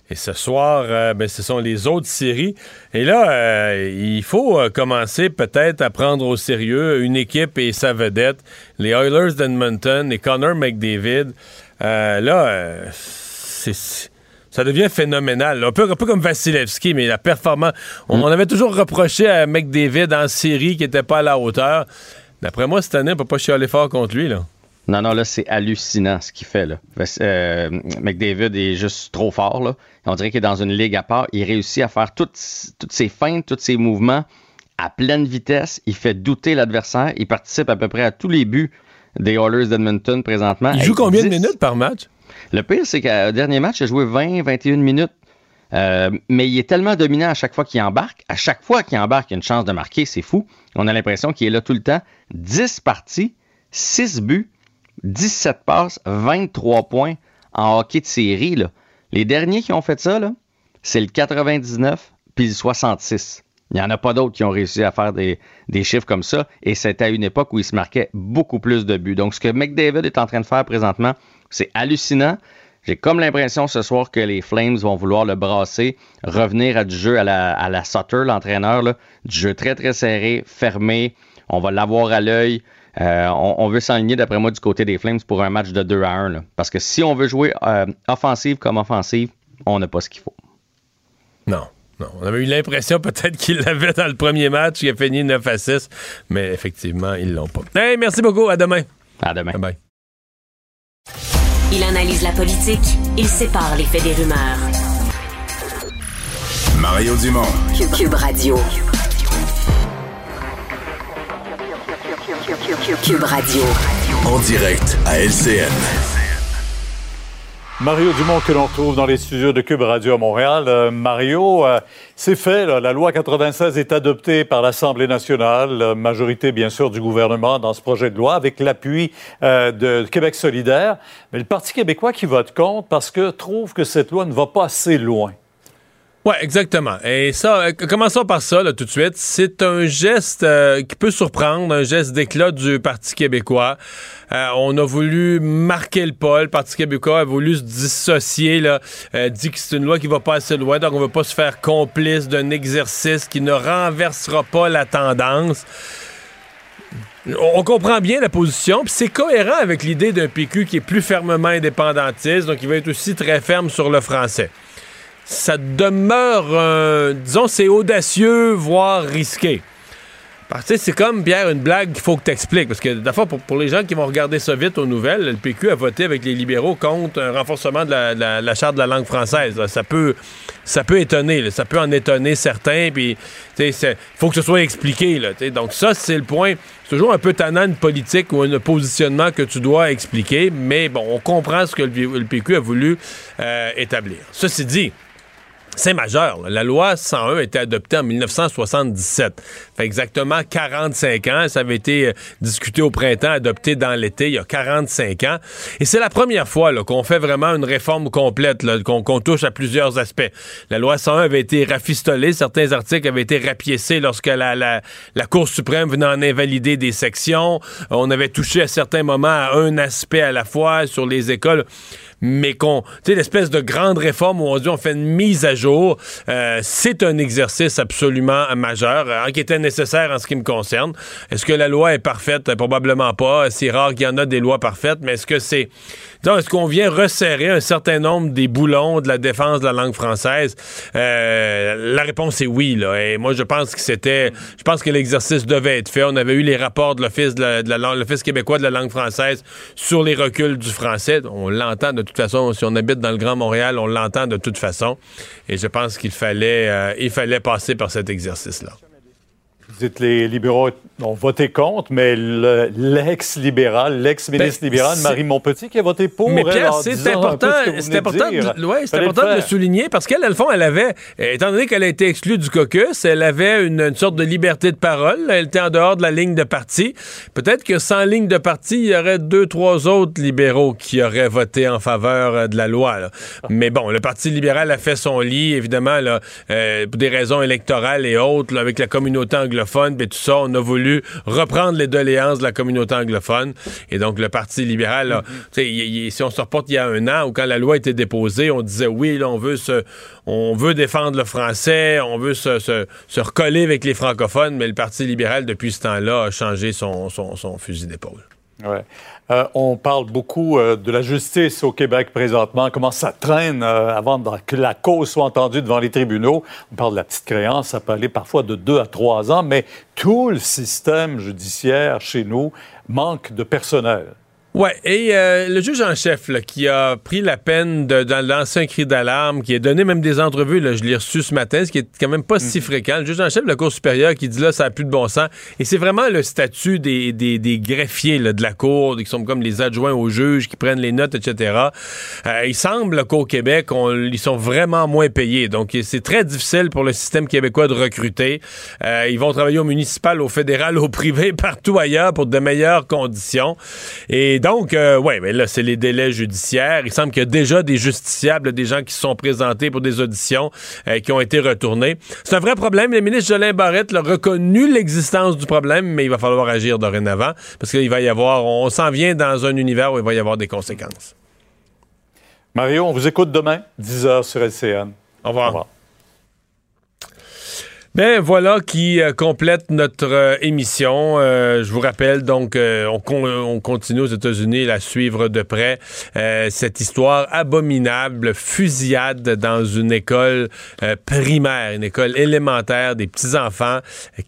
Et ce soir, euh, ben, ce sont les autres séries. Et là, euh, il faut euh, commencer peut-être à prendre au sérieux une équipe et sa vedette, les Oilers d'Edmonton et Connor McDavid. là, ça devient phénoménal. Un peu, comme Vasilevski, mais la performance. On, on, avait toujours reproché à McDavid en série qui n'était pas à la hauteur. D'après moi, cette année, on ne peut pas chialer fort contre lui. Là. Non, non, là, c'est hallucinant ce qu'il fait. Là. Euh, McDavid est juste trop fort. Là. On dirait qu'il est dans une ligue à part. Il réussit à faire toutes, toutes ses feintes, tous ses mouvements à pleine vitesse. Il fait douter l'adversaire. Il participe à peu près à tous les buts des Oilers d'Edmonton présentement. Il joue combien de minutes par match? Le pire, c'est qu'au dernier match, il a joué 20-21 minutes. Euh, mais il est tellement dominant à chaque fois qu'il embarque. À chaque fois qu'il embarque, il a une chance de marquer. C'est fou. On a l'impression qu'il est là tout le temps. 10 parties, 6 buts. 17 passes, 23 points en hockey de série. Les derniers qui ont fait ça, c'est le 99 puis le 66. Il n'y en a pas d'autres qui ont réussi à faire des, chiffres comme ça. Et c'était à une époque où il se marquait beaucoup plus de buts. Donc, ce que McDavid est en train de faire présentement, c'est hallucinant. J'ai comme l'impression ce soir que les Flames vont vouloir le brasser, revenir à du jeu à la, à la Sutter, l'entraîneur, du jeu très, très serré, fermé. On va l'avoir à l'œil. Euh, on, veut s'aligner, d'après moi, du côté des Flames pour un match de 2 à 1. Parce que si on veut jouer euh, offensive comme offensive, on n'a pas ce qu'il faut. Non. Non, on avait eu l'impression peut-être qu'il l'avait dans le premier match, il a fini 9 à 6, mais effectivement, ils l'ont pas. Hey, merci beaucoup, à demain. À demain. Bye, bye. Il analyse la politique, il sépare les faits des rumeurs. Mario Dumont. Cube Radio. Cube Radio. En direct à LCN. Mario Dumont que l'on trouve dans les studios de Cube Radio à Montréal. Euh, Mario, euh, c'est fait. la loi 96 est adoptée par l'Assemblée nationale, majorité bien sûr du gouvernement dans ce projet de loi, avec l'appui euh, de Québec solidaire. Mais le Parti québécois qui vote contre parce que trouve que cette loi ne va pas assez loin. Oui, exactement. Et ça, euh, commençons par ça, là, tout de suite. C'est un geste euh, qui peut surprendre, un geste d'éclat du Parti québécois. Euh, on a voulu marquer le pas. Le Parti québécois a voulu se dissocier, là, dit que c'est une loi qui va pas assez loin, donc on veut pas se faire complice d'un exercice qui ne renversera pas la tendance. On comprend bien la position, puis c'est cohérent avec l'idée d'un PQ qui est plus fermement indépendantiste, donc il va être aussi très ferme sur le français ça demeure, disons, c'est audacieux, voire risqué. Parce que c'est comme, Pierre, une blague qu'il faut que tu expliques. Parce que, d'abord, pour, pour les gens qui vont regarder ça vite aux nouvelles, le PQ a voté avec les libéraux contre un renforcement de la, charte de la langue française. Ça peut ça peut étonner. Ça peut en étonner certains. Puis, il faut que ce soit expliqué. Là, Donc, ça, c'est le point. C'est toujours un peu tannant une politique ou un positionnement que tu dois expliquer. Mais bon, on comprend ce que le, PQ a voulu euh, établir. Ceci dit, c'est majeur. La loi 101 a été adoptée en 1977. Fait exactement 45 ans. Ça avait été euh, discuté au printemps, adopté dans l'été, il y a 45 ans. Et c'est la première fois qu'on fait vraiment une réforme complète, qu'on touche à plusieurs aspects. La loi 101 avait été rafistolée. Certains articles avaient été rapiécés lorsque la, la, la Cour suprême venait en invalider des sections. On avait touché à certains moments à un aspect à la fois sur les écoles mais qu'on, tu sais, l'espèce de grande réforme où on dit on fait une mise à jour, euh, c'est un exercice absolument majeur, hein, qui était nécessaire en ce qui me concerne. Est-ce que la loi est parfaite? Probablement pas. C'est rare qu'il y en a des lois parfaites, mais est-ce que c'est est-ce qu'on vient resserrer un certain nombre des boulons de la défense de la langue française? Euh, la réponse est oui. Là. Et moi, je pense que c'était. Je pense que l'exercice devait être fait. On avait eu les rapports de l'Office de, de l'Office québécois de la langue française sur les reculs du français. On l'entend de toute façon. Si on habite dans le Grand Montréal, on l'entend de toute façon. Et je pense qu'il fallait, euh, il fallait passer par cet exercice-là. Vous dites les libéraux ont voté contre, mais l'ex-libéral, l'ex-ministre libéral, Marie Montpetit, qui a voté pour. Mais Pierre, c'est important, c'est important, de, ouais, important de le souligner parce qu'elle, à le fond, elle avait, étant donné qu'elle a été exclue du caucus, elle avait une, sorte de liberté de parole. Elle était en dehors de la ligne de parti. Peut-être que sans ligne de parti, il y aurait deux, trois autres libéraux qui auraient voté en faveur euh, de la loi. Mais bon, le Parti libéral a fait son lit, évidemment, là, euh, pour des raisons électorales et autres, avec la communauté anglophone anglophone, tout ça, on a voulu reprendre les doléances de la communauté anglophone. Et donc, le Parti libéral, si on se reporte il y a un an, ou quand la loi a été déposée, on disait oui, on veut on veut défendre le français, on veut se, recoller avec les francophones, mais le Parti libéral, depuis ce temps-là, a changé son fusil d'épaule. Ouais. Euh, on parle beaucoup euh, de la justice au Québec présentement, comment ça traîne euh, avant que la cause soit entendue devant les tribunaux. On parle de la petite créance, ça peut aller parfois de deux à trois ans, mais tout le système judiciaire chez nous manque de personnel. Ouais, et euh, le juge en chef là, qui a pris la peine de, dans lancer un cri d'alarme, qui a donné même des entrevues, là, je l'ai reçu ce matin, ce qui est quand même pas si mm. fréquent. Le juge en chef de la Cour supérieure qui dit là, ça a plus de bon sens. Et c'est vraiment le statut des, des, des greffiers là, de la Cour, qui sont comme les adjoints au juge, qui prennent les notes, etc. Euh, il semble qu'au Québec, on, ils sont vraiment moins payés. Donc, c'est très difficile pour le système québécois de recruter. Euh, ils vont travailler au municipal, au fédéral, [laughs] au privé, partout ailleurs pour de meilleures conditions. Et donc, euh, oui, mais là, c'est les délais judiciaires. Il semble qu'il y a déjà des justiciables, des gens qui se sont présentés pour des auditions euh, qui ont été retournés. C'est un vrai problème. Le ministre Jolin Barrette a reconnu l'existence du problème, mais il va falloir agir dorénavant parce qu'il va y avoir, on s'en vient dans un univers où il va y avoir des conséquences. Mario, on vous écoute demain, 10h sur LCN. Au revoir. Au revoir. Ben voilà qui euh, complète notre euh, émission. Euh, je vous rappelle donc on, on, continue aux États-Unis à suivre de près cette histoire abominable, fusillade dans une école primaire, une école élémentaire des petits enfants,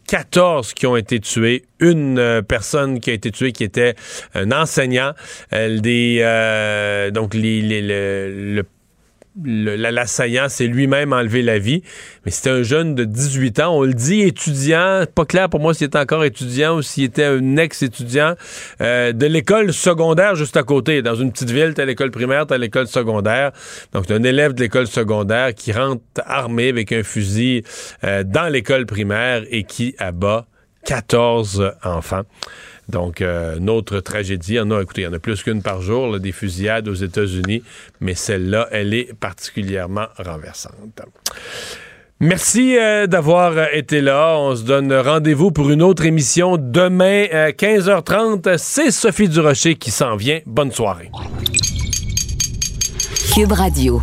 14 qui ont été tués, une personne qui a été tuée qui était un enseignant, des donc les, les, le, le l'assaillant s'est lui-même enlevé la vie. Mais c'était un jeune de 18 ans. On le dit étudiant. Pas clair pour moi s'il était encore étudiant ou s'il était un ex-étudiant euh, de l'école secondaire juste à côté. Dans une petite ville, t'as l'école primaire, t'as l'école secondaire. Donc, un élève de l'école secondaire qui rentre armé avec un fusil euh, dans l'école primaire et qui abat 14 enfants. Donc, euh, notre tragédie, il y en a, écoutez, il y en a plus qu'une par jour, des fusillades aux États-Unis, mais celle-là, elle est particulièrement renversante. Merci euh, d'avoir euh, été là. On se donne rendez-vous pour une autre émission demain à 15h30. C'est Sophie Durocher qui s'en vient. Bonne soirée. Cube Radio.